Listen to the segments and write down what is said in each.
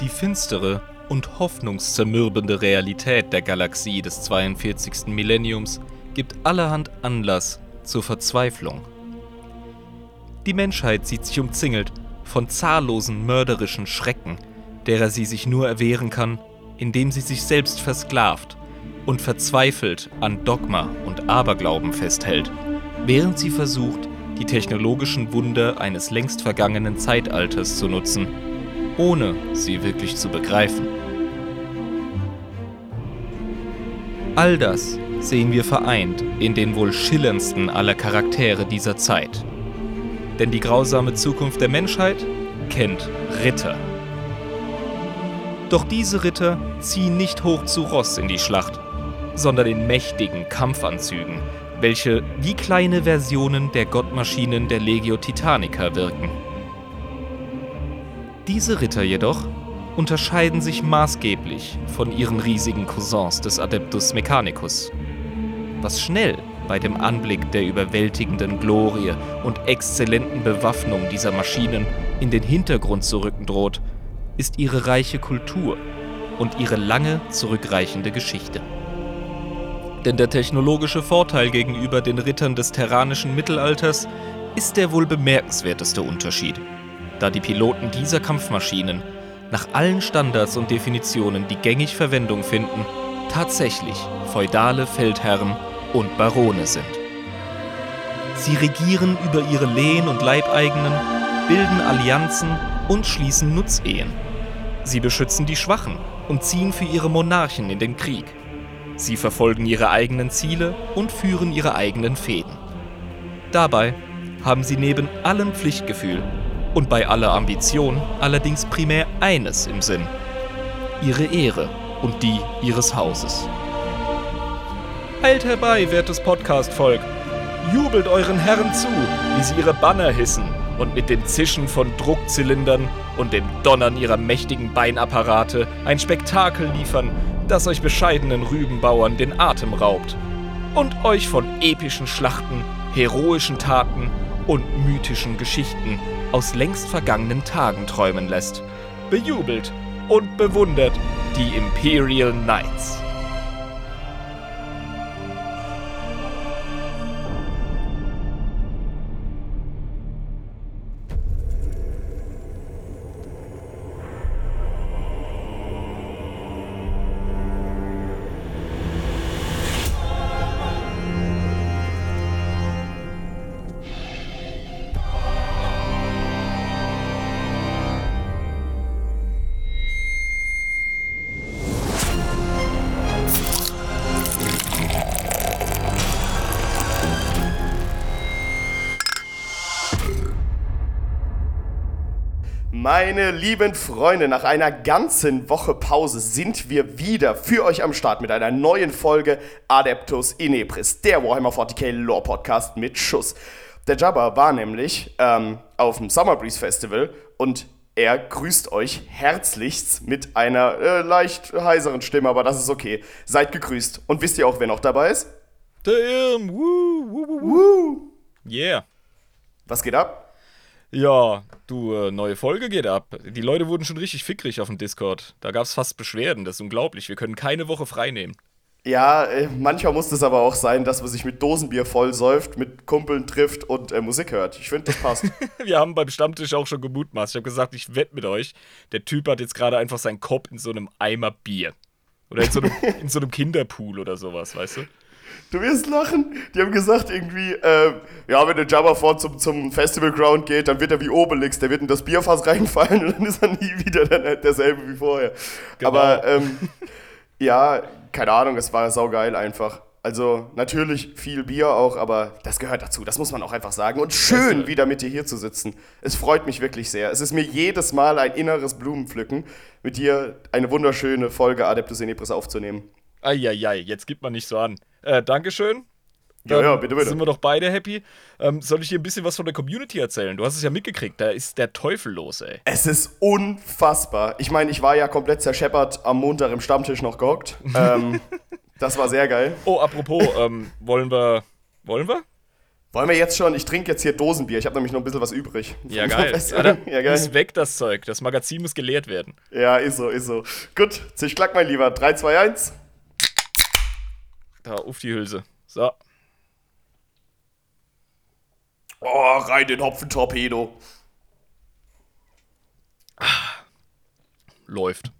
Die finstere und hoffnungszermürbende Realität der Galaxie des 42. Millenniums gibt allerhand Anlass zur Verzweiflung. Die Menschheit sieht sich umzingelt von zahllosen mörderischen Schrecken, derer sie sich nur erwehren kann, indem sie sich selbst versklavt und verzweifelt an Dogma und Aberglauben festhält, während sie versucht, die technologischen Wunder eines längst vergangenen Zeitalters zu nutzen, ohne sie wirklich zu begreifen. All das sehen wir vereint in den wohl schillerndsten aller Charaktere dieser Zeit. Denn die grausame Zukunft der Menschheit kennt Ritter. Doch diese Ritter ziehen nicht hoch zu Ross in die Schlacht, sondern in mächtigen Kampfanzügen, welche wie kleine Versionen der Gottmaschinen der Legio Titanica wirken. Diese Ritter jedoch unterscheiden sich maßgeblich von ihren riesigen Cousins des Adeptus Mechanicus. Was schnell bei dem Anblick der überwältigenden Glorie und exzellenten Bewaffnung dieser Maschinen in den Hintergrund zu rücken droht, ist ihre reiche Kultur und ihre lange zurückreichende Geschichte. Denn der technologische Vorteil gegenüber den Rittern des terranischen Mittelalters ist der wohl bemerkenswerteste Unterschied, da die Piloten dieser Kampfmaschinen nach allen Standards und Definitionen, die gängig Verwendung finden, tatsächlich feudale Feldherren und Barone sind. Sie regieren über ihre Lehen und Leibeigenen, bilden Allianzen und schließen Nutzehen. Sie beschützen die Schwachen und ziehen für ihre Monarchen in den Krieg. Sie verfolgen ihre eigenen Ziele und führen ihre eigenen Fäden. Dabei haben sie neben allem Pflichtgefühl und bei aller Ambition allerdings primär eines im Sinn. Ihre Ehre und die ihres Hauses. Eilt herbei, wertes Podcast-Volk. Jubelt euren Herren zu, wie sie ihre Banner hissen und mit dem Zischen von Druckzylindern und dem Donnern ihrer mächtigen Beinapparate ein Spektakel liefern, das euch bescheidenen Rübenbauern den Atem raubt und euch von epischen Schlachten, heroischen Taten und mythischen Geschichten aus längst vergangenen Tagen träumen lässt. Bejubelt und bewundert die Imperial Knights. Meine lieben Freunde, nach einer ganzen Woche Pause sind wir wieder für euch am Start mit einer neuen Folge Adeptus Inepris, der Warhammer 40k Lore Podcast mit Schuss. Der Jabba war nämlich ähm, auf dem Summer Breeze Festival und er grüßt euch herzlichst mit einer äh, leicht heiseren Stimme, aber das ist okay. Seid gegrüßt. Und wisst ihr auch, wer noch dabei ist? Der Irm, woo, woo, woo, Woo! Yeah. Was geht ab? Ja, du, äh, neue Folge geht ab. Die Leute wurden schon richtig fickrig auf dem Discord. Da gab es fast Beschwerden, das ist unglaublich. Wir können keine Woche frei nehmen. Ja, äh, manchmal muss es aber auch sein, dass man sich mit Dosenbier vollsäuft, mit Kumpeln trifft und äh, Musik hört. Ich finde, das passt. Wir haben beim Stammtisch auch schon gemutmaßt. Ich habe gesagt, ich wette mit euch, der Typ hat jetzt gerade einfach seinen Kopf in so einem Eimer Bier. Oder in so einem, in so einem Kinderpool oder sowas, weißt du? Du wirst lachen. Die haben gesagt irgendwie, äh, ja, wenn der Jabba vor zum, zum Festival Ground geht, dann wird er wie Obelix, der wird in das Bierfass reinfallen und dann ist er nie wieder der, derselbe wie vorher. Genau. Aber ähm, ja, keine Ahnung, es war saugeil einfach. Also natürlich viel Bier auch, aber das gehört dazu, das muss man auch einfach sagen. Und schön wieder mit dir hier zu sitzen. Es freut mich wirklich sehr. Es ist mir jedes Mal ein inneres Blumenpflücken, mit dir eine wunderschöne Folge Adeptus Inepris aufzunehmen. Eieiei, jetzt gibt man nicht so an. Äh, Dankeschön. Ja, Dann ja, bitte, bitte. Sind wir doch beide happy. Ähm, soll ich dir ein bisschen was von der Community erzählen? Du hast es ja mitgekriegt, da ist der Teufel los, ey. Es ist unfassbar. Ich meine, ich war ja komplett zerscheppert am Montag im Stammtisch noch gehockt. Ähm, das war sehr geil. Oh, apropos, ähm, wollen wir. Wollen wir? Wollen wir jetzt schon? Ich trinke jetzt hier Dosenbier. Ich habe nämlich noch ein bisschen was übrig. Ja, geil. ja, ja, geil. Muss weg, das Zeug. Das Magazin muss geleert werden. Ja, ist so, ist so. Gut, zischklack, mein Lieber. 3, 2, 1. Da, auf die Hülse. So. Oh, rein den Hopfentorpedo. Läuft.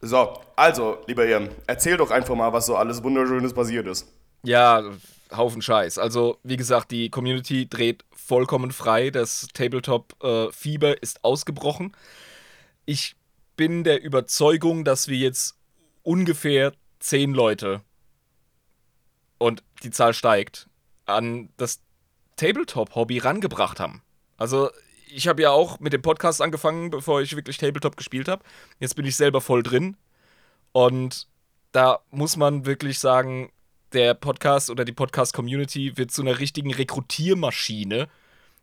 So, also, lieber Jan, erzähl doch einfach mal, was so alles Wunderschönes passiert ist. Ja, Haufen Scheiß. Also, wie gesagt, die Community dreht vollkommen frei. Das Tabletop-Fieber äh, ist ausgebrochen. Ich bin der Überzeugung, dass wir jetzt ungefähr zehn Leute und die Zahl steigt, an das Tabletop-Hobby rangebracht haben. Also, ich habe ja auch mit dem Podcast angefangen, bevor ich wirklich Tabletop gespielt habe. Jetzt bin ich selber voll drin. Und da muss man wirklich sagen, der Podcast oder die Podcast-Community wird zu einer richtigen Rekrutiermaschine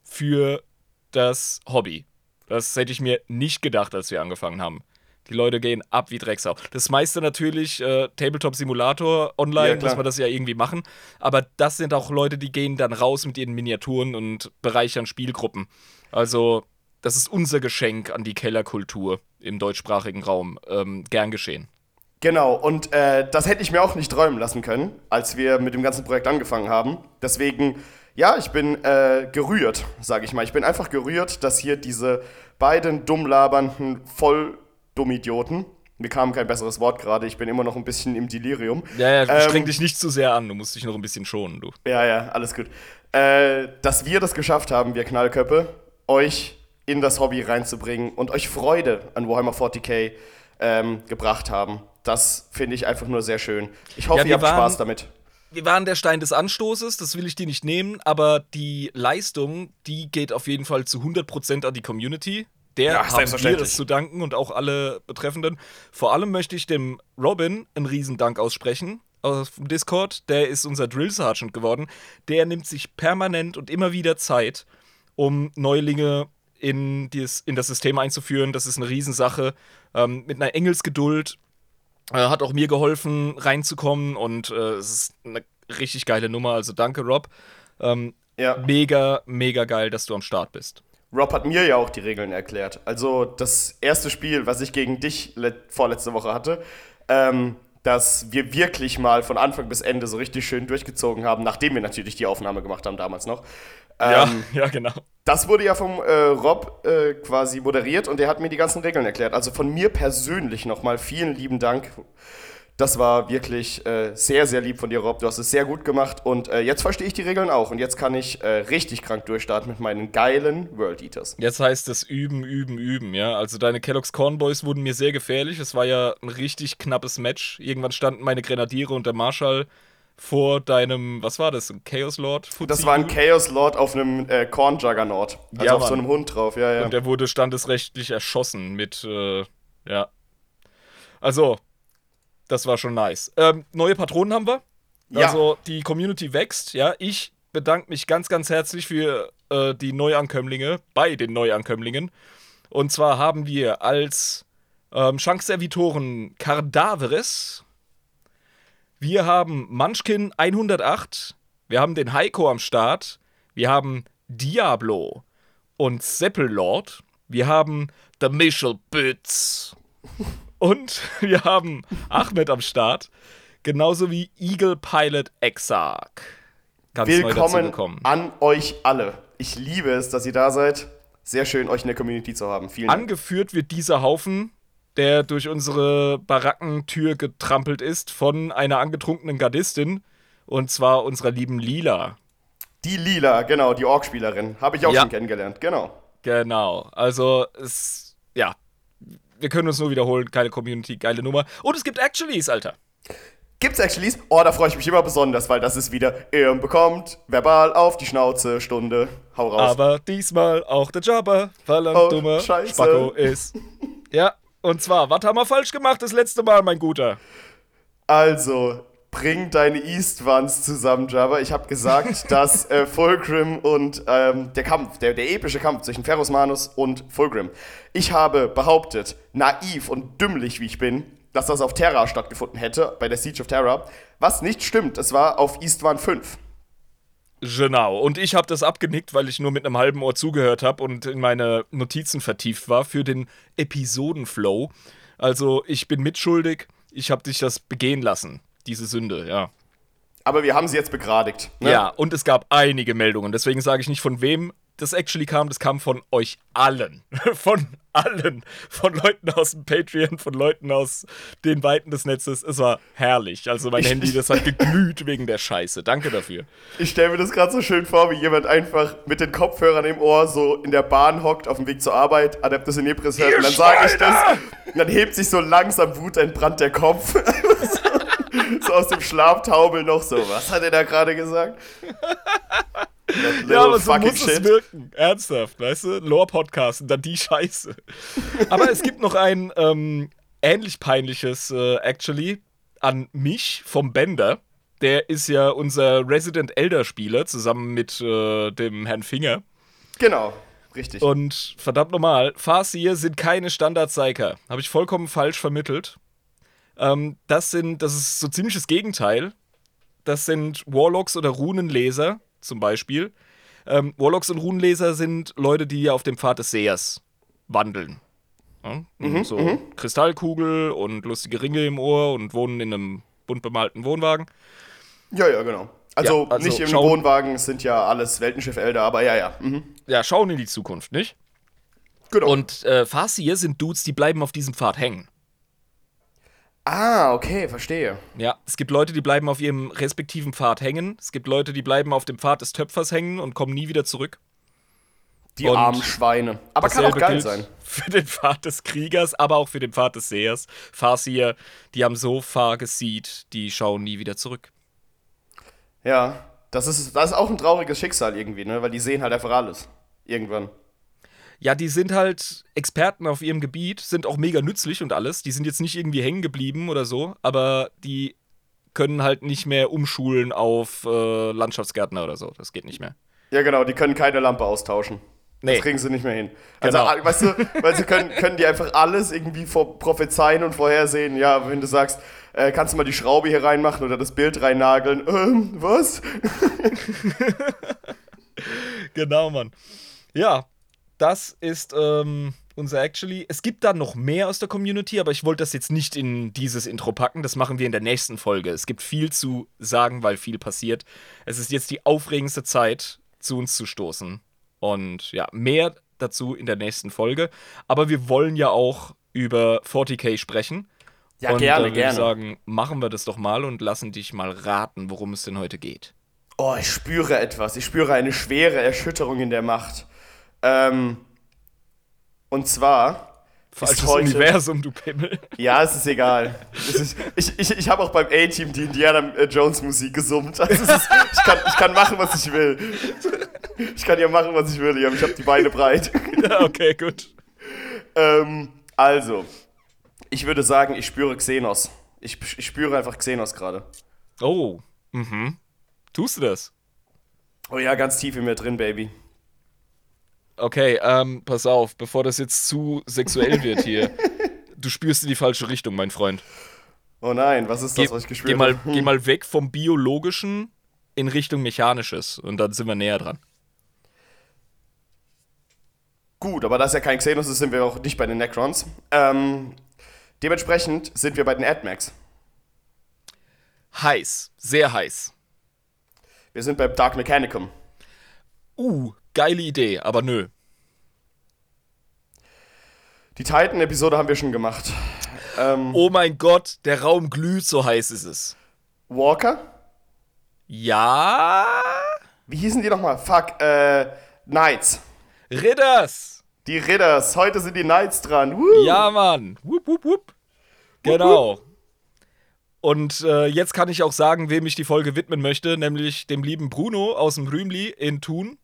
für das Hobby. Das hätte ich mir nicht gedacht, als wir angefangen haben. Die Leute gehen ab wie Drecksau. Das meiste natürlich äh, Tabletop-Simulator online, ja, muss man das ja irgendwie machen. Aber das sind auch Leute, die gehen dann raus mit ihren Miniaturen und bereichern Spielgruppen. Also, das ist unser Geschenk an die Kellerkultur im deutschsprachigen Raum. Ähm, gern geschehen. Genau, und äh, das hätte ich mir auch nicht träumen lassen können, als wir mit dem ganzen Projekt angefangen haben. Deswegen, ja, ich bin äh, gerührt, sage ich mal. Ich bin einfach gerührt, dass hier diese beiden dumm labernden voll Dummidioten. Mir kam kein besseres Wort gerade. Ich bin immer noch ein bisschen im Delirium. Ja, ja, ähm, streng dich nicht zu sehr an. Du musst dich noch ein bisschen schonen, du. Ja, ja, alles gut. Äh, dass wir das geschafft haben, wir Knallköppe, euch in das Hobby reinzubringen und euch Freude an Warhammer 40k ähm, gebracht haben. Das finde ich einfach nur sehr schön. Ich hoffe, ja, ihr habt waren, Spaß damit. Wir waren der Stein des Anstoßes, das will ich dir nicht nehmen, aber die Leistung, die geht auf jeden Fall zu 100% an die Community. Der ja, haben wir das zu danken und auch alle Betreffenden. Vor allem möchte ich dem Robin einen Riesendank aussprechen auf dem Discord. Der ist unser Drill Sergeant geworden. Der nimmt sich permanent und immer wieder Zeit, um Neulinge in, dies, in das System einzuführen. Das ist eine Riesensache. Ähm, mit einer Engelsgeduld. Äh, hat auch mir geholfen, reinzukommen. Und äh, es ist eine richtig geile Nummer. Also danke, Rob. Ähm, ja. Mega, mega geil, dass du am Start bist. Rob hat mir ja auch die Regeln erklärt. Also das erste Spiel, was ich gegen dich vorletzte Woche hatte, ähm, dass wir wirklich mal von Anfang bis Ende so richtig schön durchgezogen haben, nachdem wir natürlich die Aufnahme gemacht haben damals noch. Ähm, ja, ja, genau. Das wurde ja vom äh, Rob äh, quasi moderiert und der hat mir die ganzen Regeln erklärt. Also von mir persönlich nochmal vielen lieben Dank das war wirklich äh, sehr, sehr lieb von dir, Rob. Du hast es sehr gut gemacht und äh, jetzt verstehe ich die Regeln auch und jetzt kann ich äh, richtig krank durchstarten mit meinen geilen World Eaters. Jetzt heißt es üben, üben, üben, ja. Also deine Kellogg's Corn Boys wurden mir sehr gefährlich. Es war ja ein richtig knappes Match. Irgendwann standen meine Grenadiere und der Marschall vor deinem, was war das, ein Chaos Lord? Fuzzi das war ein Chaos Lord auf einem äh, Corn Juggernaut. Also ja, auf Mann. so einem Hund drauf, ja, ja. Und der wurde standesrechtlich erschossen mit, äh, ja. Also, das war schon nice. Ähm, neue Patronen haben wir. Ja. Also die Community wächst, ja. Ich bedanke mich ganz, ganz herzlich für äh, die Neuankömmlinge, bei den Neuankömmlingen. Und zwar haben wir als ähm, Schankservitoren Cardaveres. Wir haben Munchkin 108. Wir haben den Heiko am Start. Wir haben Diablo und Seppellord. Wir haben The Michel Bütz. Und wir haben Ahmed am Start, genauso wie Eagle Pilot Exarch. Ganz Willkommen an euch alle. Ich liebe es, dass ihr da seid. Sehr schön, euch in der Community zu haben. Vielen Dank. Angeführt wird dieser Haufen, der durch unsere Barackentür getrampelt ist, von einer angetrunkenen Gardistin. Und zwar unserer lieben Lila. Die Lila, genau, die Ork-Spielerin. Habe ich auch ja. schon kennengelernt, genau. Genau. Also, es, ja, wir können uns nur wiederholen, geile Community, geile Nummer. Und es gibt Actuallys, Alter. Gibt's Actuallys? Oh, da freue ich mich immer besonders, weil das ist wieder, er bekommt verbal auf die Schnauze Stunde. Hau raus. Aber diesmal auch der weil er oh, dummer Scheiße. Spacko ist. Ja, und zwar, was haben wir falsch gemacht das letzte Mal, mein Guter? Also, bring deine East-Ones zusammen, Java. Ich habe gesagt, dass äh, Fulgrim und ähm, der Kampf, der, der epische Kampf zwischen Ferus Manus und Fulgrim. Ich habe behauptet, naiv und dümmlich wie ich bin, dass das auf Terra stattgefunden hätte, bei der Siege of Terra. Was nicht stimmt, es war auf East One 5. Genau. Und ich habe das abgenickt, weil ich nur mit einem halben Ohr zugehört habe und in meine Notizen vertieft war für den Episodenflow. Also ich bin mitschuldig. Ich habe dich das begehen lassen, diese Sünde, ja. Aber wir haben sie jetzt begradigt. Ne? Ja, und es gab einige Meldungen. Deswegen sage ich nicht von wem das actually kam. Das kam von euch allen. von allen. Von Leuten aus dem Patreon, von Leuten aus den Weiten des Netzes. Es war herrlich. Also mein Ich- Handy, das hat geglüht wegen der Scheiße. Danke dafür. Ich stelle mir das gerade so schön vor, wie jemand einfach mit den Kopfhörern im Ohr so in der Bahn hockt, auf dem Weg zur Arbeit, Adeptus in Nebris hört, und dann sage ich das. Und dann hebt sich so langsam wutentbrannt der Kopf. so aus dem Schlaftaumel noch so. Was hat er da gerade gesagt? Ja, aber so muss es wirken. Ernsthaft, weißt du? Lore-Podcast und dann die Scheiße. aber es gibt noch ein ähm, ähnlich peinliches, äh, actually, an mich vom Bender. Der ist ja unser Resident Elder-Spieler zusammen mit äh, dem Herrn Finger. Genau, richtig. Und verdammt nochmal, Farseer sind keine Standard-Psyker. Habe ich vollkommen falsch vermittelt. Ähm, das sind, das ist so ziemlich das Gegenteil. Das sind Warlocks oder Runenleser zum Beispiel. Ähm, Warlocks und Runenleser sind Leute, die auf dem Pfad des Sehers wandeln. Ja? so Kristallkugel und lustige Ringe im Ohr und wohnen in einem bunt bemalten Wohnwagen. ja, ja, genau. Also, Ja, also nicht im schauen- Wohnwagen, es sind ja alles Weltenschiff-Elder, aber ja, ja. Mhm. Ja, schauen in die Zukunft, nicht? Genau. Und äh, Farseer sind Dudes, die bleiben auf diesem Pfad hängen. Ah, okay, verstehe. Ja, es gibt Leute, die bleiben auf ihrem respektiven Pfad hängen. Es gibt Leute, die bleiben auf dem Pfad des Töpfers hängen und kommen nie wieder zurück. Die Und armen Schweine. Aber kann auch geil sein. Für den Pfad des Kriegers, aber auch für den Pfad des Sehers. Farsier, die haben so far gesieht, die schauen nie wieder zurück. Ja, das ist, das ist auch ein trauriges Schicksal irgendwie, ne? Weil die sehen halt einfach alles. Irgendwann. Ja, die sind halt Experten auf ihrem Gebiet, sind auch mega nützlich und alles. Die sind jetzt nicht irgendwie hängen geblieben oder so, aber die können halt nicht mehr umschulen auf äh, Landschaftsgärtner oder so. Das geht nicht mehr. Ja, genau, die können keine Lampe austauschen. Nee. Das kriegen sie nicht mehr hin. Also, Genau. ah, weißt du, weil sie können, können die einfach alles irgendwie vor, prophezeien und vorhersehen. Ja, wenn du sagst, äh, kannst du mal die Schraube hier reinmachen oder das Bild reinnageln. Ähm, was? Genau, Mann. Ja, das ist ähm, unser Actually. Es gibt da noch mehr aus der Community, aber ich wollte das jetzt nicht in dieses Intro packen. Das machen wir in der nächsten Folge. Es gibt viel zu sagen, weil viel passiert. Es ist jetzt die aufregendste Zeit, zu uns zu stoßen. Und ja, mehr dazu in der nächsten Folge. Aber wir wollen ja auch über 40k sprechen. Ja, und gerne, würde gerne. ich sagen, machen wir das doch mal und lassen dich mal raten, worum es denn heute geht. Oh, ich spüre etwas. Ich spüre eine schwere Erschütterung in der Macht. Ähm, und zwar Falsches ist heute. Universum, du Pimmel. Ja, es ist egal. Es ist, ich ich, ich habe auch beim A-Team die Indiana äh, Jones Musik gesummt. Also ist, ich, kann, ich kann machen, was ich will. Ich kann ja machen, was ich will. Ich habe die Beine breit. Ja, okay, gut. ähm, also, ich würde sagen, ich spüre Xenos. Ich, ich spüre einfach Xenos gerade. Oh, mhm. Tust du das? Oh ja, ganz tief in mir drin, Baby. Okay, ähm, pass auf, bevor das jetzt zu sexuell wird hier. Du spürst in die falsche Richtung, mein Freund. Oh nein, was ist das, Geh, was ich gespürt geh, mal, habe? geh mal weg vom Biologischen in Richtung Mechanisches und dann sind wir näher dran. Gut, aber da es ja kein Xenos ist, sind wir auch nicht bei den Necrons. Ähm, dementsprechend sind wir bei den AdMax. Heiß, sehr heiß. Wir sind beim Dark Mechanicum. Uh, geile Idee, aber nö. Die Titan-Episode haben wir schon gemacht. Ähm, Oh mein Gott, der Raum glüht, so heiß ist es. Walker? Ja, Wie hießen die nochmal? Fuck, äh, Knights. Ridders. Die Ridders. Heute sind die Knights dran. Woo. Ja, Mann. Wupp, wupp, wupp. Genau. Und äh, jetzt kann ich auch sagen, wem ich die Folge widmen möchte, nämlich dem lieben Bruno aus dem Rühmli in Thun.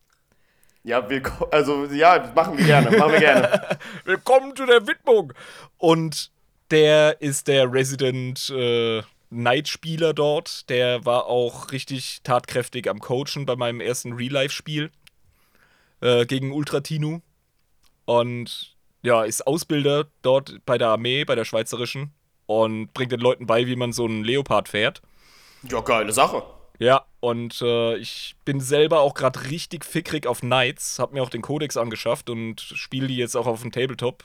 Ja, willkommen. Also, ja, machen wir gerne. Machen wir gerne. Willkommen zu der Widmung. Und der ist der Resident äh, Night-Spieler dort. Der war auch richtig tatkräftig am Coachen bei meinem ersten Real-Life-Spiel äh, gegen Ultratinu. Und ja, ist Ausbilder dort bei der Armee, bei der Schweizerischen. Und bringt den Leuten bei, wie man so einen Leopard fährt. Ja, geile Sache. Ja, und äh, ich bin selber auch gerade richtig fickrig auf Knights, hab mir auch den Codex angeschafft und spiele die jetzt auch auf dem Tabletop,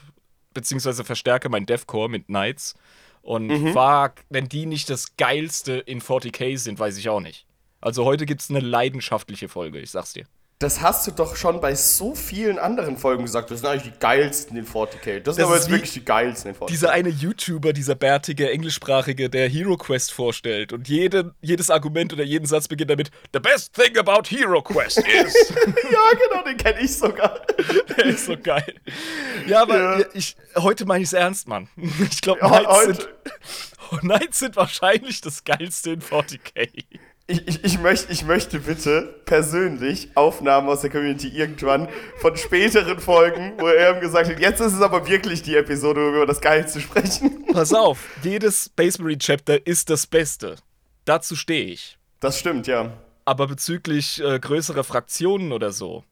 beziehungsweise verstärke mein Deathcore mit Knights. Und mhm. fuck, wenn die nicht das geilste in 40k sind, weiß ich auch nicht. Also heute gibt's eine leidenschaftliche Folge, ich sag's dir. Das hast du doch schon bei so vielen anderen Folgen gesagt. Das sind eigentlich die geilsten in 40k. Das, das sind aber jetzt wirklich die geilsten in 40k. Dieser eine YouTuber, dieser bärtige, englischsprachige, der Hero Quest vorstellt. Und jede, jedes Argument oder jeden Satz beginnt damit: The best thing about Hero Quest is. ja, genau, den kenne ich sogar. der ist so geil. Ja, aber ja. Ich, heute meine ich es ernst, Mann. Ich glaube, ja, sind, Knights sind wahrscheinlich das geilste in 40k ich, ich, ich, möcht, ich möchte bitte persönlich Aufnahmen aus der Community irgendwann von späteren Folgen, wo er ihm gesagt hat, jetzt ist es aber wirklich die Episode, wir über das Geilste sprechen. Pass auf, jedes Space Marine Chapter ist das Beste. Dazu stehe ich. Das stimmt, ja. Aber bezüglich äh, größerer Fraktionen oder so,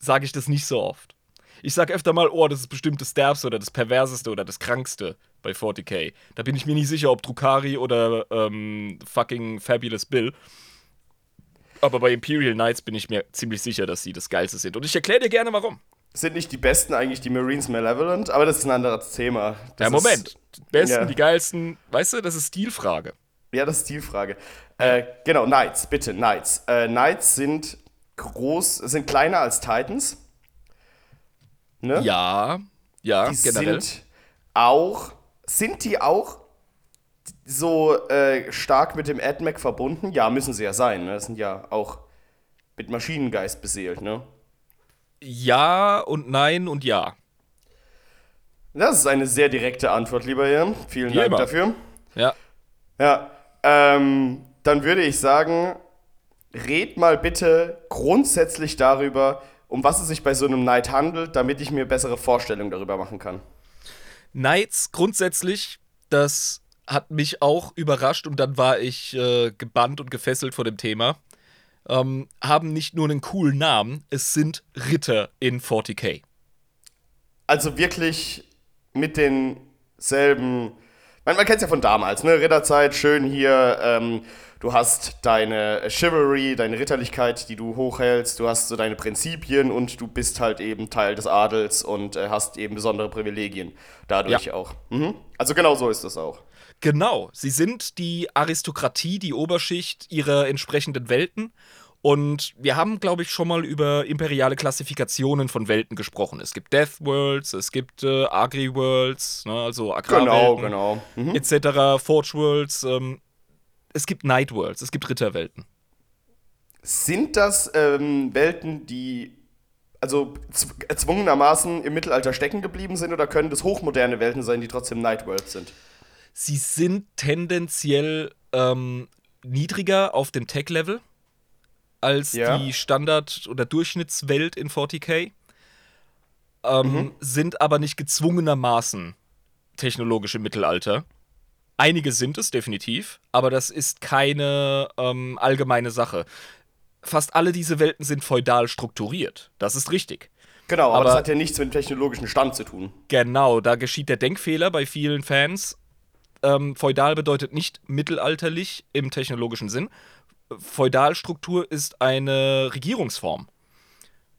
sage ich das nicht so oft. Ich sage öfter mal, oh, das ist bestimmt das Derbste oder das Perverseste oder das Krankste bei 40k. Da bin ich mir nicht sicher, ob Drukari oder ähm, fucking Fabulous Bill. Aber bei Imperial Knights bin ich mir ziemlich sicher, dass sie das Geilste sind. Und ich erkläre dir gerne, warum. Sind nicht die besten eigentlich die Marines Malevolent? Aber das ist ein anderes Thema. Das ja, Moment. Die besten, ja. die geilsten, weißt du, das ist Stilfrage. Ja, das ist Stilfrage. Äh, genau, Knights, bitte, Knights. Äh, Knights sind groß, sind kleiner als Titans. Ne? Ja, ja, die generell. sind auch sind die auch so äh, stark mit dem AdMac verbunden? Ja, müssen sie ja sein. Ne? Das sind ja auch mit Maschinengeist beseelt, ne? Ja und nein und ja. Das ist eine sehr direkte Antwort, lieber Jan. Vielen Dank immer. dafür. Ja. Ja. Ähm, dann würde ich sagen, red mal bitte grundsätzlich darüber, um was es sich bei so einem Knight handelt, damit ich mir bessere Vorstellungen darüber machen kann. Knights grundsätzlich, das hat mich auch überrascht und dann war ich äh, gebannt und gefesselt vor dem Thema. Ähm, haben nicht nur einen coolen Namen, es sind Ritter in 40k. Also wirklich mit denselben. Man, man kennt es ja von damals, ne? Ritterzeit, schön hier. Ähm, du hast deine Chivalry, deine Ritterlichkeit, die du hochhältst, du hast so deine Prinzipien und du bist halt eben Teil des Adels und äh, hast eben besondere Privilegien dadurch ja. auch. Mhm. Also genau so ist das auch. Genau, sie sind die Aristokratie, die Oberschicht ihrer entsprechenden Welten. Und wir haben, glaube ich, schon mal über imperiale Klassifikationen von Welten gesprochen. Es gibt Death Worlds, es gibt äh, Agri Worlds, ne, also Agrarwelten, genau, genau. Mhm. etc., Forge Worlds. Ähm, es gibt Night Worlds, es gibt Ritterwelten. Sind das ähm, Welten, die also erzwungenermaßen im Mittelalter stecken geblieben sind oder können das hochmoderne Welten sein, die trotzdem Night Worlds sind? Sie sind tendenziell ähm, niedriger auf dem Tech-Level als ja. die Standard- oder Durchschnittswelt in 40k, ähm, mhm. sind aber nicht gezwungenermaßen technologische Mittelalter. Einige sind es definitiv, aber das ist keine ähm, allgemeine Sache. Fast alle diese Welten sind feudal strukturiert. Das ist richtig. Genau, aber, aber das hat ja nichts mit dem technologischen Stand zu tun. Genau, da geschieht der Denkfehler bei vielen Fans. Ähm, feudal bedeutet nicht mittelalterlich im technologischen Sinn. Feudalstruktur ist eine Regierungsform.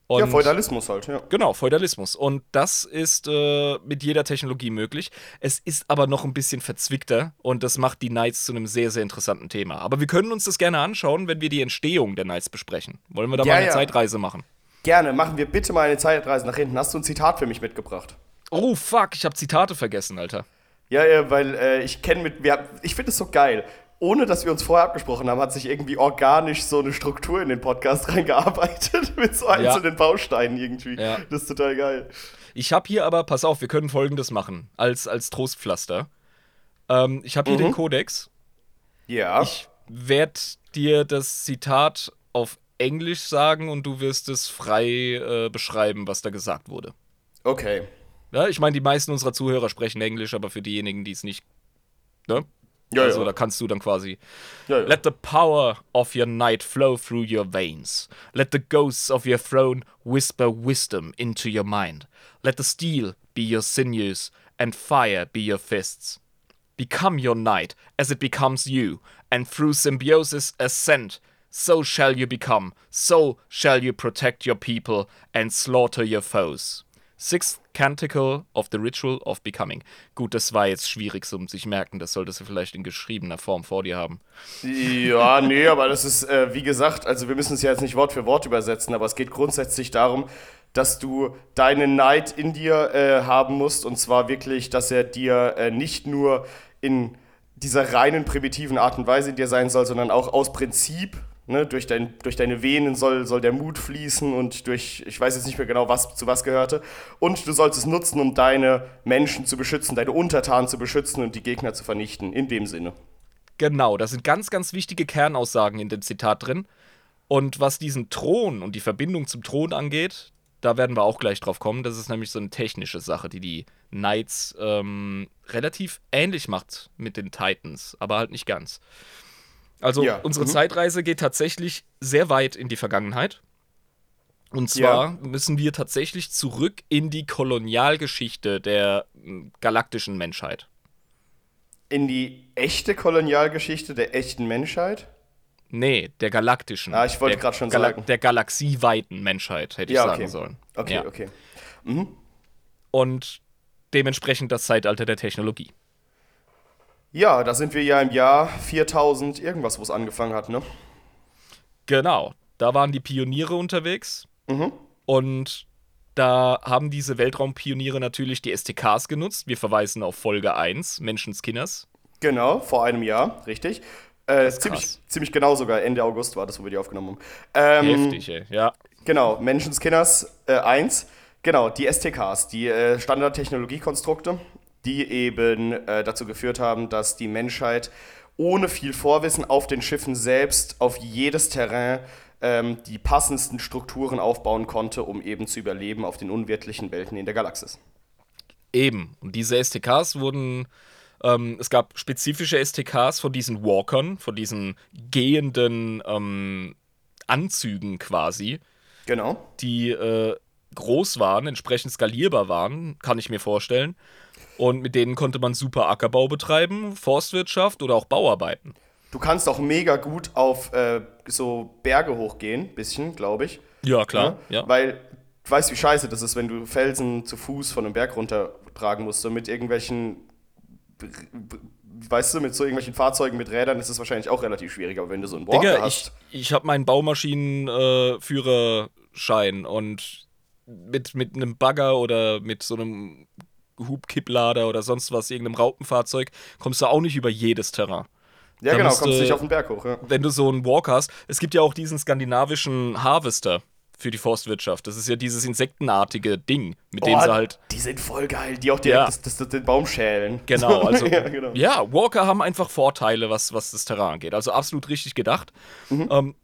Und ja, Feudalismus halt, ja. Genau, Feudalismus. Und das ist äh, mit jeder Technologie möglich. Es ist aber noch ein bisschen verzwickter und das macht die Knights zu einem sehr, sehr interessanten Thema. Aber wir können uns das gerne anschauen, wenn wir die Entstehung der Knights besprechen. Wollen wir da ja, mal eine ja. Zeitreise machen? Gerne, machen wir bitte mal eine Zeitreise nach hinten. Hast du ein Zitat für mich mitgebracht? Oh, fuck, ich habe Zitate vergessen, Alter. Ja, ja, weil äh, ich kenne mit. Wir, ich finde es so geil ohne dass wir uns vorher abgesprochen haben, hat sich irgendwie organisch so eine Struktur in den Podcast reingearbeitet mit so einzelnen ja. Bausteinen irgendwie. Ja. Das ist total geil. Ich habe hier aber, pass auf, wir können folgendes machen, als, als Trostpflaster. Ähm, ich habe hier mhm. den Kodex. Ja. Ich werde dir das Zitat auf Englisch sagen und du wirst es frei äh, beschreiben, was da gesagt wurde. Okay. Ja, ich meine, die meisten unserer Zuhörer sprechen Englisch, aber für diejenigen, die es nicht ne, ja, also ja. da kannst du dann quasi ja, Let the power of your night flow through your veins. Let the ghosts of your throne whisper wisdom into your mind. Let the steel be your sinews and fire be your fists. Become your knight as it becomes you, and through symbiosis ascend. So shall you become, so shall you protect your people and slaughter your foes. Sixth Canticle of the Ritual of Becoming. Gut, das war jetzt schwierig zum sich merken, das solltest du vielleicht in geschriebener Form vor dir haben. Ja, nee, aber das ist, äh, wie gesagt, also wir müssen es ja jetzt nicht Wort für Wort übersetzen, aber es geht grundsätzlich darum, dass du deinen Neid in dir äh, haben musst und zwar wirklich, dass er dir äh, nicht nur in dieser reinen primitiven Art und Weise in dir sein soll, sondern auch aus Prinzip Ne, durch, dein, durch deine Venen soll, soll der Mut fließen und durch, ich weiß jetzt nicht mehr genau, was zu was gehörte. Und du sollst es nutzen, um deine Menschen zu beschützen, deine Untertanen zu beschützen und die Gegner zu vernichten. In dem Sinne. Genau, da sind ganz, ganz wichtige Kernaussagen in dem Zitat drin. Und was diesen Thron und die Verbindung zum Thron angeht, da werden wir auch gleich drauf kommen. Das ist nämlich so eine technische Sache, die die Knights ähm, relativ ähnlich macht mit den Titans, aber halt nicht ganz. Also ja. unsere mhm. Zeitreise geht tatsächlich sehr weit in die Vergangenheit. Und zwar ja. müssen wir tatsächlich zurück in die Kolonialgeschichte der hm, galaktischen Menschheit. In die echte Kolonialgeschichte der echten Menschheit? Nee, der galaktischen. Ah, ich wollte gerade schon Gal sagen. Der galaxieweiten Menschheit, hätte ich ja, okay. sagen sollen. Okay, ja. okay. Mhm. Und dementsprechend das Zeitalter der Technologie. Ja, da sind wir ja im Jahr 4000 irgendwas, wo es angefangen hat, ne? Genau, da waren die Pioniere unterwegs. Mhm. Und da haben diese Weltraumpioniere natürlich die STKs genutzt. Wir verweisen auf Folge 1, Menschenskinners. Genau, vor einem Jahr, richtig. Äh, ziemlich, ziemlich genau sogar, Ende August war das, wo wir die aufgenommen haben. Ähm, Heftig, ey, ja. Genau, Menschenskinners äh, 1. Genau, die STKs, die äh, Standardtechnologiekonstrukte die eben äh, dazu geführt haben, dass die Menschheit ohne viel Vorwissen auf den Schiffen selbst auf jedes Terrain ähm, die passendsten Strukturen aufbauen konnte, um eben zu überleben auf den unwirtlichen Welten in der Galaxis. Eben. Und diese STKs wurden ähm, es gab spezifische STKs von diesen Walkern, von diesen gehenden ähm, Anzügen quasi. Genau. Die äh, groß waren, entsprechend skalierbar waren, kann ich mir vorstellen. Und mit denen konnte man super Ackerbau betreiben, Forstwirtschaft oder auch Bauarbeiten. Du kannst auch mega gut auf äh, so Berge hochgehen, bisschen, glaube ich. Ja, klar. Ja, ja. Weil du weißt, wie scheiße das ist, wenn du Felsen zu Fuß von einem Berg runtertragen musst. Und mit irgendwelchen, weißt du, mit so irgendwelchen Fahrzeugen mit Rädern ist es wahrscheinlich auch relativ schwierig. Aber wenn du so einen Walker Digga, hast. Ich, ich habe meinen Baumaschinenführerschein äh, und mit, mit einem Bagger oder mit so einem Hubkipplader oder sonst was, irgendeinem Raupenfahrzeug, kommst du auch nicht über jedes Terrain. Ja, da genau, kommst du nicht auf den Berg hoch. Ja. Wenn du so einen Walk hast, es gibt ja auch diesen skandinavischen Harvester für die Forstwirtschaft. Das ist ja dieses insektenartige Ding, mit oh, dem sie halt. Die sind voll geil, die auch direkt ja. den Baum schälen. Genau, also. ja, genau. ja, Walker haben einfach Vorteile, was, was das Terrain angeht. Also absolut richtig gedacht. Mhm. Ähm,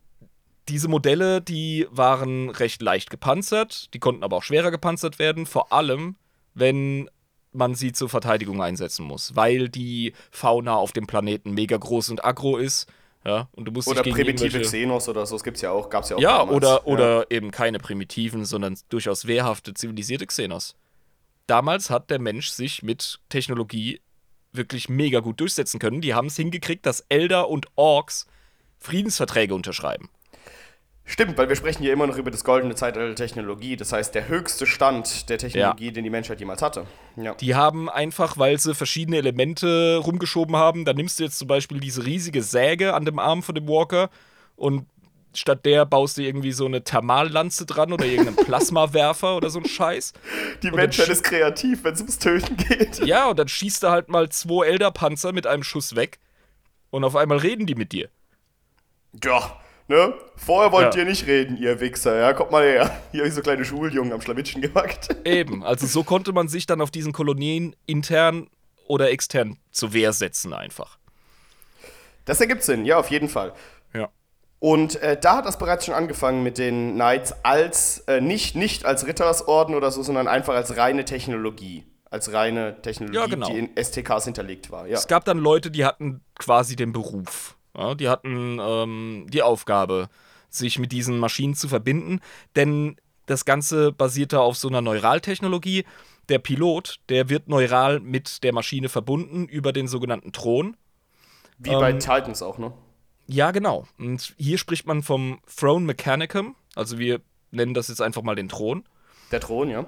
diese Modelle, die waren recht leicht gepanzert, die konnten aber auch schwerer gepanzert werden, vor allem wenn man sie zur Verteidigung einsetzen muss, weil die Fauna auf dem Planeten mega groß und aggro ist. Ja, und du musst oder primitive Xenos oder so, das gibt's ja auch, gab's ja auch Ja, damals. oder, oder ja. eben keine primitiven, sondern durchaus wehrhafte, zivilisierte Xenos. Damals hat der Mensch sich mit Technologie wirklich mega gut durchsetzen können. Die haben es hingekriegt, dass Elder und Orks Friedensverträge unterschreiben. Stimmt, weil wir sprechen ja immer noch über das goldene Zeitalter der Technologie. Das heißt, der höchste Stand der Technologie, ja. den die Menschheit jemals hatte. Ja. Die haben einfach, weil sie verschiedene Elemente rumgeschoben haben, da nimmst du jetzt zum Beispiel diese riesige Säge an dem Arm von dem Walker und statt der baust du irgendwie so eine Thermallanze dran oder irgendeinen Plasmawerfer oder so ein Scheiß. Die und Menschheit ist kreativ, wenn es ums Töten geht. Ja, und dann schießt du halt mal zwei Elderpanzer mit einem Schuss weg und auf einmal reden die mit dir. Ja, Ne? Vorher wollt ja. ihr nicht reden, ihr Wichser. Ja, kommt mal her. Hier habe ich so kleine Schuljungen am Schlawittchen gemacht. Eben, also so konnte man sich dann auf diesen Kolonien intern oder extern zur Wehr setzen einfach. Das ergibt Sinn, ja, auf jeden Fall. Ja. Und äh, da hat das bereits schon angefangen mit den Knights als, äh, nicht, nicht als Rittersorden oder so, sondern einfach als reine Technologie. Als reine Technologie, ja, genau. die in STKs hinterlegt war. Ja. Es gab dann Leute, die hatten quasi den Beruf. Ja, die hatten ähm, die Aufgabe, sich mit diesen Maschinen zu verbinden, denn das Ganze basierte auf so einer Neuraltechnologie. Der Pilot, der wird neural mit der Maschine verbunden über den sogenannten Thron. Wie bei Titans auch, ne? Ja, genau. Und hier spricht man vom Throne Mechanicum. Also wir nennen das jetzt einfach mal den Thron. Der Thron, ja.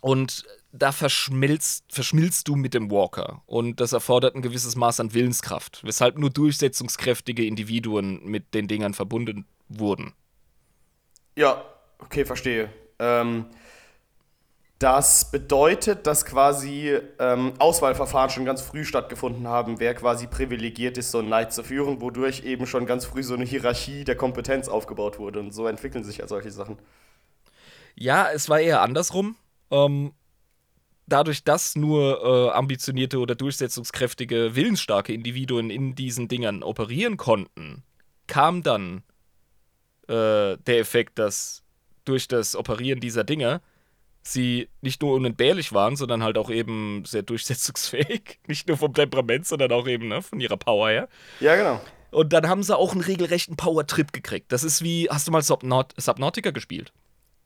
Und da verschmilzt, verschmilzt du mit dem Walker. Und das erfordert ein gewisses Maß an Willenskraft, weshalb nur durchsetzungskräftige Individuen mit den Dingern verbunden wurden. Ja, okay, verstehe. Ähm, das bedeutet, dass quasi ähm, Auswahlverfahren schon ganz früh stattgefunden haben, wer quasi privilegiert ist, so ein Knight zu führen, wodurch eben schon ganz früh so eine Hierarchie der Kompetenz aufgebaut wurde. Und so entwickeln sich ja solche Sachen. Ja, es war eher andersrum. Ähm, dadurch, dass nur äh, ambitionierte oder durchsetzungskräftige, willensstarke Individuen in diesen Dingern operieren konnten, kam dann äh, der Effekt, dass durch das Operieren dieser Dinger sie nicht nur unentbehrlich waren, sondern halt auch eben sehr durchsetzungsfähig. Nicht nur vom Temperament, sondern auch eben ne, von ihrer Power her. Ja, genau. Und dann haben sie auch einen regelrechten Power-Trip gekriegt. Das ist wie, hast du mal Subnaut Subnautica gespielt?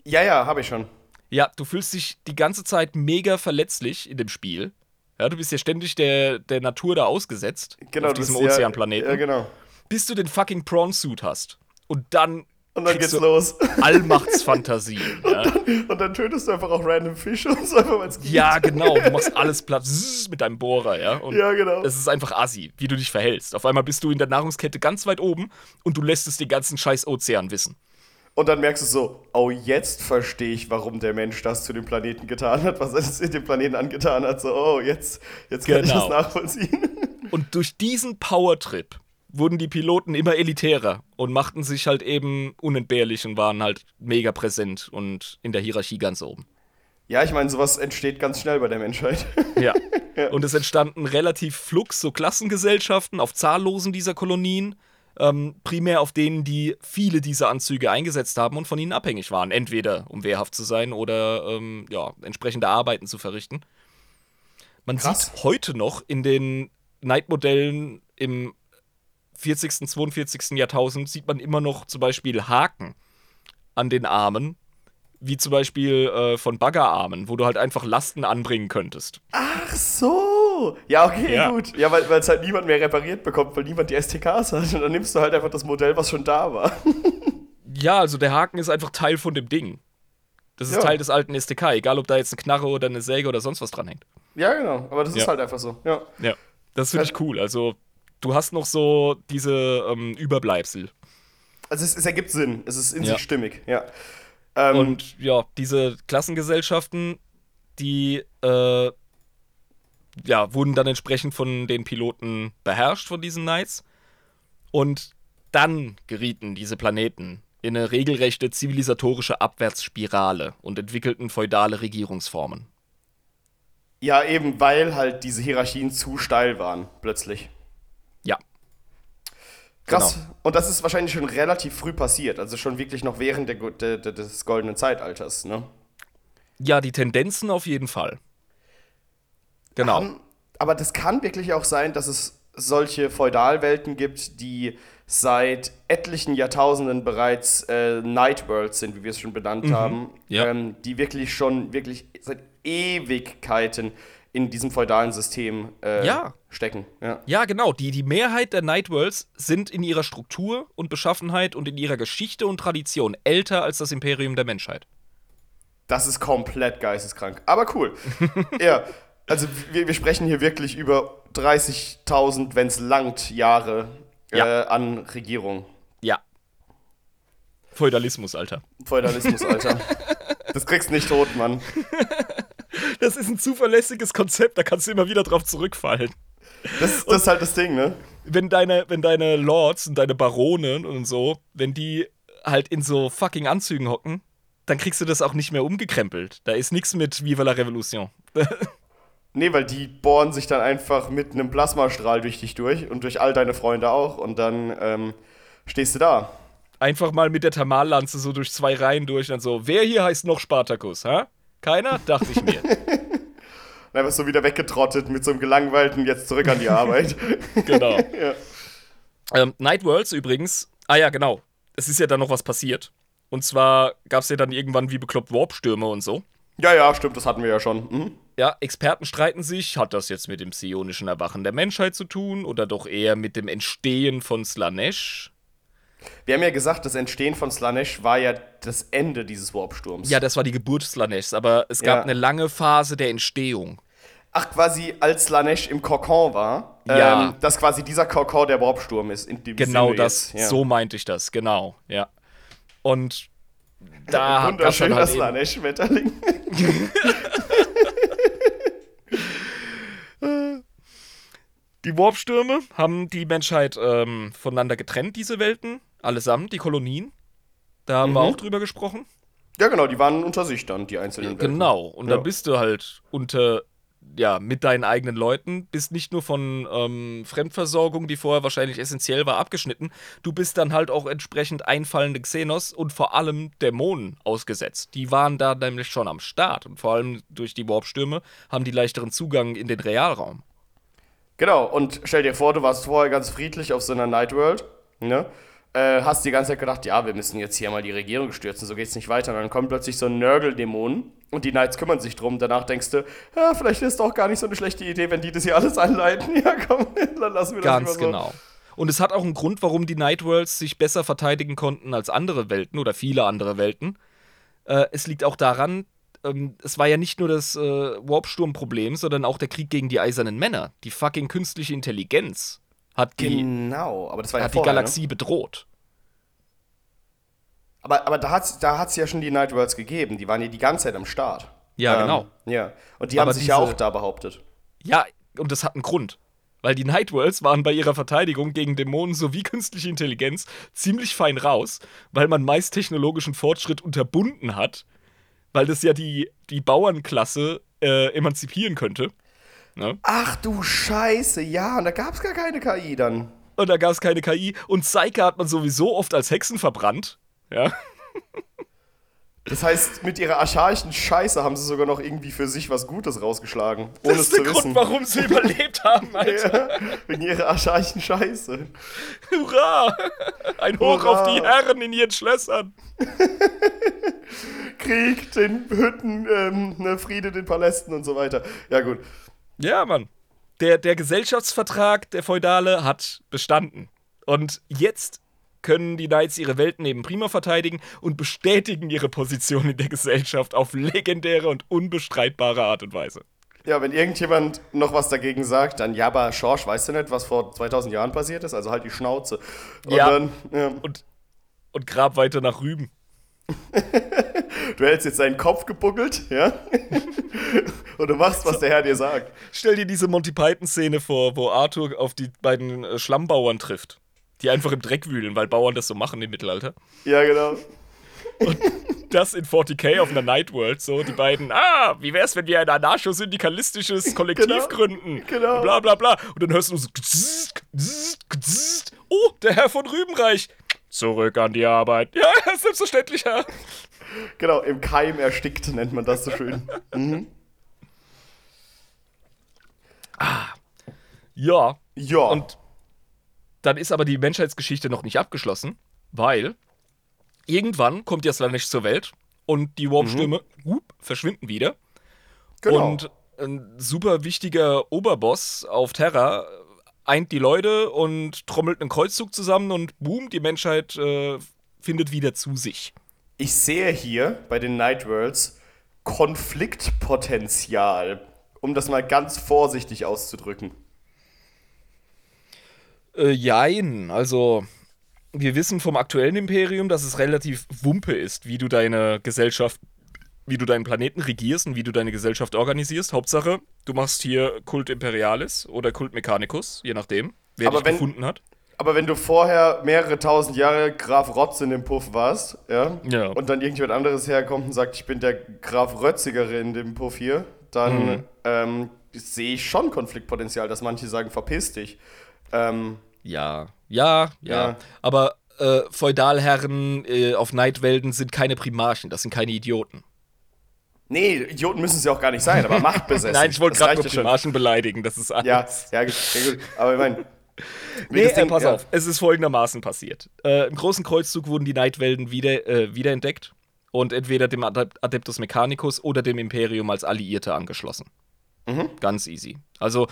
Ja, ja, habe ich schon. Ja, du fühlst dich die ganze Zeit mega verletzlich in dem Spiel. Ja, du bist ja ständig der, der Natur da ausgesetzt. Genau, auf diesem das ist ja- Ozeanplaneten. Ja, genau. Bis du den fucking Prawn-Suit hast. Und dann. Und dann geht's los. Allmachtsfantasien. ja. Und dann tötest du einfach auch random Fische und so einfach, weil es geht. ja, genau. Du machst alles platt mit deinem Bohrer, ja. Und Ja, genau. Es ist einfach assi, wie du dich verhältst. Auf einmal bist du in der Nahrungskette ganz weit oben und du lässt es den ganzen scheiß Ozean wissen. Und dann merkst du so, oh, jetzt verstehe ich, warum der Mensch das zu dem Planeten getan hat, was er es dem Planeten angetan hat. So, oh, jetzt, jetzt kann ich Genau. das nachvollziehen. Und durch diesen Powertrip wurden die Piloten immer elitärer und machten sich halt eben unentbehrlich und waren halt mega präsent und in der Hierarchie ganz oben. Ja, ich meine, sowas entsteht ganz schnell bei der Menschheit. Ja. Und es entstanden relativ flux so Klassengesellschaften auf zahllosen dieser Kolonien, ähm, primär auf denen, die viele dieser Anzüge eingesetzt haben und von ihnen abhängig waren. Entweder um wehrhaft zu sein oder ähm, ja, entsprechende Arbeiten zu verrichten. Man Krass. sieht heute noch in den Night-Modellen im 40., 42. Jahrtausend sieht man immer noch zum Beispiel Haken an den Armen, wie zum Beispiel äh, von Baggerarmen, wo du halt einfach Lasten anbringen könntest. Ach so. Ja, okay, Ja. gut. Ja, weil es halt niemand mehr repariert bekommt, weil niemand die STKs hat. Und dann nimmst du halt einfach das Modell, was schon da war. Ja, also der Haken ist einfach Teil von dem Ding. Das ist Ja. Teil des alten STK, egal ob da jetzt eine Knarre oder eine Säge oder sonst was dran hängt. Ja, genau. Aber das ist Ja. halt einfach so. Ja. Ja. Das finde ich cool. Also, du hast noch so diese ähm, Überbleibsel. Also es, es ergibt Sinn. Es ist in sich stimmig, ja. Ähm, Und ja, diese Klassengesellschaften, die äh, ja, wurden dann entsprechend von den Piloten beherrscht, von diesen Knights. Und dann gerieten diese Planeten in eine regelrechte zivilisatorische Abwärtsspirale und entwickelten feudale Regierungsformen. ja, eben weil halt diese Hierarchien zu steil waren, plötzlich. Ja. Krass. Genau. Und das ist wahrscheinlich schon relativ früh passiert. Also schon wirklich noch während der, der, des goldenen Zeitalters, ne? Ja, die Tendenzen auf jeden Fall. Genau. Kann, aber das kann wirklich auch sein, dass es solche Feudalwelten gibt, die seit etlichen Jahrtausenden bereits äh, Night Worlds sind, wie wir es schon benannt haben, Mhm. Ja. ähm, die wirklich schon wirklich seit Ewigkeiten in diesem feudalen System äh, Ja. stecken. Ja. Ja, genau. Die, die Mehrheit der Night Worlds sind in ihrer Struktur und Beschaffenheit und in ihrer Geschichte und Tradition älter als das Imperium der Menschheit. Das ist komplett geisteskrank. Aber cool. ja, also wir, wir sprechen hier wirklich über 30.000, wenn es langt, Jahre Ja. äh, an Regierung. Ja. Feudalismus, Alter. Feudalismus, Alter. das kriegst nicht tot, Mann. Das ist ein zuverlässiges Konzept, da kannst du immer wieder drauf zurückfallen. Das, das ist halt das Ding, ne? Wenn deine, wenn deine Lords und deine Baronen und so, wenn die halt in so fucking Anzügen hocken, dann kriegst du das auch nicht mehr umgekrempelt. Da ist nichts mit Viva la Revolution. Nee, weil die bohren sich dann einfach mit einem Plasmastrahl durch dich durch und durch all deine Freunde auch und dann ähm, stehst du da. Einfach mal mit der Thermallanze so durch zwei Reihen durch und dann so, wer hier heißt noch Spartacus, hä? Keiner? Dachte ich mir. Und einfach so wieder weggetrottet mit so einem gelangweilten jetzt zurück an die Arbeit. genau. ja. Ähm, Night Worlds übrigens, ah ja, genau. Es ist ja dann noch was passiert. Und zwar gab es ja dann irgendwann wie bekloppt Warpstürme und so. ja, ja, stimmt, das hatten wir ja schon. Mhm. Ja, Experten streiten sich, hat das jetzt mit dem psionischen Erwachen der Menschheit zu tun oder doch eher mit dem Entstehen von Slanesh? Wir haben ja gesagt, das Entstehen von Slanesh war ja das Ende dieses Warpsturms. Ja, das war die Geburt Slaneshs, aber es gab Ja. eine lange Phase der Entstehung. Ach, quasi als Slanesh im Kokon war, Ja. ähm, dass quasi dieser Kokon der Warpsturm ist. In dem Genau Sinne das, ja. so meinte ich das, genau, ja. Und da dann Wunderschöner halt eben, Die Warpstürme haben die Menschheit ähm, voneinander getrennt, diese Welten, allesamt, die Kolonien. Da haben wir Mhm. auch drüber gesprochen. Ja, genau, die waren unter sich dann, die einzelnen Welten. Genau. Und Ja. da bist du halt unter, ja, mit deinen eigenen Leuten, bist nicht nur von ähm, Fremdversorgung, die vorher wahrscheinlich essentiell war, abgeschnitten. Du bist dann halt auch entsprechend einfallende Xenos und vor allem Dämonen ausgesetzt. Die waren da nämlich schon am Start. Und vor allem durch die Warpstürme haben die leichteren Zugang in den Realraum. Genau, und stell dir vor, du warst vorher ganz friedlich auf so einer Nightworld, ne? Äh, hast die ganze Zeit gedacht, ja, wir müssen jetzt hier mal die Regierung stürzen, so geht's nicht weiter. Und dann kommt plötzlich so ein Nörgel-Dämon und die Knights kümmern sich drum. Danach denkst du, ja, vielleicht ist doch gar nicht so eine schlechte Idee, wenn die das hier alles anleiten. Ja, komm, dann lassen wir das Ganz so. genau. Und es hat auch einen Grund, warum die Nightworlds sich besser verteidigen konnten als andere Welten oder viele andere Welten. Äh, es liegt auch daran, ähm, es war ja nicht nur das äh, Warpsturm-Problem, sondern auch der Krieg gegen die eisernen Männer. Die fucking künstliche Intelligenz hat die, Genau, aber das war ja hat die vorher, Galaxie bedroht. Ne? Aber, aber da hat es da hat's ja schon die Nightworlds gegeben, die waren ja die ganze Zeit am Start. Ja, genau. Ja, und die Aber haben sich ja diese- auch da behauptet. Ja, und das hat einen Grund. Weil die Nightworlds waren bei ihrer Verteidigung gegen Dämonen sowie künstliche Intelligenz ziemlich fein raus, weil man meist technologischen Fortschritt unterbunden hat, weil das ja die, die Bauernklasse äh, emanzipieren könnte. Ne? Ach du Scheiße, ja, und da gab es gar keine KI dann. Und da gab es keine KI. Und Psyche hat man sowieso oft als Hexen verbrannt. Ja. Das heißt, mit ihrer archaischen Scheiße haben sie sogar noch irgendwie für sich was Gutes rausgeschlagen. Ohne Das es ist der zu Grund, wissen. warum sie überlebt haben, Alter. Ja, wegen ihrer archaischen Scheiße. Hurra! Ein Hoch Hurra. auf die Herren in ihren Schlössern. Krieg, den Hütten, ähm, ne, Friede, den Palästen und so weiter. Ja, gut. Ja, Mann. Der, der Gesellschaftsvertrag der Feudale hat bestanden. Und jetzt können die Knights ihre Welt neben Prima verteidigen und bestätigen ihre Position in der Gesellschaft auf legendäre und unbestreitbare Art und Weise. Ja, wenn irgendjemand noch was dagegen sagt, dann ja, aber Schorsch, weißt du nicht, was vor 2000 Jahren passiert ist? Also halt die Schnauze. Und Ja. dann, ja, Und, und grab weiter nach Rüben. du hältst jetzt deinen Kopf gebuckelt, ja? und du machst, was der Herr dir sagt. Stell dir diese Monty Python-Szene vor, wo Arthur auf die beiden äh, Schlammbauern trifft. Die einfach im Dreck wühlen, weil Bauern das so machen im Mittelalter. Ja, genau. Das in 40k auf einer Nightworld, so die beiden, ah, wie wär's, wenn wir ein anarcho-syndikalistisches Kollektiv Genau, gründen? genau. Bla bla bla. Und dann hörst du so, oh, der Herr von Rübenreich. Zurück an die Arbeit. Ja, selbstverständlich, Herr. Genau, im Keim erstickt nennt man das so schön. Ja, Ja. und dann ist aber die Menschheitsgeschichte noch nicht abgeschlossen, weil irgendwann kommt ja Slanesh zur Welt und die Warpstürme hup, verschwinden wieder. genau. Und ein super wichtiger Oberboss auf Terra eint die Leute und trommelt einen Kreuzzug zusammen und boom, die Menschheit äh, findet wieder zu sich. ich sehe hier bei den Nightworlds Konfliktpotenzial, um das mal ganz vorsichtig auszudrücken. Äh, jein, also wir wissen vom aktuellen Imperium, dass es relativ wumpe ist, wie du deine Gesellschaft, wie du deinen Planeten regierst und wie du deine Gesellschaft organisierst. Hauptsache, du machst hier Kult Imperialis oder Kult Mechanicus, je nachdem, wer Aber dich wenn- gefunden hat. Aber wenn du vorher mehrere tausend Jahre Graf Rotz in dem Puff warst, ja, Ja. und dann irgendjemand anderes herkommt und sagt, ich bin der Graf Rötzigere in dem Puff hier, dann Mhm. ähm, sehe ich schon Konfliktpotenzial, dass manche sagen, verpiss dich. Ähm, Ja, ja, ja. Ja. Aber äh, Feudalherren äh, auf Neidwelden sind keine Primarchen, das sind keine Idioten. nee, Idioten müssen sie auch gar nicht sein, aber machtbesessen. Nein, ich wollte gerade nur ja schon. Primarchen beleidigen, das ist alles. Ja, ja, gut, ja, gut. Aber ich meine, Nee, Ding- pass ja. auf, es ist folgendermaßen passiert. Äh, Im großen Kreuzzug wurden die Neidwelden wieder, äh, wiederentdeckt und entweder dem Adep- Adeptus Mechanicus oder dem Imperium als Alliierte angeschlossen. Ganz easy. Also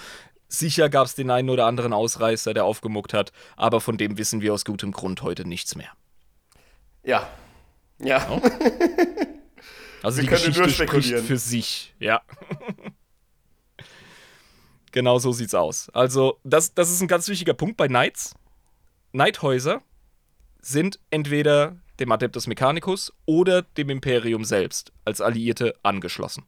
sicher gab es den einen oder anderen Ausreißer, der aufgemuckt hat, aber von dem wissen wir aus gutem Grund heute nichts mehr. Ja. Ja. Also Wir die Geschichte spricht für sich, ja. genau so sieht's aus. Also, das, das ist ein ganz wichtiger Punkt bei Knights. Knighthäuser sind entweder dem Adeptus Mechanicus oder dem Imperium selbst als Alliierte angeschlossen.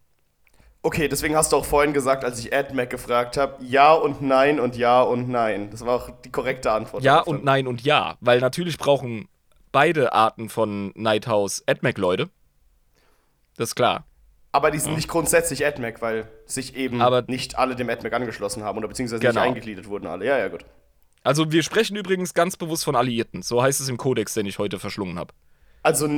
Okay, deswegen hast du auch vorhin gesagt, als ich AdMac gefragt habe, ja und nein und ja und nein. Das war auch die korrekte Antwort. Ja und nein und ja, weil natürlich brauchen beide Arten von Nighthouse AdMac-Leute. Das ist klar. Aber die sind nicht grundsätzlich AdMac, weil sich eben Aber- nicht alle dem AdMac angeschlossen haben oder beziehungsweise Genau. nicht eingegliedert wurden alle. Ja, ja, gut. Also wir sprechen übrigens ganz bewusst von Alliierten. So heißt es im Kodex, den ich heute verschlungen habe. Also,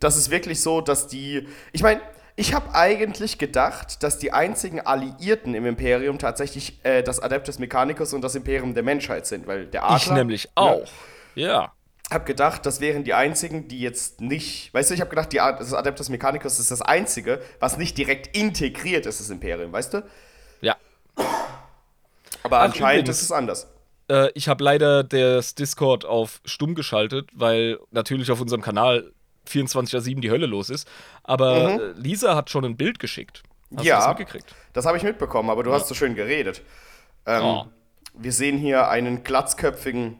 das ist wirklich so, dass die. Ich meine, ich habe eigentlich gedacht, dass die einzigen Alliierten im Imperium tatsächlich äh, das Adeptus Mechanicus und das Imperium der Menschheit sind, weil der Adler. Ich nämlich auch. Ja. habe gedacht, das wären die einzigen, die jetzt nicht. Weißt du, ich habe gedacht, die, das Adeptus Mechanicus ist das einzige, was nicht direkt integriert ist, das Imperium, weißt du? Ja. Aber Ach, anscheinend übrigens. ist es anders. Äh, ich habe leider das Discord auf stumm geschaltet, weil natürlich auf unserem Kanal 24-7 die Hölle los ist. Aber äh, Lisa hat schon ein Bild geschickt. Hast Ja. das mitgekriegt? Das habe ich mitbekommen, aber du hast so schön geredet. Ähm, Oh. Wir sehen hier einen glatzköpfigen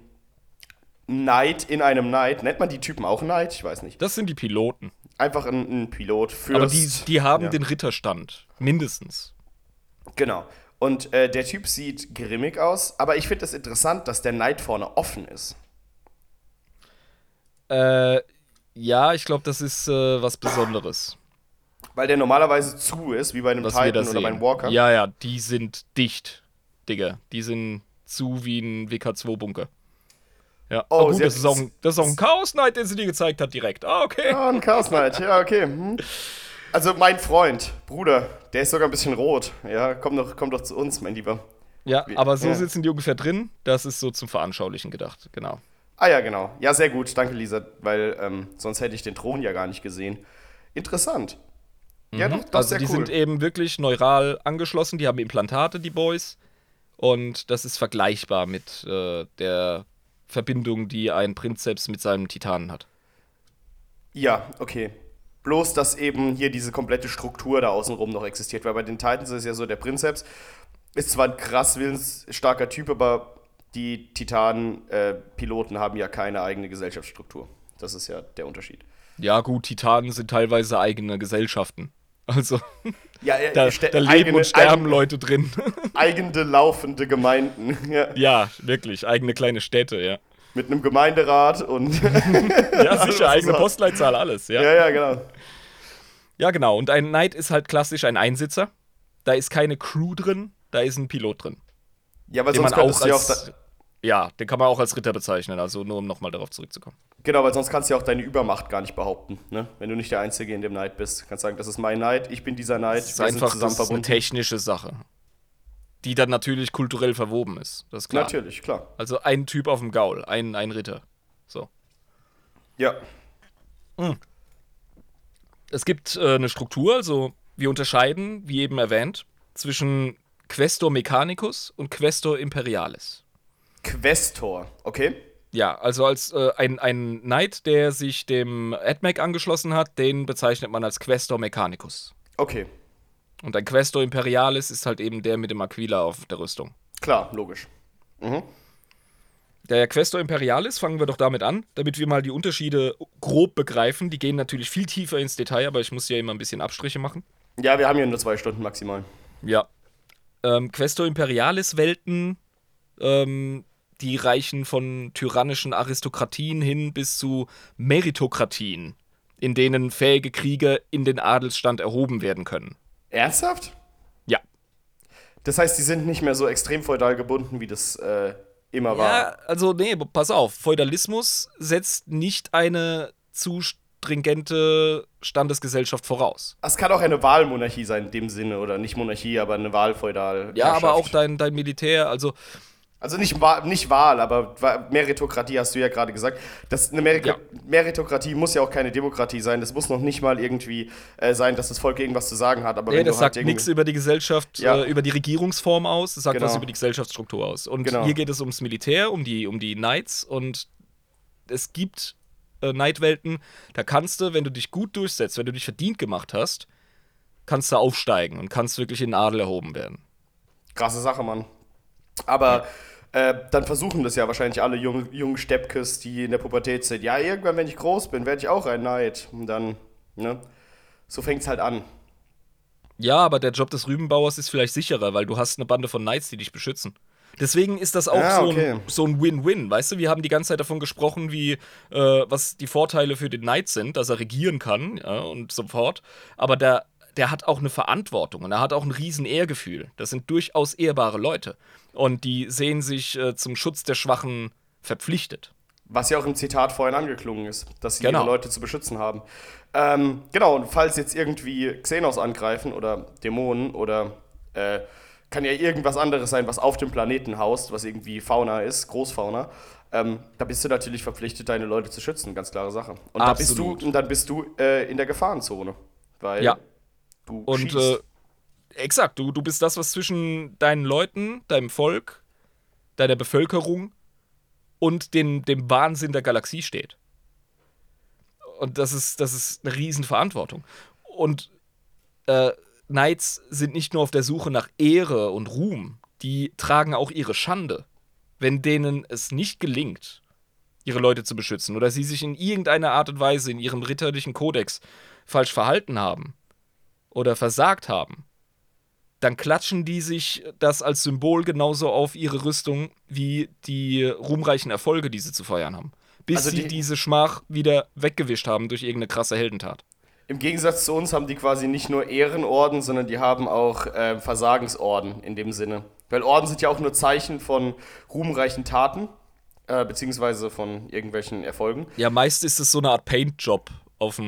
Knight in einem Knight. Nennt man die Typen auch Knight? Ich weiß nicht. Das sind die Piloten. Einfach ein, ein Pilot für. Aber die, die haben ja. den Ritterstand. Mindestens. Genau. Und äh, der Typ sieht grimmig aus, aber ich finde es interessant, dass der Knight vorne offen ist. Äh, ja, ich glaube, das ist äh, was Besonderes. Weil der normalerweise zu ist, wie bei einem Was Titan oder bei einem Walker. Ja, ja, die sind dicht, Digga. Die sind zu wie ein WK2-Bunker. Ja, Oh, oh, gut, das ist, auch ein, das ist auch ein Chaos Knight, den sie dir gezeigt hat direkt. Ah, okay. Ah, ein Chaos Knight, ja, okay. Hm. Also mein Freund, Bruder, der ist sogar ein bisschen rot. Ja, komm doch, komm doch zu uns, mein Lieber. Ja, aber so ja. sitzen die ungefähr drin. Das ist so zum Veranschaulichen gedacht, genau. Ah ja, genau. Ja, sehr gut, danke Lisa, weil ähm, sonst hätte ich den Thron ja gar nicht gesehen. Interessant. Ja, doch, das also ist sehr die cool. sind eben wirklich neural angeschlossen, die haben Implantate, die Boys. Und das ist vergleichbar mit äh, der Verbindung, die ein Prinzeps mit seinem Titanen hat. ja, okay. Bloß, dass eben hier diese komplette Struktur da außenrum noch existiert, weil bei den Titans ist ja so, der Prinzeps ist zwar ein krass willensstarker Typ, aber die Titanen-Piloten haben ja keine eigene Gesellschaftsstruktur. Das ist ja der Unterschied. Ja, gut, Titanen sind teilweise eigene Gesellschaften. Also, Ja, äh, da, ste- da leben eigene- und sterben eigene- Leute drin. Eigene laufende Gemeinden. Ja, ja, wirklich, eigene kleine Städte, ja. mit einem Gemeinderat und. Ja, sicher, eigene Postleitzahl, alles, ja. ja, ja, genau. Ja, genau. Und ein Knight ist halt klassisch ein Einsitzer. Da ist keine Crew drin, da ist ein Pilot drin. Ja, weil Den sonst man auch du ja auch. Da, Ja, den kann man auch als Ritter bezeichnen, also nur um nochmal darauf zurückzukommen. genau, weil sonst kannst du ja auch deine Übermacht gar nicht behaupten, ne? Wenn du nicht der Einzige in dem Knight bist. Kannst sagen, das ist mein Knight, ich bin dieser Knight, Das ist einfach das ist eine technische Sache, die dann natürlich kulturell verwoben ist. Das ist klar. Natürlich, klar. Also ein Typ auf dem Gaul, ein, ein Ritter. So. Ja. Es gibt äh, eine Struktur, also wir unterscheiden, wie eben erwähnt, zwischen Questor Mechanicus und Questor Imperialis. Questor, okay? Ja, also als äh, ein, ein Knight, der sich dem AdMac angeschlossen hat, den bezeichnet man als Questor Mechanicus. Okay. Und ein Questor Imperialis ist halt eben der mit dem Aquila auf der Rüstung. Klar, logisch. Der Questor Imperialis, fangen wir doch damit an, damit wir mal die Unterschiede grob begreifen. Die gehen natürlich viel tiefer ins Detail, aber ich muss ja immer ein bisschen Abstriche machen. Ja, wir haben ja nur zwei Stunden maximal. Ja. Ähm, Questor Imperialis Welten, ähm, die reichen von tyrannischen Aristokratien hin bis zu Meritokratien, in denen fähige Krieger in den Adelsstand erhoben werden können. Ernsthaft? Ja. Das heißt, die sind nicht mehr so extrem feudal gebunden, wie das äh, immer Ja, war. also nee, pass auf, Feudalismus setzt nicht eine zu stringente Standesgesellschaft voraus. Es kann auch eine Wahlmonarchie sein in dem Sinne, oder nicht Monarchie, aber eine Wahlfeudal. Ja, aber auch dein, dein Militär, also Also nicht, Wa- nicht Wahl, aber Meritokratie hast du ja gerade gesagt. Das, eine Merit Ja. Meritokratie muss ja auch keine Demokratie sein. Das muss noch nicht mal irgendwie äh, sein, dass das Volk irgendwas zu sagen hat. Aber Nee, wenn das du halt sagt irgendwie- nichts über die Gesellschaft, Ja. äh, über die Regierungsform aus, es sagt Genau. was über die Gesellschaftsstruktur aus. Und Genau. hier geht es ums Militär, um die, um die Knights und es gibt äh, Knight-Welten, da kannst du, wenn du dich gut durchsetzt, wenn du dich verdient gemacht hast, kannst du aufsteigen und kannst wirklich in den Adel erhoben werden. Krasse Sache, Mann. Aber äh, dann versuchen das ja wahrscheinlich alle jungen, jungen Steppkes, die in der Pubertät sind. Ja, irgendwann, wenn ich groß bin, werde ich auch ein Knight. Und dann, ne? So fängt's halt an. Ja, aber der Job des Rübenbauers ist vielleicht sicherer, weil du hast eine Bande von Knights, die dich beschützen. Deswegen ist das auch Ja, so, okay. ein, so ein Win-Win, weißt du? Wir haben die ganze Zeit davon gesprochen, wie äh, was die Vorteile für den Knight sind, dass er regieren kann ja, und so fort. Aber der, der hat auch eine Verantwortung und er hat auch ein riesen Ehrgefühl. Das sind durchaus ehrbare Leute. Und die sehen sich äh, zum Schutz der Schwachen verpflichtet. Was ja auch im Zitat vorhin angeklungen ist, dass sie Genau. ihre Leute zu beschützen haben. Ähm, genau, und falls jetzt irgendwie Xenos angreifen oder Dämonen oder äh, kann ja irgendwas anderes sein, was auf dem Planeten haust, was irgendwie Fauna ist, Großfauna, ähm, da bist du natürlich verpflichtet, deine Leute zu schützen, ganz klare Sache. Und, da bist du, und dann bist du äh, in der Gefahrenzone, weil Ja. du Und schießt. äh, exakt, du, du bist das, was zwischen deinen Leuten, deinem Volk, deiner Bevölkerung und den, dem Wahnsinn der Galaxie steht. Und das ist, das ist eine Riesenverantwortung. Und äh, Knights sind nicht nur auf der Suche nach Ehre und Ruhm, die tragen auch ihre Schande. Wenn denen es nicht gelingt, ihre Leute zu beschützen oder sie sich in irgendeiner Art und Weise in ihrem ritterlichen Kodex falsch verhalten haben oder versagt haben, dann klatschen die sich das als Symbol genauso auf ihre Rüstung wie die ruhmreichen Erfolge, die sie zu feiern haben. Bis Also sie die- diese Schmach wieder weggewischt haben durch irgendeine krasse Heldentat. Im Gegensatz zu uns haben die quasi nicht nur Ehrenorden, sondern die haben auch äh, Versagensorden in dem Sinne. Weil Orden sind ja auch nur Zeichen von ruhmreichen Taten, äh, beziehungsweise von irgendwelchen Erfolgen. Ja, meist ist es so eine Art Paint-Job auf,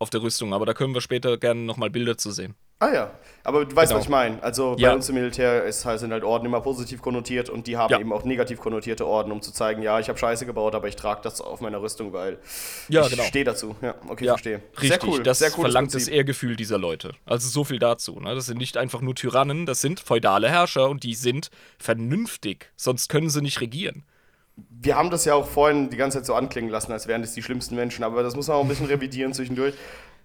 auf der Rüstung, aber da können wir später gerne nochmal Bilder zu sehen. Ah ja, aber du weißt, Genau. was ich meine. Also Ja. bei uns im Militär ist, halt- sind halt Orden immer positiv konnotiert und die haben Ja. eben auch negativ konnotierte Orden, um zu zeigen, ja, ich habe Scheiße gebaut, aber ich trage das auf meiner Rüstung, weil Ja, ich genau. stehe dazu. Ja, okay, verstehe. richtig. Sehr cool, das sehr verlangt das Prinzip. Ehrgefühl dieser Leute. Also so viel dazu. Ne? Das sind nicht einfach nur Tyrannen, das sind feudale Herrscher und die sind vernünftig. Sonst können sie nicht regieren. Wir haben das ja auch vorhin die ganze Zeit so anklingen lassen, als wären das die schlimmsten Menschen, aber das muss man auch ein bisschen revidieren zwischendurch.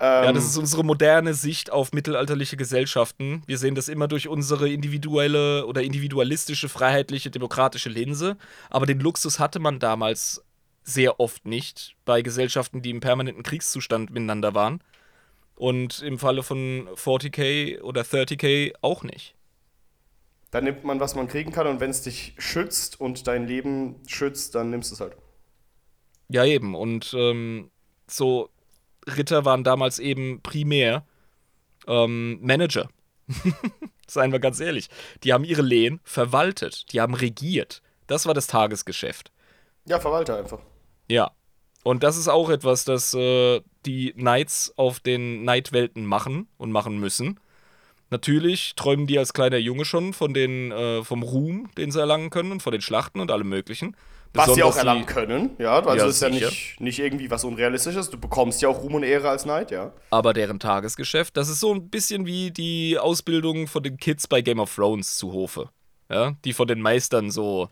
Ähm, Ja, das ist unsere moderne Sicht auf mittelalterliche Gesellschaften. Wir sehen das immer durch unsere individuelle oder individualistische, freiheitliche, demokratische Linse. Aber den Luxus hatte man damals sehr oft nicht bei Gesellschaften, die im permanenten Kriegszustand miteinander waren. Und im Falle von 40k oder 30k auch nicht. Dann nimmt man, was man kriegen kann und wenn es dich schützt und dein Leben schützt, dann nimmst du es halt. Ja, eben. Und ähm, so Ritter waren damals eben primär ähm, Manager. Seien wir ganz ehrlich. Die haben ihre Lehen verwaltet. Die haben regiert. Das war das Tagesgeschäft. Ja, verwalte einfach. Ja. Und das ist auch etwas, das äh, die Knights auf den Knight-Welten machen und machen müssen. Natürlich träumen die als kleiner Junge schon von den, äh, vom Ruhm, den sie erlangen können und von den Schlachten und allem Möglichen. Was sie auch die- erlangen können, ja. Also Ja, ist ja nicht, nicht irgendwie was Unrealistisches. Du bekommst ja auch Ruhm und Ehre als Knight, ja. aber deren Tagesgeschäft, das ist so ein bisschen wie die Ausbildung von den Kids bei Game of Thrones zu Hofe. Ja, die von den Meistern so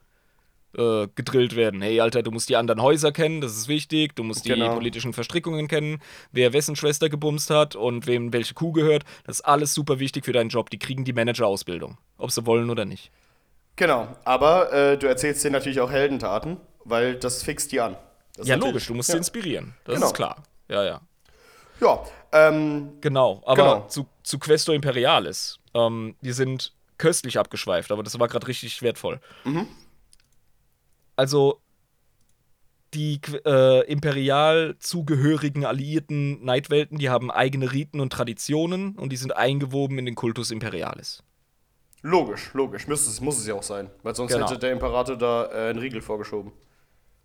äh, gedrillt werden. Hey, Alter, du musst die anderen Häuser kennen, das ist wichtig. Du musst die Genau. politischen Verstrickungen kennen, wer wessen Schwester gebumst hat und wem welche Kuh gehört. Das ist alles super wichtig für deinen Job. Die kriegen die Manager-Ausbildung, ob sie wollen oder nicht. Genau. Aber äh, du erzählst dir natürlich auch Heldentaten, weil das fixt die an. Das ja, logisch, du musst ja. sie inspirieren. Das Genau. ist klar. Ja, ja. Ja, ähm, Genau, aber Genau. Zu, zu Questo Imperialis. Ähm, die sind köstlich abgeschweift, aber das war gerade richtig wertvoll. Also, die äh, imperial zugehörigen alliierten Neidwelten, die haben eigene Riten und Traditionen und die sind eingewoben in den Kultus Imperialis. Logisch, logisch. Müsste es, muss es ja auch sein. Weil sonst Genau. hätte der Imperator da äh, einen Riegel vorgeschoben.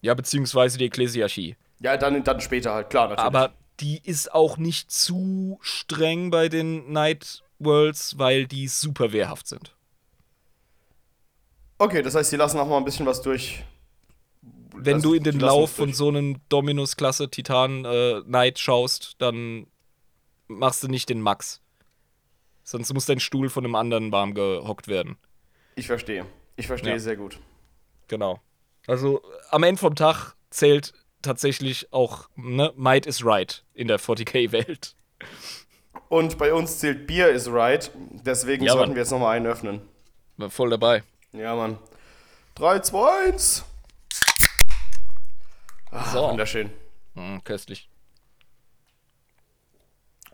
Ja, beziehungsweise die Ekklesiarchie. Ja, dann, dann später halt, klar, natürlich. Aber die ist auch nicht zu streng bei den Night Worlds, weil die super wehrhaft sind. Okay, das heißt, sie lassen auch mal ein bisschen was durch. Wenn Das- du in den die Lauf von so einem Dominus-Klasse Titan äh, Knight schaust, dann machst du nicht den Max. Sonst muss dein Stuhl von einem anderen warm gehockt werden. Ich verstehe. Ich verstehe Ja. sehr gut. Genau. Also am Ende vom Tag zählt tatsächlich auch, ne, Might is right in der 40k-Welt. Und bei uns zählt Bier is right. Deswegen Ja, sollten Mann. wir jetzt nochmal einen öffnen. War voll dabei. Ja, Mann. 3, 2, 1. So. Wunderschön. Mm, köstlich.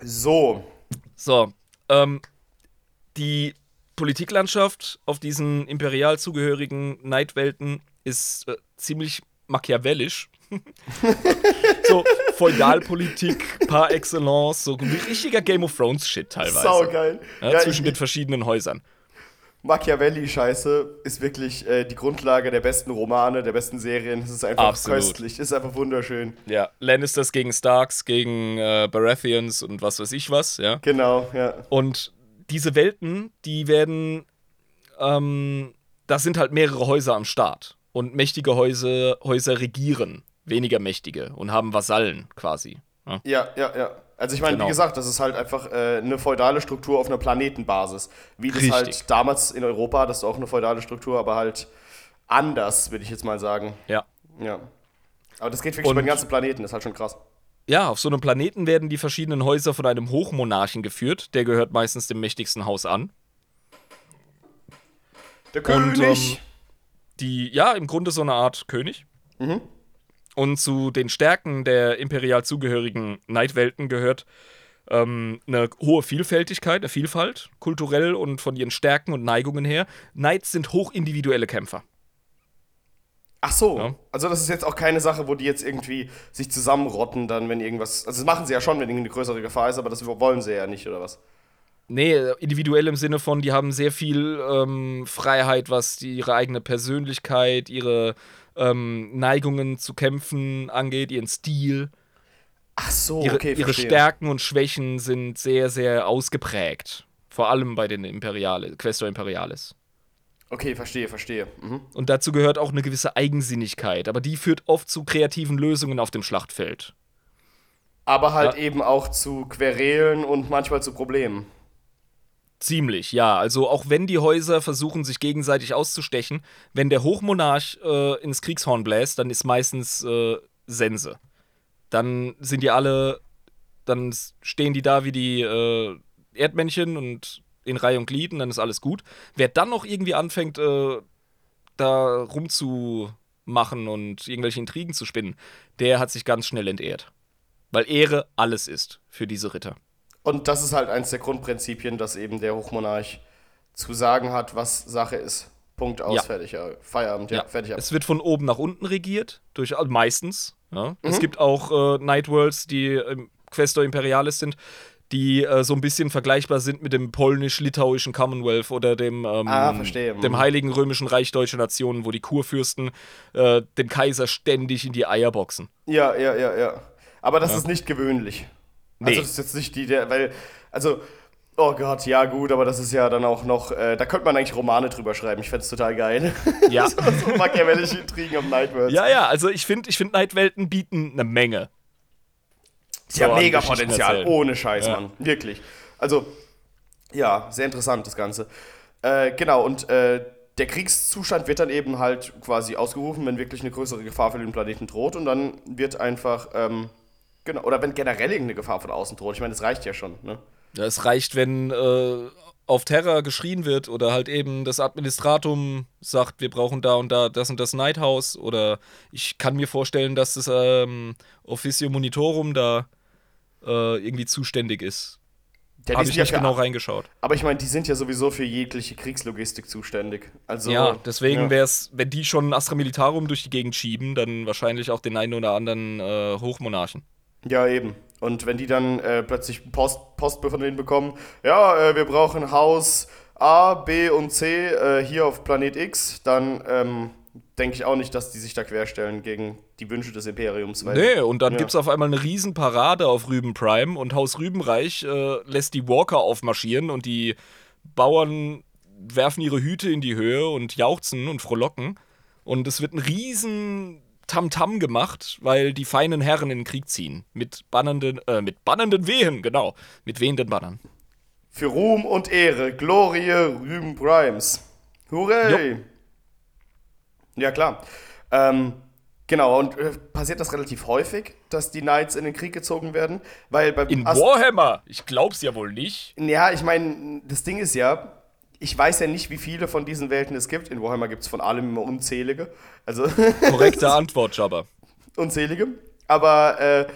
So. So, ähm, die Politiklandschaft auf diesen imperial zugehörigen Neidwelten ist äh, ziemlich machiavellisch. so Feudalpolitik par excellence, so richtiger Game of Thrones Shit teilweise. Saugeil. Ja, Ja, zwischen ich, den verschiedenen Häusern. Machiavelli-Scheiße ist wirklich äh, die Grundlage der besten Romane, der besten Serien. Es ist einfach Absolut. köstlich. Es ist einfach wunderschön. Ja, Lannisters gegen Starks, gegen äh, Baratheons und was weiß ich was, ja. Genau, ja. Und diese Welten, die werden, ähm, da sind halt mehrere Häuser am Start. Und mächtige Häuser, Häuser regieren weniger mächtige und haben Vasallen quasi. Ja, Ja, ja, ja. Also ich meine, Genau. wie gesagt, das ist halt einfach äh, eine feudale Struktur auf einer Planetenbasis. Wie das Richtig. halt damals in Europa, das ist auch eine feudale Struktur, aber halt anders, würde ich jetzt mal sagen. ja. Ja. Aber das geht wirklich Und- über den ganzen Planeten, das ist halt schon krass. Ja, auf so einem Planeten werden die verschiedenen Häuser von einem Hochmonarchen geführt. Der gehört meistens dem mächtigsten Haus an. Der Und, König! ähm, Die, ja, im Grunde so eine Art König. Und zu den Stärken der imperial zugehörigen Neidwelten gehört ähm, eine hohe Vielfältigkeit, eine Vielfalt, kulturell und von ihren Stärken und Neigungen her. Knights sind hochindividuelle Kämpfer. Ach so, Ja. also das ist jetzt auch keine Sache, wo die jetzt irgendwie sich zusammenrotten, dann, wenn irgendwas. Also das machen sie ja schon, wenn irgendeine größere Gefahr ist, aber das wollen sie ja nicht, oder was? Nee, individuell im Sinne von, die haben sehr viel ähm, Freiheit, was die, ihre eigene Persönlichkeit, ihre ähm, Neigungen zu kämpfen angeht, ihren Stil. Ach so, ihre, okay, ihre. Stärken und Schwächen sind sehr, sehr ausgeprägt. Vor allem bei den Imperiale, Questor Imperialis. Okay, verstehe, verstehe. Mhm. Und dazu gehört auch eine gewisse Eigensinnigkeit, aber die führt oft zu kreativen Lösungen auf dem Schlachtfeld. Aber halt Ja. eben auch zu Querelen und manchmal zu Problemen. Ziemlich, ja. Also auch wenn die Häuser versuchen, sich gegenseitig auszustechen, wenn der Hochmonarch äh, ins Kriegshorn bläst, dann ist meistens äh, Sense. Dann sind die alle, dann stehen die da wie die äh, Erdmännchen und in Reihe und Glied und dann ist alles gut. Wer dann noch irgendwie anfängt, äh, da rumzumachen und irgendwelche Intrigen zu spinnen, der hat sich ganz schnell entehrt. Weil Ehre alles ist für diese Ritter. Und das ist halt eins der Grundprinzipien, dass eben der Hochmonarch zu sagen hat, was Sache ist. Punkt aus, Ja. fertig, ja. Feierabend, ja, Ja, fertig ab. Es wird von oben nach unten regiert, durch, also meistens. Ja. Es Mhm. gibt auch äh, Nightworlds, die ähm, Questor Imperialis sind, die äh, so ein bisschen vergleichbar sind mit dem polnisch-litauischen Commonwealth oder dem, ähm, Ah, verstehe. dem Mhm. Heiligen Römischen Reich Deutscher Nationen, wo die Kurfürsten äh, den Kaiser ständig in die Eier boxen. Ja, ja, ja, ja. Aber das ist nicht gewöhnlich. Also Nee. das ist jetzt nicht die, der, weil, also, oh Gott, ja gut, aber das ist ja dann auch noch, äh, da könnte man eigentlich Romane drüber schreiben. Ich fände es total geil. Ja. so machiavellische Intrigen auf Nightworlds. ja, ja, also ich finde, ich find Nightwelten bieten eine Menge. Ja, So mega Potenzial, ohne Scheiß, Ja. Mann. Wirklich. Also, ja, sehr interessant das Ganze. Äh, genau, und äh, der Kriegszustand wird dann eben halt quasi ausgerufen, wenn wirklich eine größere Gefahr für den Planeten droht und dann wird einfach, ähm, genau, oder wenn generell irgendeine Gefahr von außen droht. Ich meine, das reicht ja schon, ne? Ja, es reicht, wenn äh, auf Terra geschrien wird oder halt eben das Administratum sagt, wir brauchen da und da das und das Nighthouse oder ich kann mir vorstellen, dass das ähm, Officio Monitorum da äh, irgendwie zuständig ist. Ja, Habe ich ja nicht für- genau reingeschaut. Aber ich meine, die sind ja sowieso für jegliche Kriegslogistik zuständig. Also, ja, deswegen ja. wäre es, wenn die schon Astra Militarum durch die Gegend schieben, dann wahrscheinlich auch den einen oder anderen äh, Hochmonarchen. Ja, eben. Und wenn die dann äh, plötzlich Post, Post von denen bekommen, ja, äh, wir brauchen Haus A, B und C äh, hier auf Planet X, dann ähm, denke ich auch nicht, dass die sich da querstellen gegen die Wünsche des Imperiums. Weil, Nee, und dann ja. gibt's auf einmal eine Riesenparade auf Rüben Prime und Haus Rübenreich äh, lässt die Walker aufmarschieren und die Bauern werfen ihre Hüte in die Höhe und jauchzen und frohlocken. Und es wird ein riesen Tamtam gemacht, weil die feinen Herren in den Krieg ziehen. Mit bannenden, äh, mit bannenden Wehen, genau. Mit wehenden Bannern. Für Ruhm und Ehre, Glorie, Rühm Grimes. Hurray! Ja, klar. Ähm, genau, und äh, passiert das relativ häufig, dass die Knights in den Krieg gezogen werden? Weil bei In Warhammer? Ich glaub's ja wohl nicht. Ja, ich meine, das Ding ist ja, ich weiß ja nicht, wie viele von diesen Welten es gibt. In Warhammer gibt es von allem immer unzählige. Also Korrekte Antwort, Jabba. unzählige. Aber äh,